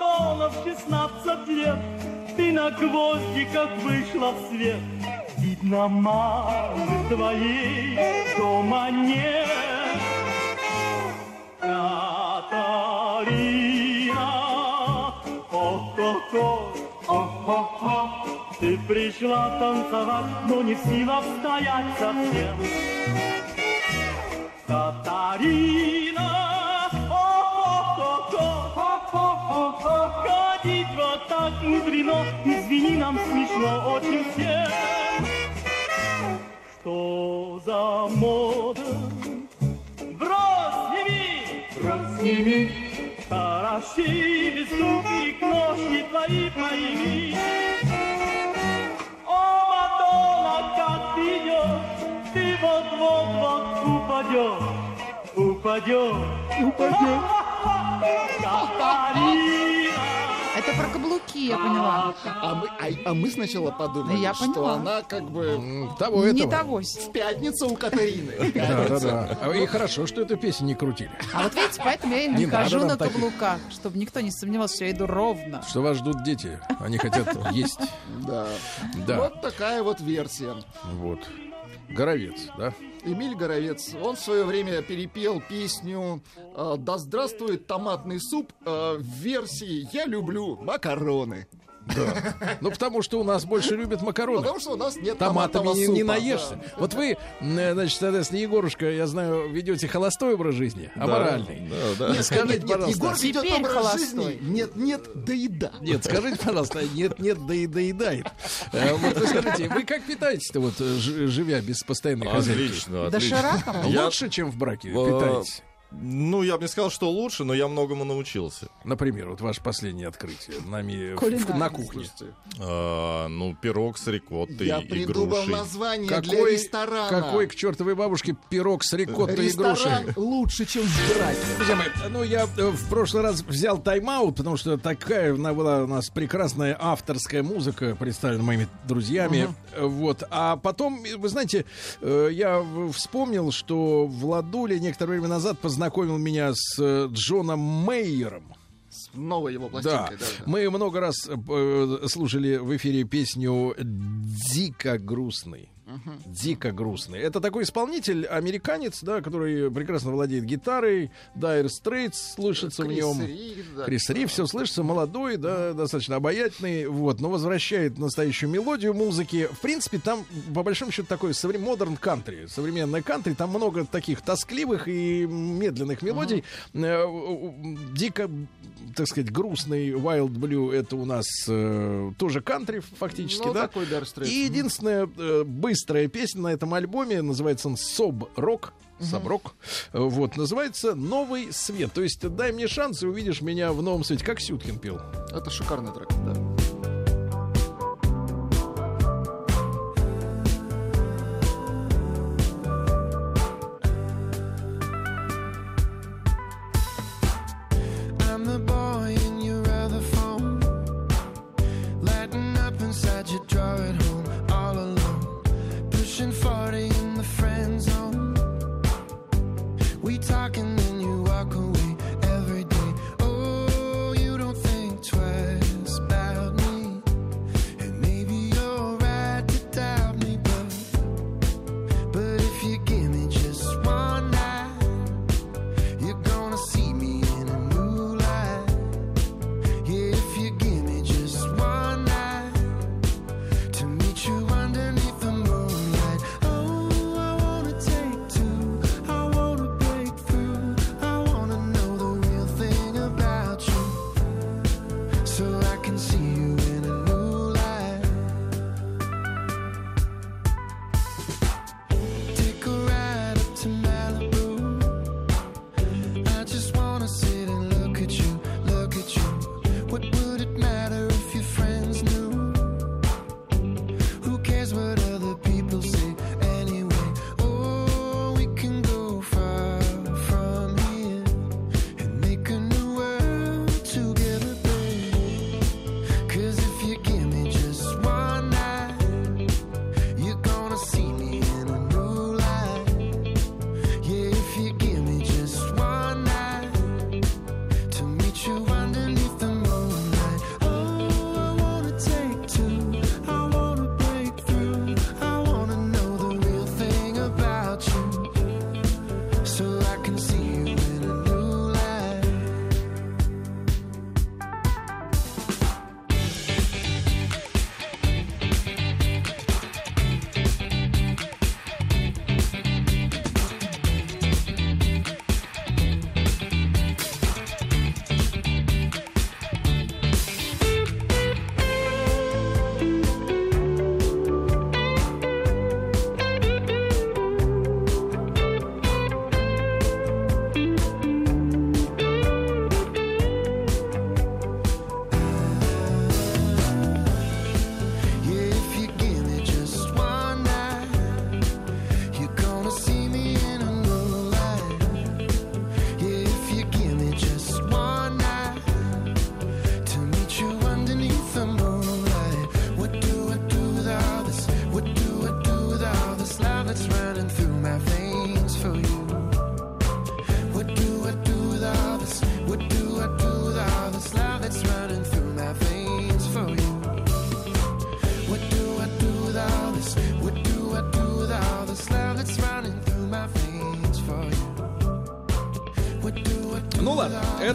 О, Мадонна, в шестнадцать лет ты на гвоздиках вышла в свет. Видно, мамы твоей дома нет. Катарина, о-хо-хо, о-хо-хо, ты пришла танцевать, но не в силах стоять совсем. Катарина, мудрено, извини, нам смешно очень все. Что за мода? Брось, сними! Брось, сними! Хороши, ступи, ножки твои пойми. О, Мадонна, как ты идешь, ты вот-вот-вот упадешь, упадешь, упадешь. Как это про каблуки, я поняла. А мы, а, а мы сначала подумали, Я что поняла. она как бы Того Не этого. того. в пятницу у Катарины. В Да, да, да. А И хорошо, что эту песню не крутили. А вот видите, поэтому я и не, Не хожу на каблуках, чтобы никто не сомневался, что я иду ровно. Что вас ждут дети. Они хотят есть. Да. Да. Вот такая вот версия. Вот. Горовец, да? Эмиль Горовец, он в свое время перепел песню э, «Да здравствует томатный суп» э, в версии «Я люблю макароны». Ну, потому что у нас больше любят макароны. Потому что у нас нет Томатами не, не наешься. да. Вот вы, м, значит, соответственно, Егорушка, я знаю, ведете холостой образ жизни, Да, аморальный. да, да. Нет, скажите, Нет, пожалуйста. Егор ведет Теперь образ холостой. жизни. Нет, нет, да еда. Нет, скажите, пожалуйста, нет, нет, да и доедает. Э, Вот вы скажите, вы как питаетесь-то, вот, э, живя без постоянной хозяйки? Отлично, отлично. Дошираком? Я- Лучше, чем в браке Э, питаетесь? Ну, я бы не сказал, что лучше, но я многому научился. Например, вот ваше последнее открытие нами в- на кухне. А, ну, пирог с рикоттой Я и придумал грушей. название для Какой, ресторана. какой к чертовой бабушке пирог с рикоттой и грушей? Ресторан лучше, чем жрать. Друзья мои, ну я э, в прошлый раз взял тайм-аут, потому что такая она была у нас прекрасная авторская музыка, представлена моими друзьями. Э, Вот. А потом, вы знаете, э, я вспомнил, что Владуля некоторое время назад познакомил меня с э, Джоном Мейером. С новой его Да. пластинкой. Да. да. Мы много раз э, слушали в эфире песню «Дико грустный». Дико грустный. Это такой исполнитель, американец, да, который прекрасно владеет гитарой. Dire Straits слышится в Крис нем. Рид, да. Крис Ри, все слышится, молодой, да, достаточно обаятельный, вот, но возвращает настоящую мелодию музыки. В принципе, там, по большому счету, такой модерн кантри, современное кантри, там много таких тоскливых и медленных мелодий. У- Дико, так сказать, грустный Wild Blue, это у нас э, тоже кантри фактически, Ну, да? такой Dire Straits. И единственная э, быстрая песня на этом альбоме, называется он «Соб Рок», Соброк. Вот, называется «Новый свет». То есть дай мне шанс, и увидишь меня в новом свете. Как Сюткин пел. Это шикарный трек, да.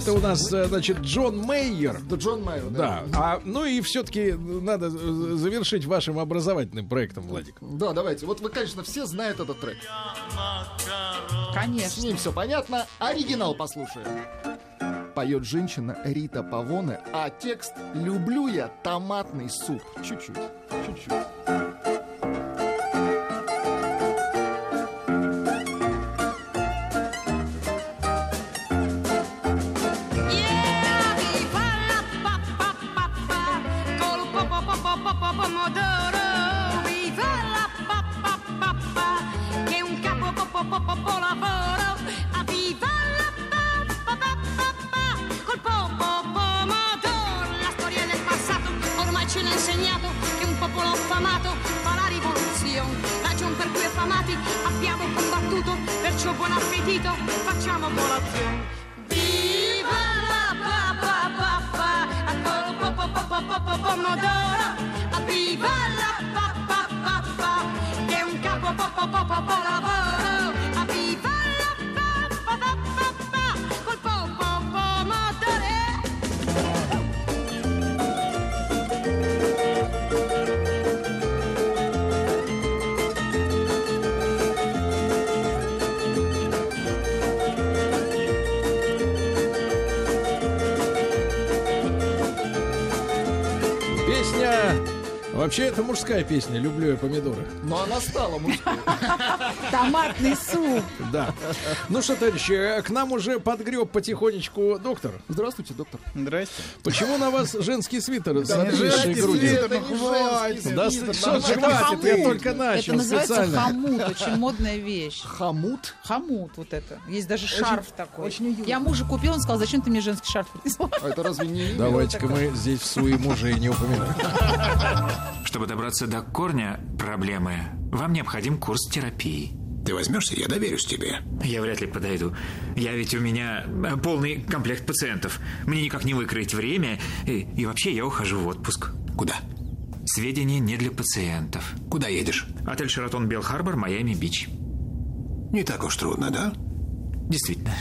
Это у нас, э, значит, Джон Мейер. Да, Джон Майер, Да. А, ну и все-таки надо э, завершить вашим образовательным проектом, Владик. Да, давайте. Вот вы, конечно, все знают этот трек. Конечно. С ним все понятно. Оригинал послушаем. Поет женщина Рита Павоне, а текст «Люблю я томатный суп». Чуть-чуть, чуть-чуть. Мужская песня «Люблю я помидоры». Но она стала мужской. Томатный суп. Да. Ну что, товарищи, к нам уже подгреб потихонечку доктор. Здравствуйте, доктор. Здрасте. Почему на вас женский свитер с обвисшей грудью? свитер, Это не хватит. женский Да свитер, что хватит, я только начал Это называется хомут, очень модная вещь. Хомут? Хомут, вот это. Есть даже шарф такой. очень уютно. Я мужу купил, он сказал, зачем ты мне женский шарф принесла? А это разве не? Давайте-ка мы здесь в суе мужей не упоминаем. Чтобы добраться до корня проблемы, вам необходим курс терапии. Ты возьмешься, я доверюсь тебе. Я вряд ли подойду. Я ведь у меня э, полный комплект пациентов. Мне никак не выкроить время. И, и вообще я ухожу в отпуск. Куда? Сведения не для пациентов. Куда едешь? Отель Шератон Белл Харбор, Майами Бич. Не так уж трудно, да? Действительно.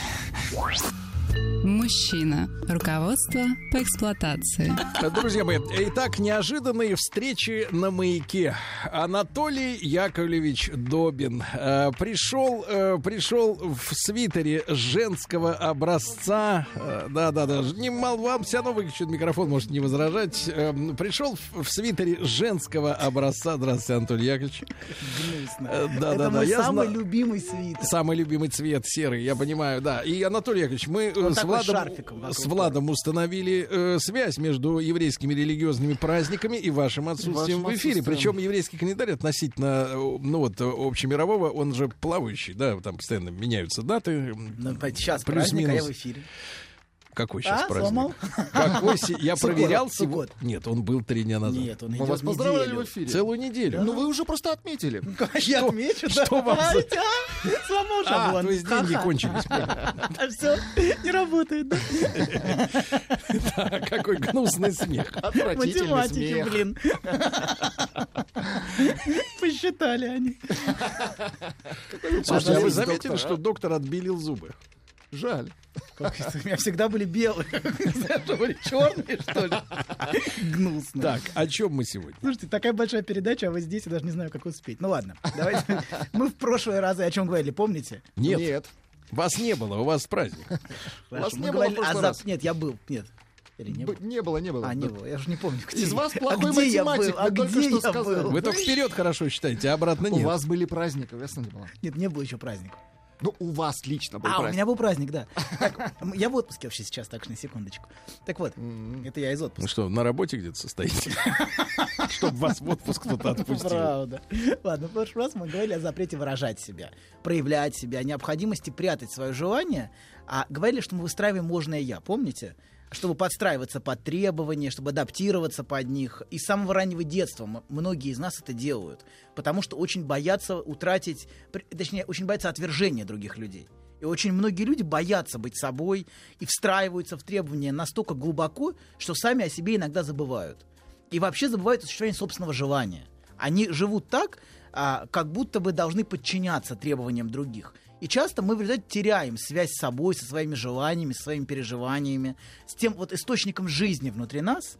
Мужчина. Руководство по эксплуатации. Друзья мои, итак, неожиданные встречи на маяке. Анатолий Яковлевич Добин э, пришел, э, пришел в свитере женского образца. Э, Да-да-да, не мал вам все равно выключит микрофон, может не возражать. Э, пришел в, в свитере женского образца. Здравствуйте, Анатолий Яковлевич. Гнусно. Э, Это Да-да-да, мой я самый зна- любимый свитер. Самый любимый цвет серый, я понимаю, да. И Анатолий Яковлевич, мы с Владом, с Владом установили э, связь между еврейскими религиозными праздниками и вашим отсутствием Вашим в эфире. отсутствием. Причем еврейский календарь относительно, э, ну вот, общемирового, он же плавающий, да, там постоянно меняются даты. Ну, сейчас праздник, а я в эфире. Какой сейчас А, праздник? сломал? Какой се- Я проверял Суккот. сего- Нет, он был три дня назад. Нет, он Мы вас поздравляли неделю. в эфире. Целую неделю. Ну вы уже просто отметили. Я отмечу, да. что вам за- А, Сломал А, шаблон. то есть деньги кончились. А все, не работает, да? Какой гнусный смех. Отвратительный Математики, смех. блин. Посчитали они. Слушайте, а вы заметили, доктор, что а? доктор отбелил зубы? Жаль. Как? У меня всегда были белые. Что были черные, что ли? Гнусно. Так, о чем мы сегодня? Слушайте, такая большая передача, а вы здесь, я даже не знаю, как успеть. Ну ладно, давайте. Мы в прошлые разы о чем говорили, помните? Нет. Нет. Вас не было, у вас праздник. Хорошо, не было Нет, я был. Нет. Или не Б- был? Не было, не было. А, не Да. было. Я уже не помню. где Из я. вас А плохой где я математик, был? А вы только где что я сказали. был? Вы только вперед хорошо считаете, а обратно У нет. вас были праздники, ясно не было? Нет, не было еще праздника. Ну, у вас лично был А, у праздник. меня был праздник, да. Так, я в отпуске вообще сейчас, так что на секундочку. Так вот, это я из Ну отпуска. что, на работе где-то состоите? Чтобы вас в отпуск кто-то отпустил. Правда. Ладно, в прошлый раз мы говорили о запрете выражать себя, проявлять себя, необходимости прятать свое желание, а говорили, что мы выстраиваем ложное «я», помните? Чтобы подстраиваться под требования, чтобы адаптироваться под них. И с самого раннего детства многие из нас это делают, потому что очень боятся утратить, точнее, очень боятся отвержения других людей. И очень многие люди боятся быть собой и встраиваются в требования настолько глубоко, что сами о себе иногда забывают. И вообще забывают о существовании собственного желания. Они живут так, а, как будто бы должны подчиняться требованиям других. И часто мы в результате теряем связь с собой, со своими желаниями, со своими переживаниями, с тем вот источником жизни внутри нас.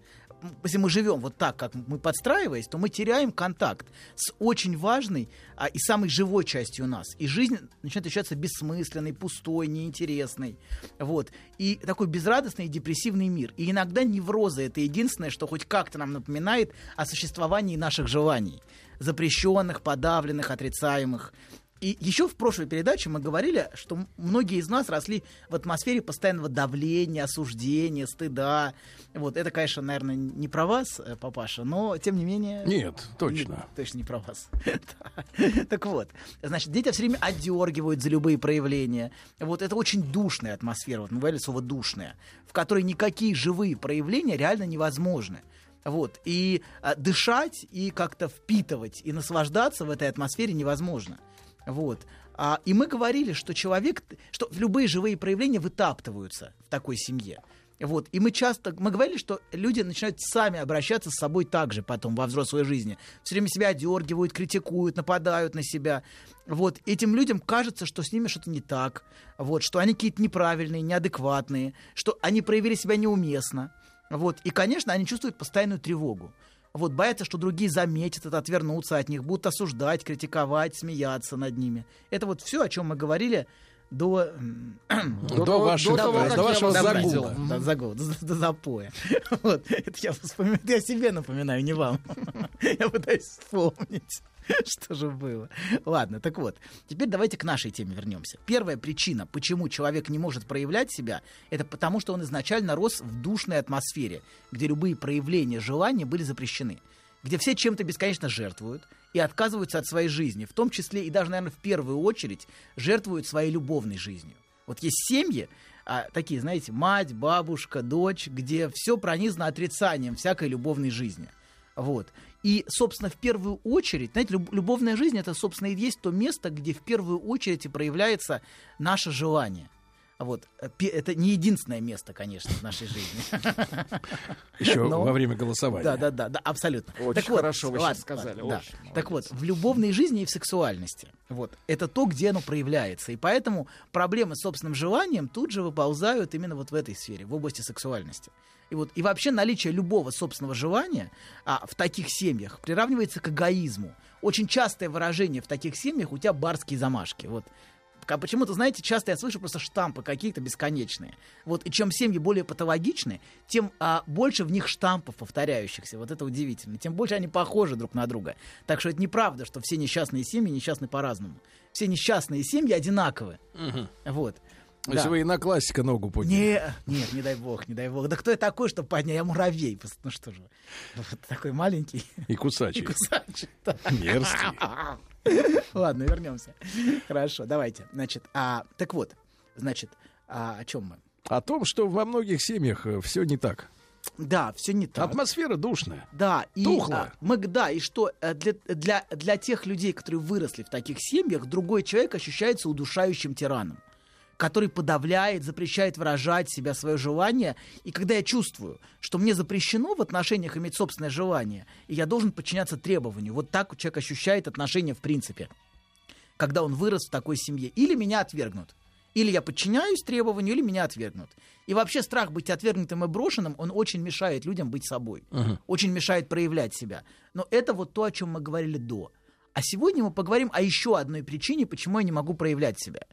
Если мы живем вот так, как мы подстраиваясь, то мы теряем контакт с очень важной а, и самой живой частью нас. И жизнь начинает ощущаться бессмысленной, пустой, неинтересной. Вот. И такой безрадостный и депрессивный мир. И иногда неврозы — это единственное, что хоть как-то нам напоминает о существовании наших желаний. Запрещенных, подавленных, отрицаемых. И еще в прошлой передаче мы говорили, что многие из нас росли в атмосфере постоянного давления, осуждения, стыда. Вот это, конечно, наверное, не про вас, э, папаша, но тем не менее. Нет, точно. Нет, точно не про вас. Так вот, значит, дети все время отдергивают за любые проявления. Вот это очень душная атмосфера, вот мы говорили слово душная, в которой никакие живые проявления реально невозможны. Вот. И а, дышать, и как-то впитывать, и наслаждаться в этой атмосфере невозможно. Вот. А, и мы говорили, что человек, что любые живые проявления вытаптываются в такой семье. Вот. И мы часто, мы говорили, что люди начинают сами обращаться с собой так же потом во взрослой жизни. Все время себя одергивают, критикуют, нападают на себя. Вот. Этим людям кажется, что с ними что-то не так, вот, что они какие-то неправильные, неадекватные, что они проявили себя неуместно. Вот. И, конечно, они чувствуют постоянную тревогу. Вот, боятся, что другие заметят это, отвернутся от них, будут осуждать, критиковать, смеяться над ними. Это вот все, о чем мы говорили до, м, До ваших- того, до я вашего загула. Да, загула, до, до запоя. Вот, это я, вспоминаю, это я себе напоминаю, не вам. Я пытаюсь вспомнить. Что же было? Ладно, так вот, теперь давайте к нашей теме вернемся. Первая причина, почему человек не может проявлять себя, это потому, что он изначально рос в душной атмосфере, где любые проявления желания были запрещены, где все чем-то бесконечно жертвуют и отказываются от своей жизни, в том числе и даже, наверное, в первую очередь жертвуют своей любовной жизнью. Вот есть семьи, а, такие, знаете, мать, бабушка, дочь, где все пронизано отрицанием всякой любовной жизни. Вот. И, собственно, в первую очередь, знаете, люб- любовная жизнь это, собственно, и есть то место, где в первую очередь и проявляется наше желание. Вот. Э, Это не единственное место, конечно, в нашей жизни. Еще Но- во время голосования. Да, да, да, да, абсолютно. Очень Так вот, хорошо вы ладно, сказали, ладно, да. Так вот, в любовной жизни и в сексуальности. Вот. Это то, где оно проявляется. И поэтому проблемы с собственным желанием тут же выползают именно вот в этой сфере, в области сексуальности. И, вот, и вообще наличие любого собственного желания а, в таких семьях приравнивается к эгоизму. Очень частое выражение в таких семьях у тебя барские замашки. Вот Ка- Почему-то, знаете, часто я слышу просто штампы какие-то бесконечные. Вот, и чем семьи более патологичны, тем а, больше в них штампов повторяющихся. Вот это удивительно. Тем больше они похожи друг на друга. Так что это неправда, что все несчастные семьи несчастны по-разному. Все несчастные семьи одинаковы. Мгм. Вот. То есть Да. вы и на классика ногу подняли. Не, нет, не дай бог, не дай бог. Да кто я такой, чтобы поднять? Я муравей. Ну что же, вот такой маленький. И кусачий. И кусачий. да. Мерзкий. Ладно, вернемся. Хорошо, давайте. Значит, а, так вот, значит, а, о чем мы? О том, что во многих семьях все не так. Да, все не так. Атмосфера душная. Да, и Тухлая. а, мы, да, и что э, для, для, для тех людей, которые выросли в таких семьях, другой человек ощущается удушающим тираном, который подавляет, запрещает выражать себя, свое желание. И когда я чувствую, что мне запрещено в отношениях иметь собственное желание, и я должен подчиняться требованию, вот так человек ощущает отношения в принципе, когда он вырос в такой семье. Или меня отвергнут. Или я подчиняюсь требованию, или меня отвергнут. И вообще страх быть отвергнутым и брошенным, он очень мешает людям быть собой. Мгм. Очень мешает проявлять себя. Но это вот то, о чем мы говорили до. А сегодня мы поговорим о еще одной причине, почему я не могу проявлять себя.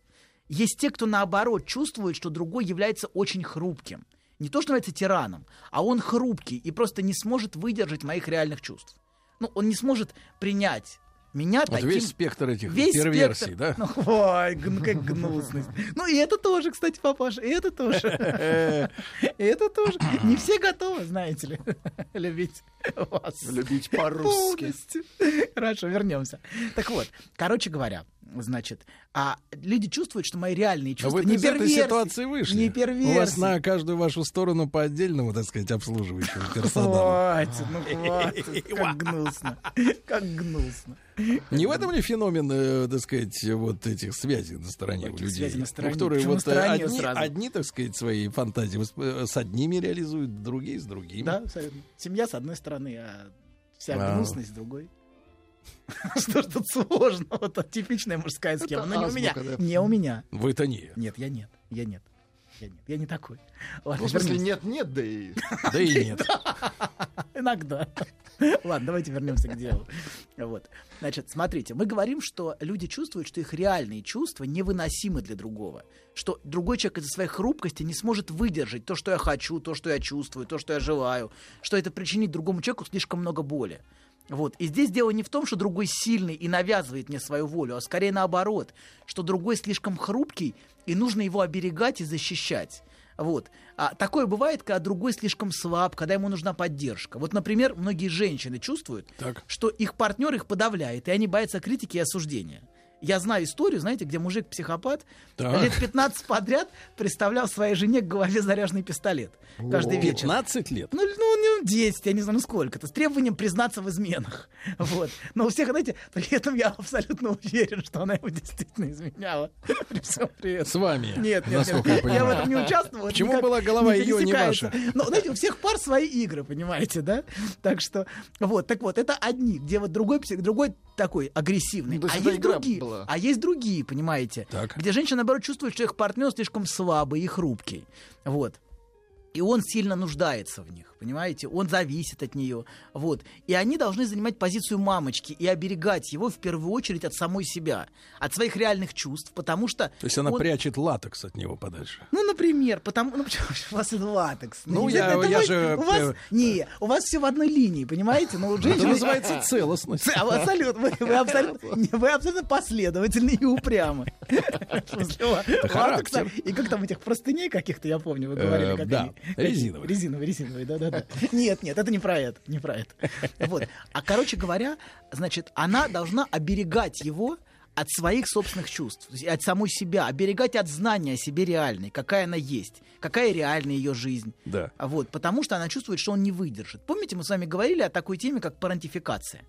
Есть те, кто наоборот чувствует, что другой является очень хрупким. Не то, что является тираном, а он хрупкий и просто не сможет выдержать моих реальных чувств. Ну, он не сможет принять меня Вот таким... весь спектр этих Весь перверсий, спектр. да? Ну, ой, г- как гнусность. Ну, и это тоже, кстати, папаша, и это тоже. И это тоже. Не все готовы, знаете ли, любить вас. Любить по-русски. Полностью. Хорошо, вернемся. Так вот, короче говоря, значит, а люди чувствуют, что мои реальные А чувства вы не из этой перверсии. ситуации вышли. Не У вас перверсии. на каждую вашу сторону по отдельному, так сказать, обслуживающему персоналу. Хватит, ну хватит, как гнусно, как гнусно. Не в этом ли феномен, э, так сказать, вот этих связей на стороне у людей? связей на Ну, стороне? Которые Почему вот стороне одни, сразу? одни, так сказать, свои фантазии э, с одними реализуют, другие с другими. Да, абсолютно. Семья с одной стороны, а вся А. гнусность с другой. Что ж тут сложного? Это типичная мужская схема. Но не у меня. Не у меня. Вы-то не. Нет, я нет. Я нет. Я нет. Я не такой. Ладно, Ну, в смысле, нет, нет, да и... Да и нет. Иногда. Ладно, давайте вернемся к делу. Вот. Значит, смотрите, мы говорим, что люди чувствуют, что их реальные чувства невыносимы для другого. Что другой человек из-за своей хрупкости не сможет выдержать то, что я хочу, то, что я чувствую, то, что я желаю. Что это причинит другому человеку слишком много боли. Вот. И здесь дело не в том, что другой сильный и навязывает мне свою волю, а скорее наоборот, что другой слишком хрупкий, и нужно его оберегать и защищать. Вот. А такое бывает, когда другой слишком слаб, когда ему нужна поддержка. Вот, например, многие женщины чувствуют, что их партнер их подавляет, и они боятся критики и осуждения. Я знаю историю, знаете, где мужик-психопат Так. лет 15 подряд представлял своей жене к голове заряженный пистолет. Каждый О. вечер. 15 лет? Ну, ну, ну, 10, я не знаю, ну сколько-то, с требованием признаться в изменах. Вот. Но у всех, знаете, при этом я абсолютно уверен, что она его действительно изменяла. При всем при этом. С вами, Нет, нет, насколько нет. я Я в этом не участвовал. это Почему была голова ее, не ваша? Но, знаете, у всех пар свои игры, понимаете, да? Так что, вот, так вот, это одни, где вот другой, другой такой агрессивный. Ну, а это есть другие, была. А есть другие, понимаете, где женщина, наоборот, чувствует, что их партнер слишком слабый и хрупкий. Вот. И он сильно нуждается в них, понимаете? Он зависит от нее. Вот. И они должны занимать позицию мамочки и оберегать его в первую очередь от самой себя, от своих реальных чувств, потому что... То есть она он- прячет латекс от него подальше. ну, например, потому, ну, почему у вас это латекс? Ну, не я- я вы- же, У вас, э, не, у вас все в одной линии, понимаете? Ну, у Это называется целостность. Абсолютно, вы, вы абсолютно, вы абсолютно последовательны и упрямы. Латекса. И как там этих простыней каких-то, я помню, вы говорили. Э, как да, резиновые. Резиновые, резиновые, Нет, нет, это не про это, не про это. Вот. А, короче говоря, значит, она должна оберегать его от своих собственных чувств, от самой себя, оберегать от знания о себе реальной, какая она есть, какая реальная ее жизнь. Да. Вот, потому что она чувствует, что он не выдержит. Помните, мы с вами говорили о такой теме, как парентификация?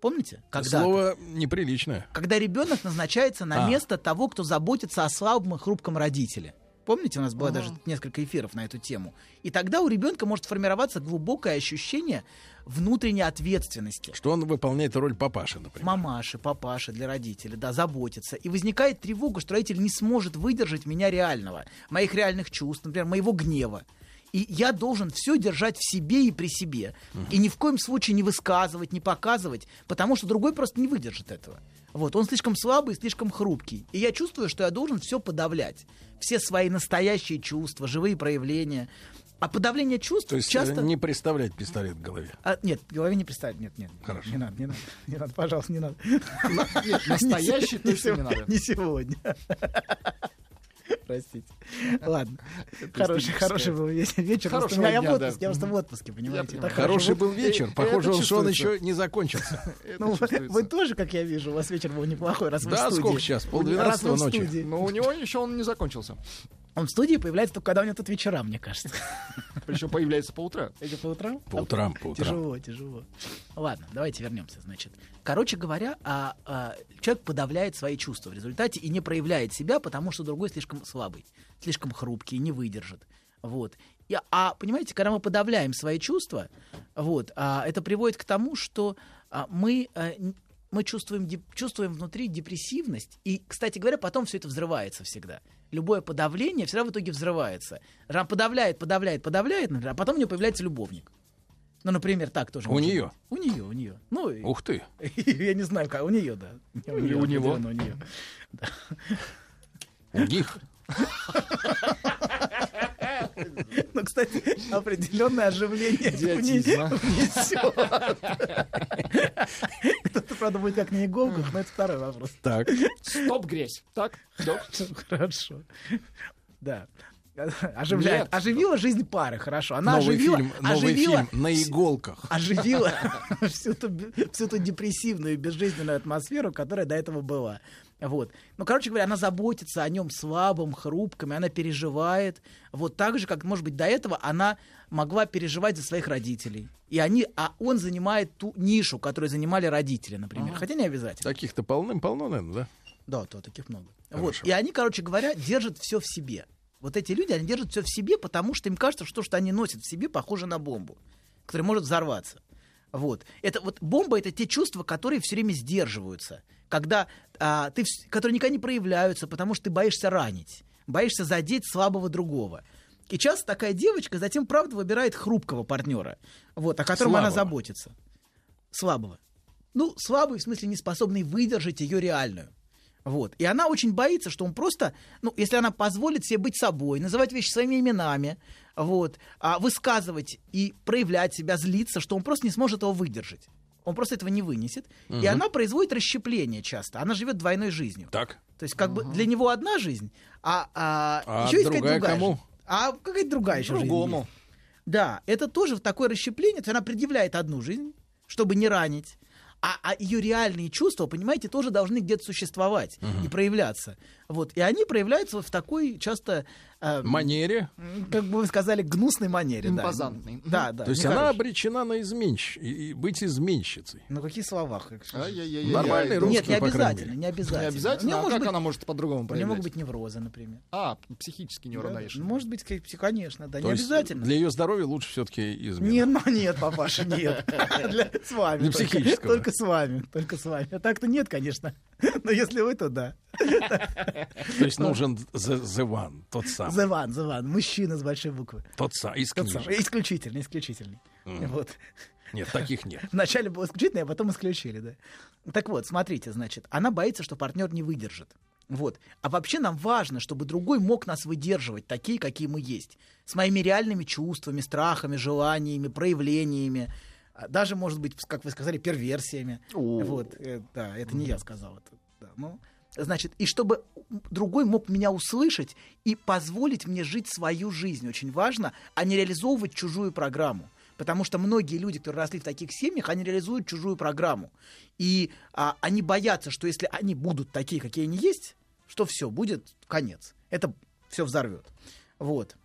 Помните? Когда Слово неприличное. когда ребенок назначается на А. место того, кто заботится о слабом и хрупком родителе. Помните, у нас было Ага. даже несколько эфиров на эту тему. И тогда у ребенка может формироваться глубокое ощущение внутренней ответственности. Что он выполняет роль папаши, например. Мамаши, папаши для родителей, да, заботиться. И возникает тревога, что родитель не сможет выдержать меня реального, моих реальных чувств, например, моего гнева. И я должен все держать в себе и при себе. И ни в коем случае не высказывать, не показывать, потому что другой просто не выдержит этого. Вот, он слишком слабый, слишком хрупкий. И я чувствую, что я должен все подавлять. Все свои настоящие чувства, живые проявления. А подавление чувств То есть часто... э, не представлять пистолет в голове. А, нет, в голове не представить. Нет, нет. Хорошо. Не надо, не надо. Не надо, пожалуйста, не надо. Настоящий точно не надо. Не сегодня. Простите. Ладно. Хороший, хороший был ве- вечер. Хорошего Просто Я в дня, отпуске, я просто в отпуске, понимаете. Хороший был вечер. Похоже, что он еще не закончился. Ну, вы, тоже, как я вижу, у вас вечер был неплохой, раз вы Да, сколько сейчас? Полдвенадцатого ночи. студии. Но у него еще он не закончился. Он в студии появляется только когда у него тут вечера, мне кажется. Причем появляется по утрам. Это по утрам? По утрам, по утрам. Тяжело, тяжело. Ладно, давайте вернемся, значит. Короче говоря, а, а, человек подавляет свои чувства в результате и не проявляет себя, потому что другой слишком слабый, слишком хрупкий, не выдержит. Вот. И, а понимаете, когда мы подавляем свои чувства, вот, а, это приводит к тому, что а, мы, а, мы чувствуем, деп- чувствуем внутри депрессивность. И, кстати говоря, потом все это взрывается всегда. Любое подавление всегда в итоге взрывается. Жан подавляет, подавляет, подавляет, например, а потом у него появляется любовник. Ну, например, так тоже. У нее? быть. У нее, у нее. Ну, и- Ух ты. я не знаю, как. У нее, да. У неё, у него. У нее. У них. Ну, кстати, определенное оживление Идиотизма. внесет. Кто-то, правда, будет как на иголках, но это второй вопрос. Так. Стоп, грязь. Так? Хорошо. Да. Оживляет. Нет. Оживила жизнь пары, хорошо. Она Новый оживила, фильм, новый оживила фильм на иголках. оживила всю ту, всю ту депрессивную и безжизненную атмосферу, которая до этого была. Вот. Ну, короче говоря, она заботится о нем слабым, хрупком, и она переживает. Вот так же, как, может быть, до этого она могла переживать за своих родителей. И они, а он занимает ту нишу, которую занимали родители, например. Ага. Хотя не обязательно. Таких-то полным-полно, наверное, да? Да, то таких много. Вот. Хорошо. И они, короче говоря, держат все в себе. Вот эти люди, они держат все в себе, потому что им кажется, что то, что они носят в себе, похоже на бомбу, которая может взорваться. Вот. Это вот бомба это те чувства, которые все время сдерживаются. Когда а, ты, которые никогда не проявляются, потому что ты боишься ранить, боишься задеть слабого другого. И часто такая девочка затем, правда, выбирает хрупкого партнера, вот, о котором она Слабого. заботится. Слабого. Ну, слабый, в смысле, не способный выдержать ее реальную. Вот. И она очень боится, что он просто, ну, если она позволит себе быть собой, называть вещи своими именами, вот, а высказывать и проявлять себя, злиться, что он просто не сможет его выдержать. Он просто этого не вынесет. И Мгм. она производит расщепление часто. Она живет двойной жизнью. Так. То есть, как бы для него одна жизнь, а, а, А еще есть другая какая-то другая кому? жизнь. А какая-то другая еще жизнь Другому. есть. Да, это тоже такое расщепление. То есть она предъявляет одну жизнь, чтобы не ранить. А, а ее реальные чувства, понимаете, тоже должны где-то существовать и проявляться. Вот. И они проявляются в такой часто... э, Манере. Как бы вы сказали, гнусной манере. да. Импозантной. Да, да. То есть она обречена на изменщ... и- быть изменщицей. Ну, какие слова? как-. Нормальный русский, Нет, не обязательно, не обязательно. Не обязательно? А может как быть- она может по-другому У нее проявлять? могут быть неврозы, например. А, психически неуравновешенный. Ну, Может быть, конечно, да, То не обязательно. Для ее здоровья лучше все-таки измена. Нет, ну нет, папаша, нет. Для- С вами. Для только- психического. Только с вами, только с вами. А так-то нет, конечно. Но если вы, то да. То есть нужен the, the one, тот самый. The one, the one. Мужчина с большой буквы. Тот самый, из Тот самый. Исключительный, исключительный. Мгм. Вот. Нет, таких нет. Вначале было исключительное, а потом исключили, да. Так вот, смотрите, значит, она боится, что партнер не выдержит. Вот. А вообще нам важно, чтобы другой мог нас выдерживать, такие, какие мы есть. С моими реальными чувствами, страхами, желаниями, проявлениями. а Даже, может быть, как вы сказали, перверсиями. Вот. э, Да, это не я сказал. Это, да, ну, Значит, и чтобы другой мог меня услышать и позволить мне жить свою жизнь, очень важно, а не реализовывать чужую программу. Потому что многие люди, которые росли в таких семьях, они реализуют чужую программу. И а, они боятся, что если они будут такие, какие они есть, что все, будет конец. Это все взорвет. Вот.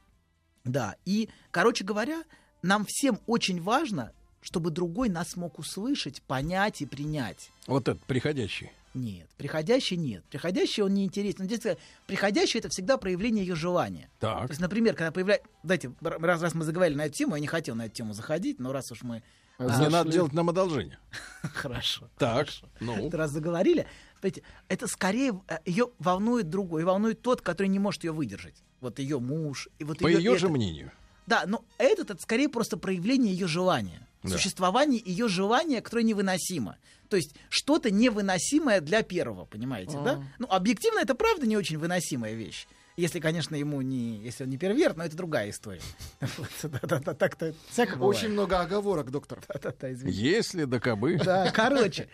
Да. И, короче говоря, нам всем очень важно, чтобы другой нас мог услышать, понять и принять. Вот этот приходящий. Нет, приходящий нет. Приходящий он не интересен. Здесь э, приходящий это всегда проявление ее желания. Так. То есть, например, когда появляется... Дайте, раз, раз мы заговорили на эту тему, я не хотел на эту тему заходить, но раз уж мы... Не а, надо делать нам одолжение. Хорошо. Так, ну. Раз заговорили, понимаете, это скорее ее волнует другой, волнует тот, который не может ее выдержать. Вот ее муж. И вот По ее же это. мнению. Да, но этот это скорее просто проявление ее желания. Да. Существование ее желания, которое невыносимо. То есть что-то невыносимое для первого, понимаете, да? Ага. Ну, объективно это правда не очень выносимая вещь. Если, конечно, ему не... Если он не перверт, но это другая история. Да-да-да, Так-то. Очень много оговорок, доктор. Да-да-да, извините. Если до кобы. Да, короче,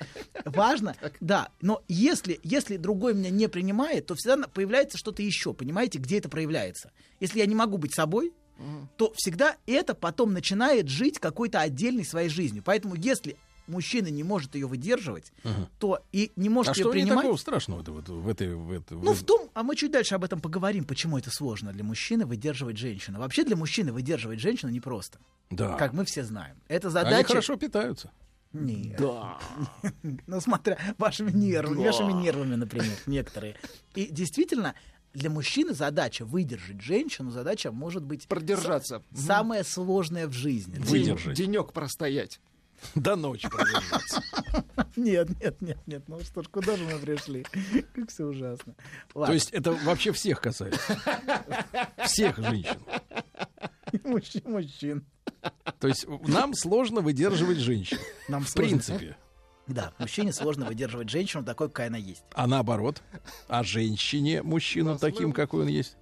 важно, да, но если, если другой меня не принимает, то всегда появляется что-то еще, понимаете, где это проявляется. Если я не могу быть собой, то всегда это потом начинает жить какой-то отдельной своей жизнью. Поэтому если мужчина не может ее выдерживать, Ага. то и не может А ее что принимать. такого страшного вот в этой... В этой Ну, в- том, а мы чуть дальше об этом поговорим, почему это сложно для мужчины выдерживать женщину. Вообще для мужчины выдерживать женщину непросто. Да. Как мы все знаем. Это Они задача... хорошо питаются. Нет. Да. Ну, смотря вашими нервами, Да. вашими нервами, например, некоторые. И действительно, для мужчины задача выдержать женщину, задача может быть Продержаться. са- самая сложная в жизни. Выдержать. Денек простоять. До ночи продержаться. Нет, нет, нет, нет, ну что ж, куда же мы пришли? Как все ужасно. То есть это вообще всех касается. Всех женщин. мужчин, мужчин. То есть нам сложно выдерживать женщин. Нам В сложно. принципе. Да, мужчине сложно выдерживать женщину такой, какая она есть. А наоборот. А женщине, мужчину таким, какой он есть.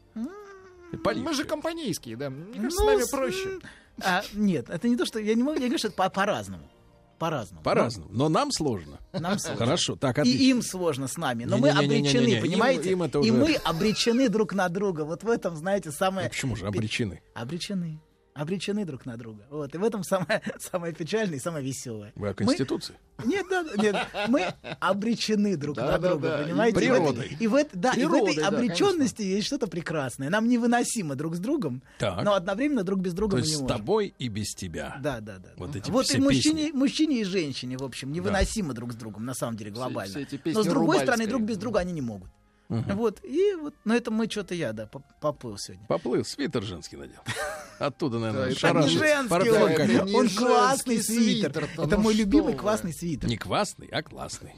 Мы же компанейские, да. Мне кажется, Ну, с нами с- проще. А, нет, это не то, что... Я не могу, я говорю, что это по- по-разному. По-разному. По-разному. Но нам сложно. Нам сложно. Хорошо, так, И отлично. им сложно с нами. Но мы обречены, им- понимаете? им это И мы обречены друг на друга. Вот в этом, знаете, самое... Ну, Почему же обречены? Обречены. Обречены друг на друга. Вот. И в этом самое, самое печальное и самое веселое. Вы о Мы- Конституции? Нет, да, нет, мы обречены друг Да, на да, друга, да. понимаете? И И в этой- природой. И в, этой- да, и в Природой, этой да, обреченности есть что-то прекрасное. Нам невыносимо друг с другом, Так. но одновременно друг без друга То мы есть не с можем. тобой и без тебя. Да, да, да. Вот эти вот все и мужчине, песни. мужчине и женщине, в общем, невыносимо друг с другом, на самом деле, глобально. все эти песни Но с другой стороны, друг без друга они не могут. Мгм. Вот, и вот, но это мы что-то я, да, поп- поплыл сегодня. Поплыл, свитер женский надел. Оттуда, Да, наверное, это шарашит. женский он, Он классный свитер. свитер-то, Это ну мой любимый вы. классный свитер. Не квасный, а классный.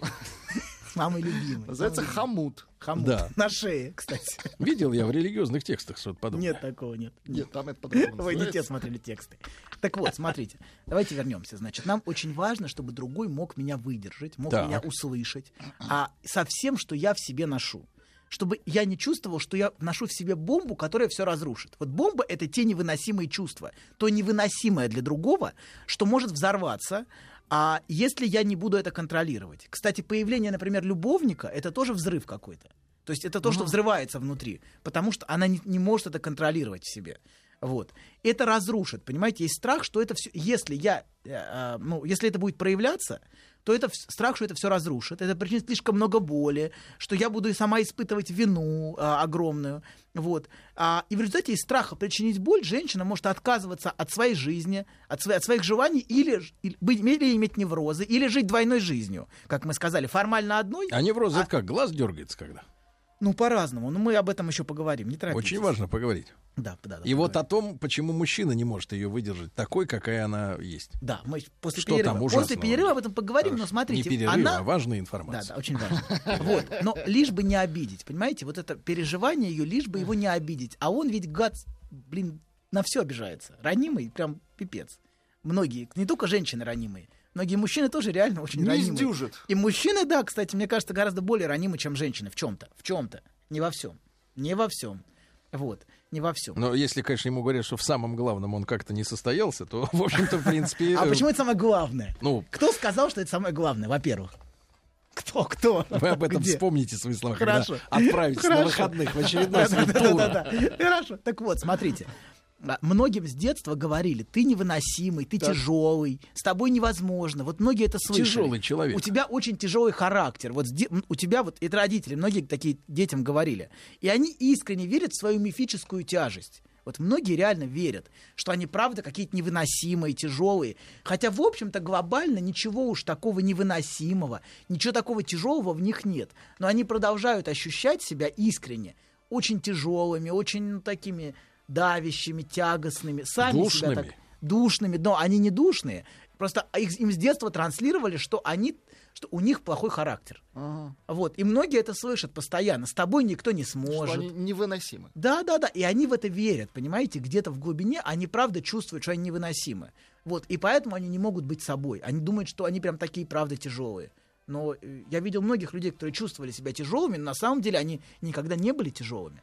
Самый любимый. Называется Самый хомут. Хомут. Да. На шее, кстати. Видел я в религиозных текстах что-то подобное. Нет такого, нет. Нет, там это по-другому Вы не те смотрели тексты. Так вот, смотрите, давайте вернемся. Значит, нам очень важно, чтобы другой мог меня выдержать, мог Так. меня услышать, а со всем, что я в себе ношу. Чтобы я не чувствовал, что я ношу в себе бомбу, которая все разрушит. Вот бомба — это те невыносимые чувства, то невыносимое для другого, что может взорваться, а если я не буду это контролировать. Кстати, появление, например, любовника — это тоже взрыв какой-то. То есть это то, что взрывается внутри, потому что она не, не может это контролировать в себе. Вот. Это разрушит, понимаете? Есть страх, что это все... Если я... э, э, ну, если это будет проявляться, то это страх, что это все разрушит. Это причинит слишком много боли, что я буду и сама испытывать вину э, огромную. Вот. А, и в результате из страха причинить боль женщина может отказываться от своей жизни, от, своей- от своих желаний или, или, или иметь неврозы, или жить двойной жизнью. Как мы сказали, формально одной. А невроз это как? Глаз дергается когда? Ну, по-разному. Но мы об этом еще поговорим. Не торопитесь. Очень важно поговорить. Да, да, да. И вот о том, почему мужчина не может ее выдержать такой, какая она есть. Да, мы после Что перерыва. там после ужасного? перерыва об этом поговорим, но смотрите, Не перерыв, она... а важная Да, информация. да, очень важно. Вот, но лишь бы не обидеть, понимаете? Вот это переживание ее, лишь бы его не обидеть. А он ведь, гад, блин, на все обижается. Ранимый, прям пипец. Многие, не только женщины ранимые, многие мужчины тоже реально очень Не ранимые. сдюжит. И мужчины, да, кстати, мне кажется, гораздо более ранимы, чем женщины в чем-то. В чем-то. Не во всем. Не во всем. Вот. Не во всем. Но если, конечно, ему говорят, что в самом главном он как-то не состоялся, то, в общем-то, в принципе... А э, почему это самое главное? Ну, Кто сказал, что это самое главное, во-первых? Кто, кто? вы об этом Где? вспомните свои слова, Хорошо. когда отправитесь на Хорошо. выходных в очередной свой. Хорошо. Так вот, смотрите. Многим с детства говорили, ты невыносимый, ты Так. тяжелый, с тобой невозможно. Вот многие это слышали. Тяжелый человек. У тебя очень тяжелый характер. Вот у тебя вот это родители, многие такие детям говорили. И они искренне верят в свою мифическую тяжесть. Вот многие реально верят, что они правда какие-то невыносимые, тяжелые. Хотя, в общем-то, глобально ничего уж такого невыносимого, ничего такого тяжелого в них нет. Но они продолжают ощущать себя искренне очень тяжелыми, очень ну, такими давящими, тягостными, сами себя Душными. так душными, но они не душные. Просто их, им с детства транслировали, что они, что у них плохой характер. Ага. Вот. И многие это слышат постоянно. С тобой никто не Что сможет. они невыносимы. Да, да, да. И они в это верят, понимаете? Где-то в глубине они правда чувствуют, что они невыносимы. Вот. И поэтому они не могут быть собой. Они думают, что они прям такие, правда, тяжелые. Но э, я видел многих людей, которые чувствовали себя тяжелыми, но на самом деле они никогда не были тяжелыми.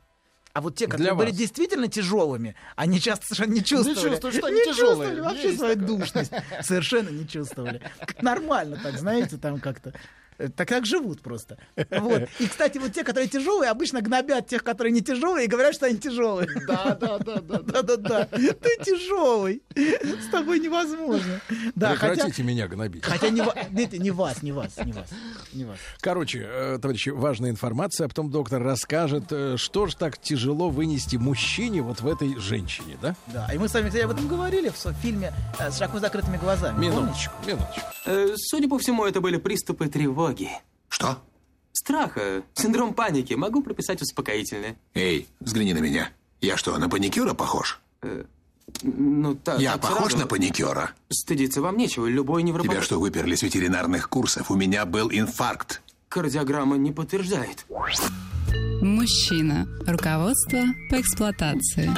А вот те, которые были вас. действительно тяжелыми, они часто совершенно не чувствовали. чувствуют, что они Не тяжелые. чувствовали вообще Есть свою такое. душность. Совершенно не чувствовали. Как Нормально так, знаете, там как-то. Э, Так как живут просто. Вот. И, кстати, вот те, которые тяжелые, обычно гнобят тех, которые не тяжелые, и говорят, что они тяжелые. Да, да, да, да. да. Да-да-да. Ты тяжелый. С тобой невозможно. Да, хотя, Прекратите меня гнобить. хотя не, видите, не вас, не вас, не вас, не вас. Короче, э, товарищи, важная информация, а потом доктор расскажет, э, что же так тяжело вынести мужчине вот в этой женщине, да? Да, и мы с вами, кстати, об этом говорили в фильме с широко закрытыми глазами. помните? Минуточку, минуточку. Э, Судя по всему, это были приступы тревоги. Что? Страха, синдром паники. Могу прописать успокоительное. Эй, взгляни на меня. Я что, на паникюра похож? Ну, так, Я похож сразу. на паникюра? Стыдиться вам нечего. Любой невропат... Тебя что, выперли с ветеринарных курсов? У меня был инфаркт. Кардиограмма не подтверждает. Мужчина. Руководство по эксплуатации.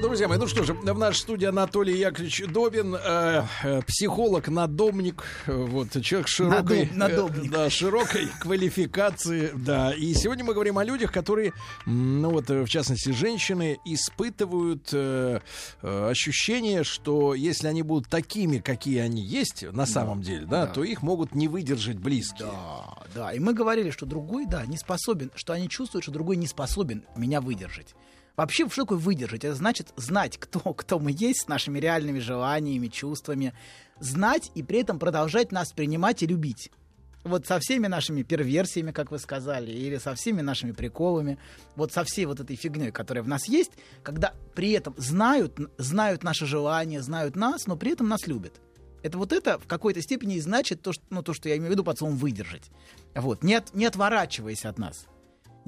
Друзья мои, ну что же, в нашей студии Анатолий Яковлевич Добин, э, э, психолог, надомник, э, вот, человек широкой, Надоб- э, да, широкой квалификации, да. И сегодня мы говорим о людях, которые, ну вот, э, в частности, женщины, испытывают э, ощущение, что если они будут такими, какие они есть на самом деле, да, да. то их могут не выдержать близкие. Да, да. И мы говорили, что другой, да, не способен, что они чувствуют, что другой не способен меня выдержать. Вообще, что такое выдержать? Это значит знать, кто, кто мы есть с нашими реальными желаниями, чувствами. Знать и при этом продолжать нас принимать и любить. Вот со всеми нашими перверсиями, как вы сказали, или со всеми нашими приколами, вот со всей вот этой фигней, которая в нас есть, когда при этом знают, знают наши желания, знают нас, но при этом нас любят. Это вот это в какой-то степени и значит то, что, ну, то, что я имею в виду под словом выдержать. Вот, не, от- не отворачиваясь от нас,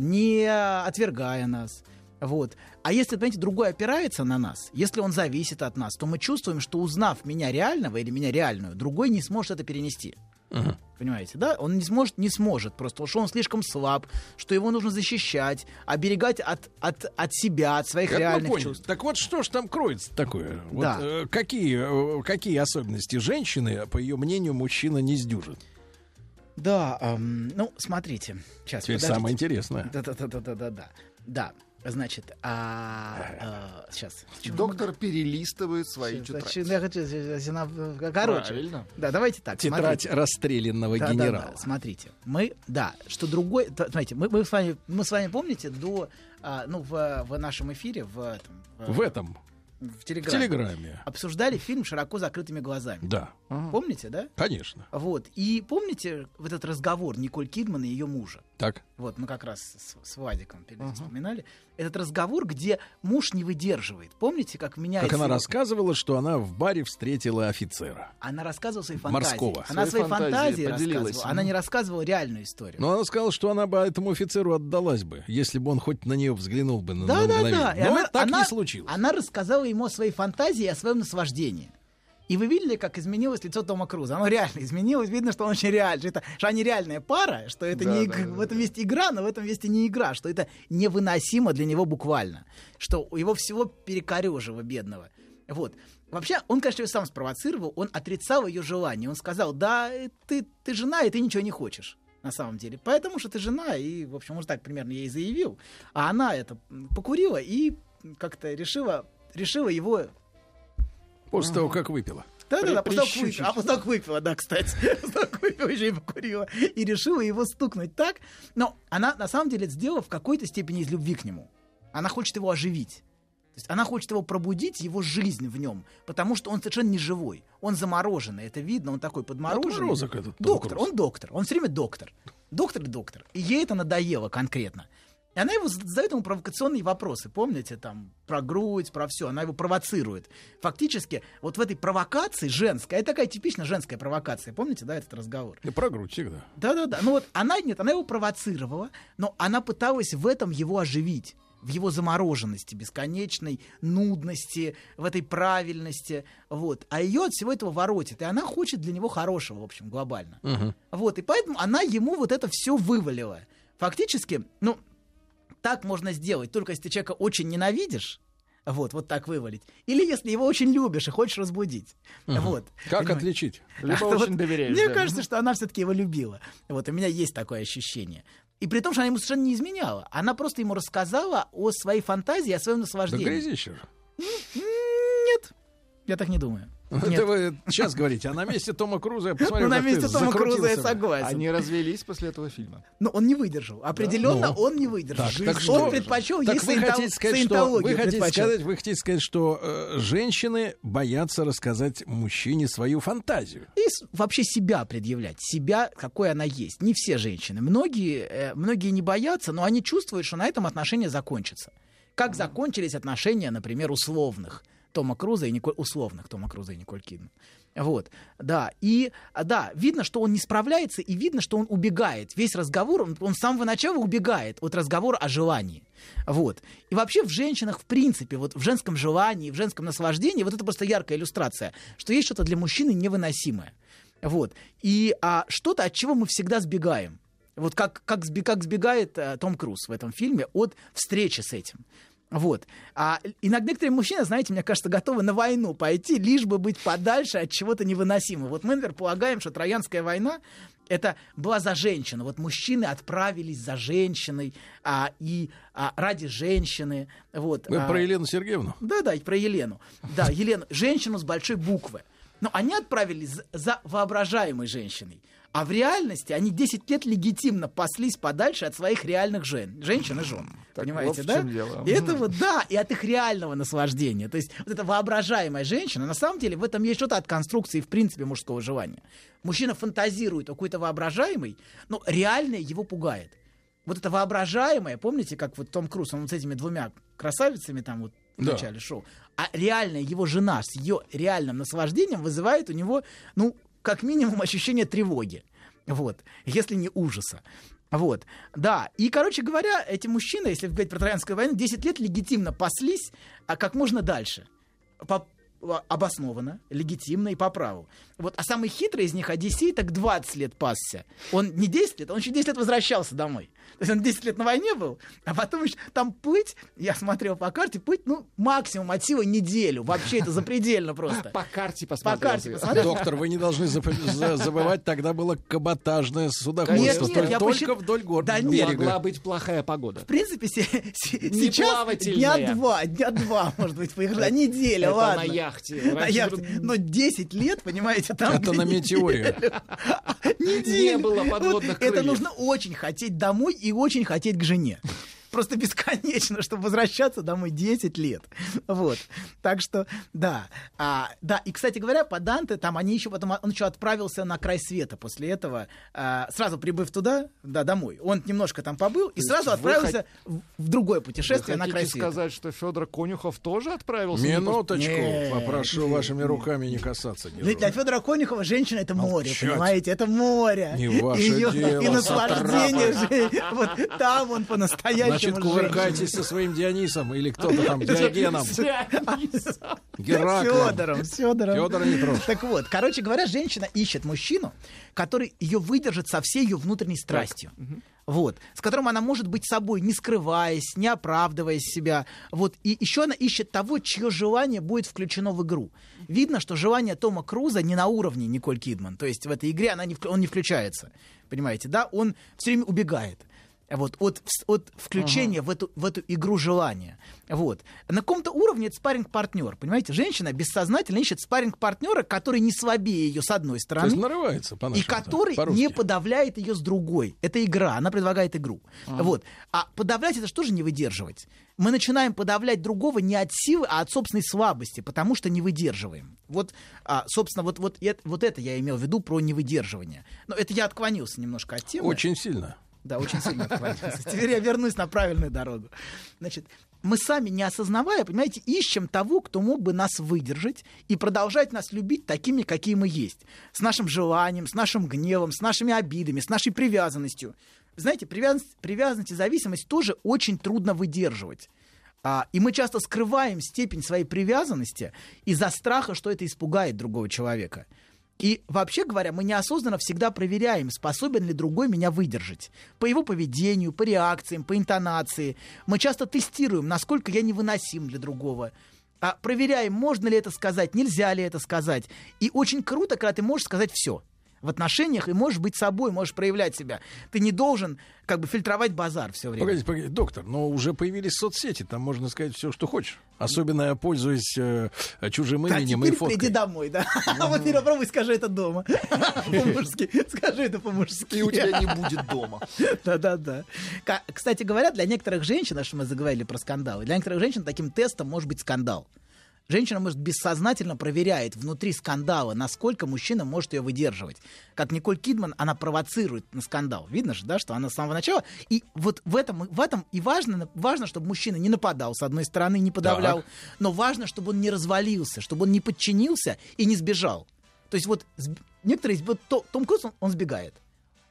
не отвергая нас, Вот. А если, понимаете, другой опирается на нас, если он зависит от нас, то мы чувствуем, что узнав меня реального или меня реальную, другой не сможет это перенести. Понимаете, да? Он не сможет, не сможет просто, что он слишком слаб, что его нужно защищать, оберегать от, от, от себя, от своих мы реальных чувств. Так вот, что ж там кроется такое? Вот, Да. э, какие, э, какие особенности женщины, по ее мнению, мужчина не сдюжит? Да, ам, ну, смотрите. Сейчас, Теперь подождите. самое интересное. Да-да-да-да-да-да. Да, значит, а, сейчас. Доктор перелистывает свои Значит, тетради. я хочу, зина- короче. Правильно. Да, давайте так. Тетрадь смотрите. расстрелянного Да, да, генерала. да, смотрите, мы, да, что другой, смотрите, мы, мы с вами, мы с вами помните до, а, ну в, в нашем эфире в этом, В этом. В телеграме, В Телеграме. обсуждали фильм широко закрытыми глазами. Да. Помните, да? Конечно. Вот. И помните вот этот разговор Николь Кидман и ее мужа? Так. Вот, мы как раз с, с Вадиком перед этим вспоминали. Этот разговор, где муж не выдерживает. Помните, как меняется... Как она его- рассказывала, что она в баре встретила офицера. Она рассказывала свои фантазии. Морского. Она Свои свои фантазии фантазии, поделилась. рассказывала. Она не рассказывала реальную историю. Но она сказала, что она бы этому офицеру отдалась бы, если бы он хоть на нее взглянул бы на, Да, на да, да. Но она- так она- не случилось. Она рассказала ему о своей фантазии и о своем наслаждении. И вы видели, как изменилось лицо Тома Круза? Оно реально изменилось. Видно, что он очень реальный. Это, что они реальная пара, что это Да, не да, в этом есть игра, но в этом есть и не игра, что это невыносимо для него буквально. Что у его всего перекорежило бедного. Вот. Вообще, он, конечно, ее сам спровоцировал, он отрицал ее желание. Он сказал, да, э, ты, ты жена, и ты ничего не хочешь. На самом деле. Поэтому что ты жена, и, в общем, он так примерно ей заявил. А она это покурила и как-то решила, решила его После того, как выпила. да, да, да, после. А после того, как выпила, да, кстати. После того, как выпила, еще и покурила. И решила его стукнуть так. Но она, на самом деле, это сделала в какой-то степени из любви к нему. Она хочет его оживить. То есть она хочет его пробудить, его жизнь в нем, потому что он совершенно не живой. Он замороженный, это видно, он такой подмороженный. Отморозок этот доктор, он доктор, он все время доктор. Доктор и доктор. И ей это надоело конкретно. И она его задает ему провокационные вопросы, помните, там, про грудь, про все, она его провоцирует. Фактически, вот в этой провокации женской, это такая типично женская провокация, помните, да, этот разговор? И про грудь всегда. Да-да-да. Ну вот она нет, она его провоцировала, но она пыталась в этом его оживить. В его замороженности, бесконечной нудности, в этой правильности. Вот. А ее от всего этого воротит. И она хочет для него хорошего, в общем, глобально. Вот. И поэтому она ему вот это все вывалила. Фактически, ну, так можно сделать, только если ты человека очень ненавидишь, вот, вот так вывалить. Или если его очень любишь и хочешь разбудить. Мгм. Вот. Как Понимаете? отличить? Либо А очень вот доверяешь, Мне да. кажется, что она все-таки его любила. Вот у меня есть такое ощущение. И при том, что она ему совершенно не изменяла. Она просто ему рассказала о своей фантазии, о своем Да наслаждении. грязищер. Нет, я так не думаю. Нет. Это вы сейчас говорите, а на месте Тома Круза я посмотрю, Ну, на месте Тома Круза я согласен. Они развелись после этого фильма. Но он не выдержал. Определенно Ну. он не выдержал. Так, так он что- предпочел Так ей вы хотите сказать, что, саентологию вы хотите сказать, вы хотите сказать, что э, женщины боятся рассказать мужчине свою фантазию. и вообще себя предъявлять, себя, какой она есть. Не все женщины. Многие, э, многие не боятся, но они чувствуют, что на этом отношения закончатся. Как закончились отношения, например, условных Тома Круза и Николь... условных Тома Круза и Николь Кидман. Вот, да, и, да, видно, что он не справляется, и видно, что он убегает. Весь разговор, он, он с самого начала убегает от разговора о желании. Вот. И вообще в женщинах, в принципе, вот в женском желании, в женском наслаждении, вот это просто яркая иллюстрация, что есть что-то для мужчины невыносимое. Вот. И а, что-то, от чего мы всегда сбегаем. Вот как, как, как сбегает э, Том Круз в этом фильме от встречи с этим. Вот. А иногда некоторые мужчины, знаете, мне кажется, готовы на войну пойти, лишь бы быть подальше от чего-то невыносимого. Вот мы, например, полагаем, что Троянская война это была за женщину. Вот мужчины отправились за женщиной а, и а, ради женщины. Вот, Вы а, про Елену Сергеевну? да, да, и про Елену. Да, Елену, женщину с большой буквы. Но они отправились за- за воображаемой женщиной. А в реальности они 10 лет легитимно паслись подальше от своих реальных жен, женщин и жен. Понимаете, вот да? дело. И это вот, да, и от их реального наслаждения. То есть вот эта воображаемая женщина, на самом деле в этом есть что-то от конструкции, в принципе, мужского желания. Мужчина фантазирует о какой-то воображаемой, но реальное его пугает. Вот это воображаемое, помните, как вот Том Круз, он вот с этими двумя красавицами там вот в Да. начале шоу, а реальная его жена с ее реальным наслаждением вызывает у него, ну, как минимум ощущение тревоги. Вот, если не ужаса. Вот, да. И, короче говоря, эти мужчины, если говорить про Троянскую войну, 10 лет легитимно паслись, а как можно дальше. По- обоснованно, легитимно и по праву. Вот, а самый хитрый из них, Одиссей, так 20 лет пасся. Он не 10 лет, он еще 10 лет возвращался домой. То есть он 10 лет на войне был, а потом еще там плыть, я смотрел по карте, плыть, ну, максимум от силы неделю. Вообще это запредельно просто. По карте По посмотрел. карте ты. посмотрел. Доктор, вы не должны забывать, тогда было каботажное судоходство. Нет, нет, Только вдоль гор Да нет. Могла быть плохая погода. В принципе, сейчас дня два, дня два, может быть, поехали, а неделя, Это ладно. на яхте. На яхте. Но 10 лет, понимаете, там... Это на метеоре. Неделю. Не было подводных Вот Это крыльев. нужно очень хотеть домой и очень хотеть к жене. Просто бесконечно, чтобы возвращаться домой 10 лет. Вот. Так что, да. А, да, и, кстати говоря, по Данте, там они еще потом, он еще отправился на край света после этого, а, сразу прибыв туда, да, домой. Он немножко там побыл и сразу отправился в, в другое Вы путешествие на край света. сказать, что Федор Конюхов тоже отправился? Минуточку, Нет, попрошу вашими руками не касаться Для, для героя. Федора Конюхова женщина это море, Молчать. понимаете? Это море. Не ваше Её- дело, И наслаждение же. Вот там он по-настоящему Значит, кувыркайтесь со своим Дионисом или кто-то там, Диогеном. Гераклом. Федором, Федором. Федора не трожь. Так вот, короче говоря, женщина ищет мужчину, который ее выдержит со всей ее внутренней страстью. Вот, с которым она может быть собой, не скрываясь, не оправдывая себя. Вот, и еще она ищет того, чье желание будет включено в игру. Видно, что желание Тома Круза не на уровне Николь Кидман. То есть в этой игре она не, он не включается. Понимаете, да? Он все время убегает. Вот, от, от включения в, эту, в эту игру желания. Вот. На каком-то уровне это спарринг-партнер. Понимаете, женщина бессознательно ищет спарринг-партнера, который не слабее ее с одной То стороны. есть нарывается по И который не подавляет ее с другой. Это игра, она предлагает игру. Ага. Вот. А подавлять это что же не выдерживать? Мы начинаем подавлять другого не от силы, а от собственной слабости, потому что не выдерживаем. Вот, а, собственно, вот, вот, это, вот это я имел в виду про невыдерживание. Но это я отклонился немножко от темы. Очень сильно. Да, очень сильно отклонился. Теперь я вернусь на правильную дорогу. Значит, мы сами, не осознавая, понимаете, ищем того, кто мог бы нас выдержать и продолжать нас любить такими, какие мы есть. С нашим желанием, с нашим гневом, с нашими обидами, с нашей привязанностью. Знаете, привязанность, привязанность и зависимость тоже очень трудно выдерживать. А, и мы часто скрываем степень своей привязанности из-за страха, что это испугает другого человека. И вообще говоря, мы неосознанно всегда проверяем, способен ли другой меня выдержать. По его поведению, по реакциям, по интонации. Мы часто тестируем, насколько я невыносим для другого. А проверяем, можно ли это сказать, нельзя ли это сказать. И очень круто, когда ты можешь сказать все в отношениях и можешь быть собой, можешь проявлять себя. Ты не должен как бы фильтровать базар все время. Погодите, погодите, доктор, но уже появились соцсети, там можно сказать все, что хочешь. Особенно я пользуюсь э, чужим Да, именем и фоткой. приди домой, да. А вот ты попробуй, скажи это дома. По-мужски. Скажи это по-мужски. И у тебя не будет дома. Да-да-да. Кстати говоря, для некоторых женщин, а что мы заговорили про скандалы, для некоторых женщин таким тестом может быть скандал. Женщина, может, бессознательно проверяет внутри скандала, насколько мужчина может ее выдерживать. Как Николь Кидман, она провоцирует на скандал. Видно же, да, что она с самого начала. И вот в этом, в этом и важно, важно, чтобы мужчина не нападал, с одной стороны, не подавлял, Так. но важно, чтобы он не развалился, чтобы он не подчинился и не сбежал. То есть вот некоторые, вот То- Том Круз, он, он сбегает.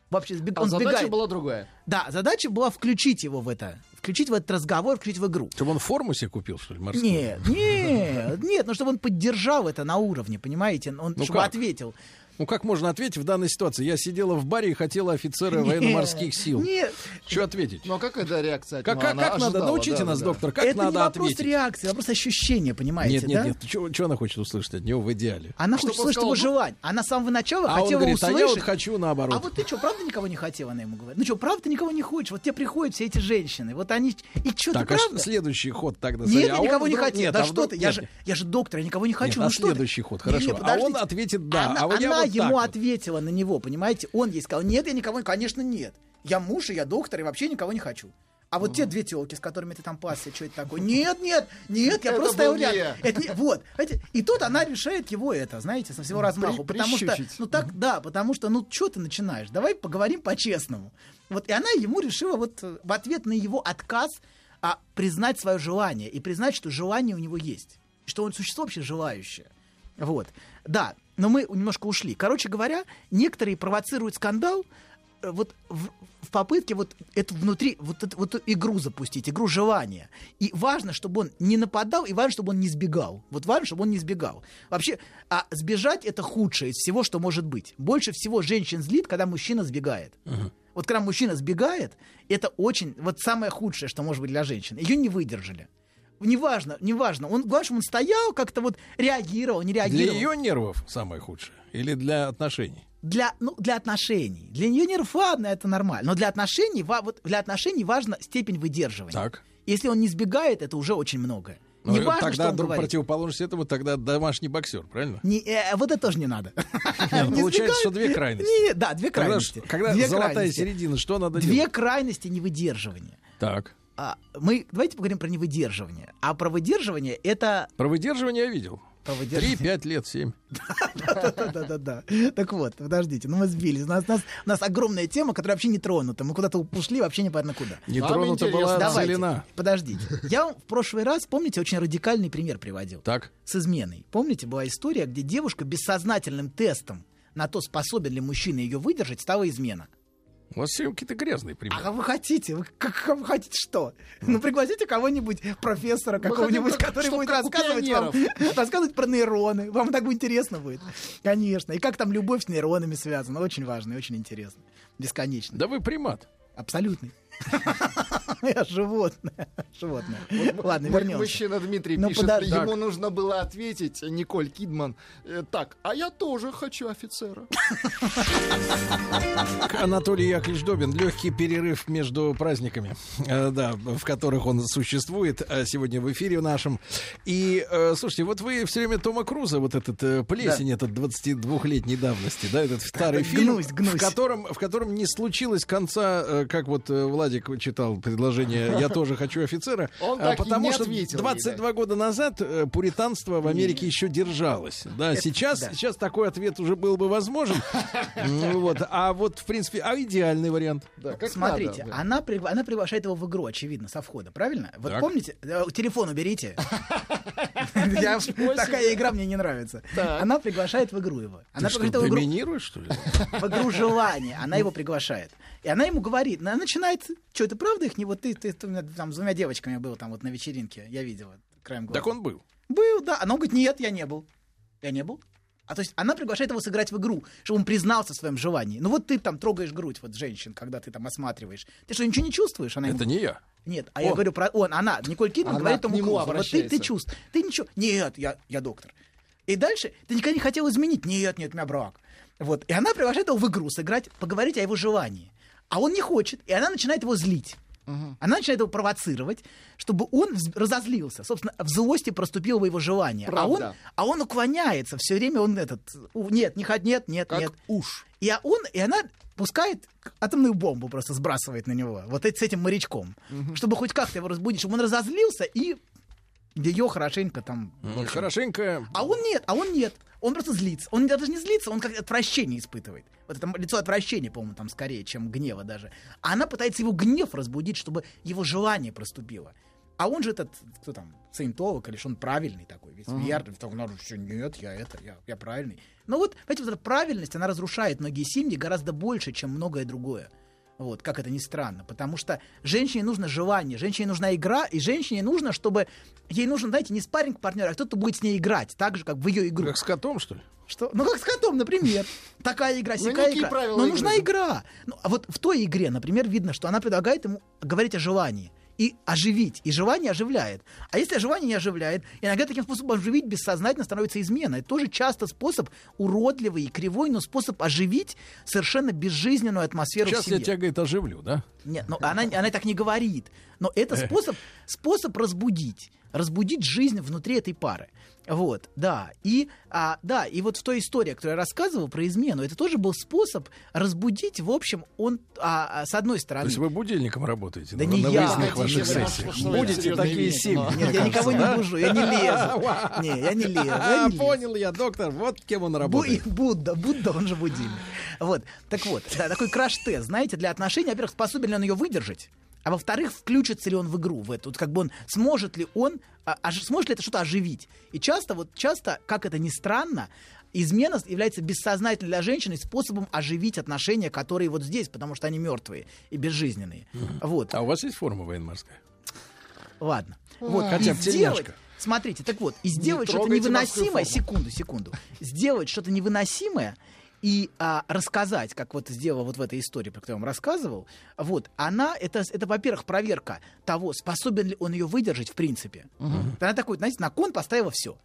Вообще сбег- А он задача сбегает. была другая. Да, задача была включить его в это, включить в этот разговор, включить в игру. Чтобы он форму себе купил, что ли, морскую? Нет, нет, нет, ну чтобы он поддержал это на уровне, понимаете, он Ну чтобы как? ответил. Ну как можно ответить в данной ситуации? Я сидела в баре и хотела офицера военно-морских сил. Нет. Что ответить? Ну а какая да, реакция? от Как, как, как надо? Научите да, нас, да. доктор, как это надо не вопрос ответить? реакции, вопрос ощущения, понимаете, Нет, нет, да? нет. Что она хочет услышать от него в идеале? Она Чтобы хочет он услышать его сказал, ну- желание. Она с самого начала А он хотела говорит, а услышать. я вот хочу наоборот. А вот ты что, правда никого не хотела, она ему говорит? Ну что, правда ты никого не хочешь? Вот тебе приходят все эти женщины, вот они... И что, ты так, а правда? следующий ход тогда. Нет, смотри, я а он никого не хотел. Нет, да а что ты, я же, я доктор, я никого не хочу. Ну а что ты? следующий ход, хорошо. А он ответит «да», а вот я вот ему вот. ответила на него, понимаете? Он ей сказал, нет, я никого, конечно, нет. Я муж, и я доктор, и вообще никого не хочу. А вот те две телки, с которыми ты там пасся, что это такое? Нет, нет, нет, я Это просто стоял рядом. я. Это не- вот. И тут она решает его это, знаете, со всего размаху. При- потому что, ну так, да, потому что, ну что ты начинаешь? Давай поговорим по-честному. Вот, и она ему решила вот э, в ответ на его отказ а, признать свое желание и признать, что желание у него есть. Что он существо вообще желающее. Вот. Да, но мы немножко ушли. Короче говоря, некоторые провоцируют скандал э, вот в, в попытке вот эту внутри, вот эту, вот игру запустить, игру желания. И важно, чтобы он не нападал, и важно, чтобы он не сбегал. Вот важно, чтобы он не сбегал. Вообще, а сбежать это худшее из всего, что может быть. Больше всего женщин злит, когда мужчина сбегает. Вот когда мужчина сбегает, это очень, вот самое худшее, что может быть для женщин. Ее не выдержали. Неважно, неважно. Он, главное, он стоял, как-то вот реагировал, не Для реагировал. ее нервов самое худшее? Или для отношений? для, ну, для отношений. Для нее нерв, ладно, это нормально. Но для отношений, вот для отношений важна степень выдерживания. Так. Если он не сбегает, это уже очень многое. Ну, не важно, тогда что он друг говорит. противоположность этому, тогда домашний боксер, правильно? Не, э, вот это тоже не надо. Ну, Не получается, сбегают. что две крайности. Не, да, две крайности. Когда Две золотая крайности. середина, что надо Две делать? крайности невыдерживания. Так. А, мы давайте поговорим про невыдерживание. А про выдерживание это Про выдерживание я видел. Три, пять лет, семь. Да-да-да. Так вот, подождите, ну мы сбились. У нас, у нас, у нас огромная тема, которая вообще не тронута. Мы куда-то ушли, вообще непонятно куда. Не тронута была Давайте, целина. Подождите. Я вам в прошлый раз, помните, очень радикальный пример приводил. Так. С изменой. Помните, была история, где девушка бессознательным тестом на то, способен ли мужчина ее выдержать, стала измена. У вас все какие-то грязные примеры. А вы хотите? Вы, как, вы хотите что? Ну, пригласите кого-нибудь, профессора какого-нибудь, хотим, который будет рассказывать вам, рассказывать про нейроны. Вам так интересно будет. Конечно. И как там любовь с нейронами связана. Очень важно и очень интересно. Бесконечно. Да вы примат. Абсолютный. Я животное. Животное. Ладно, М- вернемся. Мужчина Дмитрий Ну, пишет, подожди. ему Так. нужно было ответить, Николь Кидман, э, так, а я тоже хочу офицера. Анатолий Яковлевич Добин. Легкий перерыв между праздниками, э, да, в которых он существует э, сегодня в эфире нашем. И, э, слушайте, вот вы все время Тома Круза, вот этот э, плесень, этот 22-летней давности, да, этот старый Да, фильм, гнусь, гнусь. В, котором, в котором не случилось конца, э, как вот э, Владик читал предложение «Я тоже хочу офицера», Он а так и потому не что ответил ей, 22 года назад э, пуританство в Америке еще держалось. Да, Это- сейчас, да. сейчас такой ответ уже был бы возможен. Вот. А вот, в принципе, а идеальный вариант? Да, как Смотрите, надо, да. она, пригла- она приглашает его в игру, очевидно, со входа, правильно? Вот Так. помните? Э, Телефон уберите. Я- Такая игра мне не нравится. Она приглашает в игру его. Она Ты что, его в игру- что ли? в игру желания. Она его приглашает. И она ему говорит, она начинает, что, это правда их не вот ты, ты, ты там с двумя девочками был там вот на вечеринке, я видела краем глаза. Так он был. Был, да. Она говорит, нет, я не был. Я не был. А то есть она приглашает его сыграть в игру, чтобы он признался в своем желании. Ну вот ты там трогаешь грудь вот женщин, когда ты там осматриваешь. Ты что, ничего не чувствуешь? Она ему- Это не я. Нет, а я Он. говорю про он, она, Николь Кидман Она говорит Тому Крузу, вот ты, ты чувствуешь, ты ничего, нет, я, я доктор. И дальше ты никогда не хотел изменить, нет, нет, у меня брак. Вот, и она приглашает его в игру сыграть, поговорить о его желании. А он не хочет, и она начинает его злить. Она начинает его провоцировать, чтобы он разозлился. Собственно, в злости проступило бы его желание. А он, а он уклоняется. Все время он этот... Нет, не хот, нет, нет, Как нет. уж. И а он, и она пускает атомную бомбу, просто сбрасывает на него. Вот с этим морячком. Чтобы хоть как-то его разбудить, чтобы он разозлился и ее хорошенько там... Ну, Хорошенько. А он нет, а он нет. Он просто злится. Он даже не злится, он как отвращение испытывает. Вот это лицо отвращения, по-моему, там скорее, чем гнева даже. А она пытается его гнев разбудить, чтобы его желание проступило. А он же этот, кто там, саентолог, или что он правильный такой, весь Ага. верный, так надо, что нет, я это, я, я правильный. Но вот, понимаете, вот эта правильность, она разрушает многие семьи гораздо больше, чем многое другое. Вот, как это ни странно. Потому что женщине нужно желание, женщине нужна игра, и женщине нужно, чтобы... Ей нужен, знаете, не спарринг партнер, а кто-то будет с ней играть, так же, как в ее игру. Как с котом, что ли? Что? Ну, как с котом, например. Такая игра, Ну, сякая игра. Но нужна игра. Ну, а вот в той игре, например, видно, что она предлагает ему говорить о желании и оживить. И желание оживляет. А если желание не оживляет, иногда таким способом оживить бессознательно становится измена. Это тоже часто способ уродливый и кривой, но способ оживить совершенно безжизненную атмосферу в Сейчас я семье. тебя, говорит, оживлю, да? Нет, ну она, она так не говорит. Но это способ, способ разбудить. Разбудить жизнь внутри этой пары. Вот, да. И, а, да, и вот в той истории, которую я рассказывал про измену, это тоже был способ разбудить, в общем, он, а, а, с одной То стороны... есть вы будильником работаете Да на, не на я. выездных ваших сессиях. Будете такие семьи. Нет, я никого не бужу, я не лезу. Не, я не лезу. А, лезу. понял я, доктор, вот кем он работает. Будда, Будда, он же будильник. Вот, так вот, такой краш-тест, знаете, для отношений, во-первых, способен ли он ее выдержать, А во-вторых, включится ли он в игру, в эту, вот как бы он, сможет ли он, а, ож- сможет ли это что-то оживить. И часто, вот часто, как это ни странно, измена является бессознательной для женщины способом оживить отношения, которые вот здесь, потому что они мертвые и безжизненные. Вот. А у вас есть форма военно-морская? Ладно. Вот, Хотя бы сделать, тельняшка. смотрите, так вот, и Не сделать что-то невыносимое, секунду, секунду, сделать что-то невыносимое и а, рассказать, как вот сделала вот в этой истории, про которую я вам рассказывал, вот, она, это, это во-первых, проверка того, способен ли он ее выдержать в принципе. Она такой, знаете, на кон поставила все.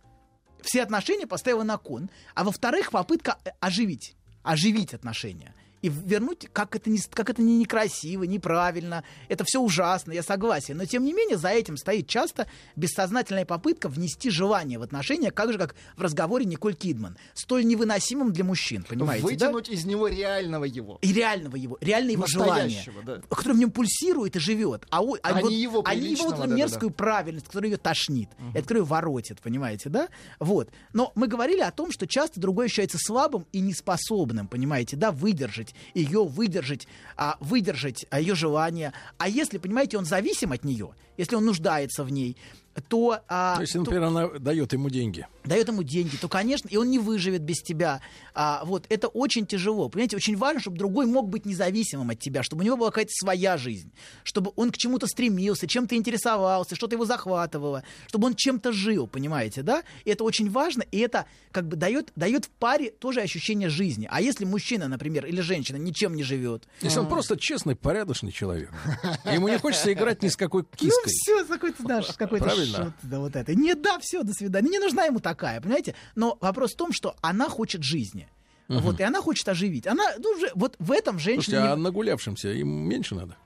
Все отношения поставила на кон. А во-вторых, попытка э, оживить. Оживить отношения. И вернуть, как это, не, как это не некрасиво, неправильно, это все ужасно, я согласен. Но тем не менее, за этим стоит часто бессознательная попытка внести желание в отношения, как же как в разговоре Николь Кидман, столь невыносимым для мужчин, понимаете, да? Вытянуть из него реального его. И реального его, реально его желание, да. которое в нем пульсирует и живет. А, о- А вот- не его а не его вот приличного, эту да-да-да. мерзкую правильность, которая ее тошнит, и от которой её воротит, понимаете, да? Вот. Но мы говорили о том, что часто другой ощущается слабым и неспособным, понимаете, да, выдержать ее, выдержать, а, выдержать ее желание. А если, понимаете, он зависим от нее, если он нуждается в ней, то... а, То есть, то- например, она дает ему деньги. дает ему деньги, то, конечно, и он не выживет без тебя. А, вот, это очень тяжело. Понимаете, очень важно, чтобы другой мог быть независимым от тебя, чтобы у него была какая-то своя жизнь, чтобы он к чему-то стремился, чем-то интересовался, что-то его захватывало, чтобы он чем-то жил, понимаете, да? И это очень важно, и это как бы дает, дает в паре тоже ощущение жизни. А если мужчина, например, или женщина ничем не живет... Если он просто честный, порядочный человек, ему не хочется играть ни с какой Ну киской. все, какой-то наш, какой-то Правильно? шут, да, вот это. Нет, да, все, до свидания. Не нужна ему такая, понимаете? Но вопрос в том, что она хочет жизни. Мгм. Вот, и она хочет оживить. Она, ну, вот в этом женщина... Слушайте, а нагулявшимся им меньше надо?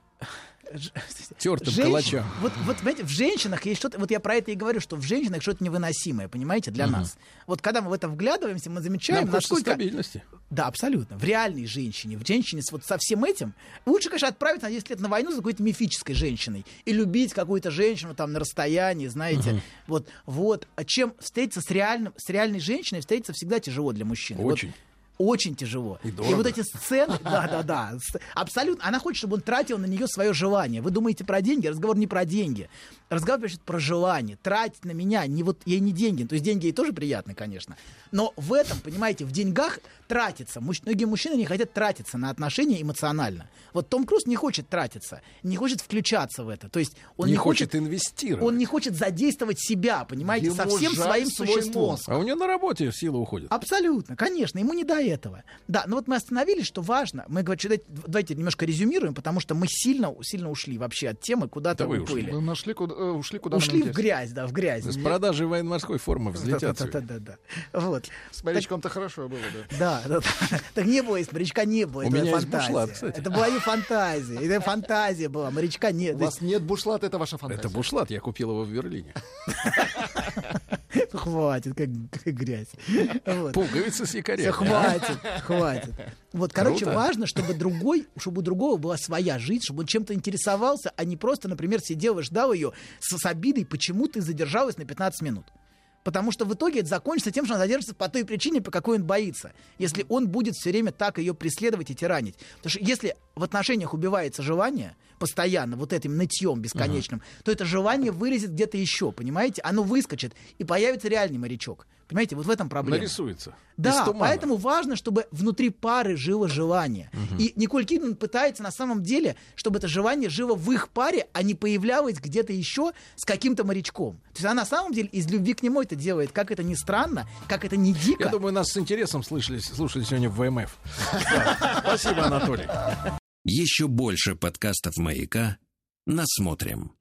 Тертым Женщин- калачам. Вот, вот, понимаете, в женщинах есть что-то, вот я про это и говорю, что в женщинах что-то невыносимое, понимаете, для нас. Вот когда мы в это вглядываемся, мы замечаем, Нам насколько... стабильности. Да, абсолютно. В реальной женщине, в женщине с, вот со всем этим, лучше, конечно, отправиться на 10 лет на войну за какой-то мифической женщиной и любить какую-то женщину там на расстоянии, знаете, вот, вот. А чем встретиться с, реальным, с реальной женщиной, встретиться всегда тяжело для мужчины. Вот Очень. тяжело. И И, вот эти сцены, да, да, да, с- абсолютно. Она хочет, чтобы он тратил на нее свое желание. Вы думаете про деньги? Разговор не про деньги. Разговор пишет про желание. Тратить на меня, не вот ей не деньги. То есть деньги ей тоже приятны, конечно. Но в этом, понимаете, в деньгах тратиться. Муж- Многие мужчины не хотят тратиться на отношения эмоционально. Вот Том Круз не хочет тратиться, не хочет включаться в это. То есть он не не, хочет инвестировать. он не хочет задействовать себя, понимаете, со Ему всем жаль своим свой существом. мозг. А у него на работе сила уходит. Абсолютно, конечно, ему не до этого. Да, но вот мы остановились, что важно. Мы говорим, давайте- давайте немножко резюмируем, потому что мы сильно, сильно ушли вообще от темы, куда-то Да вы ушли. уплыли. Вы нашли, куда, э, ушли куда Ушли в грязь, да, в грязь. С продажи военно-морской формы взлетят. Да, да, да, да, да. Вот. С морячком-то хорошо было, да. Да, да, да. Так не было, из морячка не было. У это меня есть фантазия. бушлат, кстати. Это была не фантазия. Это фантазия была. Морячка нет. У вас нет бушлата, это ваша фантазия. Это бушлат, я купил его в Берлине. Хватит, как, грязь. Вот. Пуговицы с якорями. Всё, хватит, хватит. Вот, короче, Круто. важно, чтобы другой, чтобы у другого была своя жизнь, чтобы он чем-то интересовался, а не просто, например, сидел и ждал ее с, с обидой, почему ты задержалась на 15 минут. Потому что в итоге это закончится тем, что она задержится по той причине, по какой он боится. Если он будет все время так ее преследовать и тиранить. Потому что если в отношениях убивается желание, постоянно, вот этим нытьем бесконечным, то это желание вылезет где-то еще, понимаете? Оно выскочит, и появится реальный морячок. Понимаете, вот в этом проблема. Нарисуется. Да, поэтому важно, чтобы внутри пары жило желание. И Николь Кидман пытается на самом деле, чтобы это желание жило в их паре, а не появлялось где-то еще с каким-то морячком. То есть она на самом деле из любви к нему это делает. Как это ни странно, как это не дико. Я думаю, нас с интересом слышали, слушали сегодня в ВМФ. Спасибо, Анатолий. Еще больше подкастов «Маяка» насмотрим.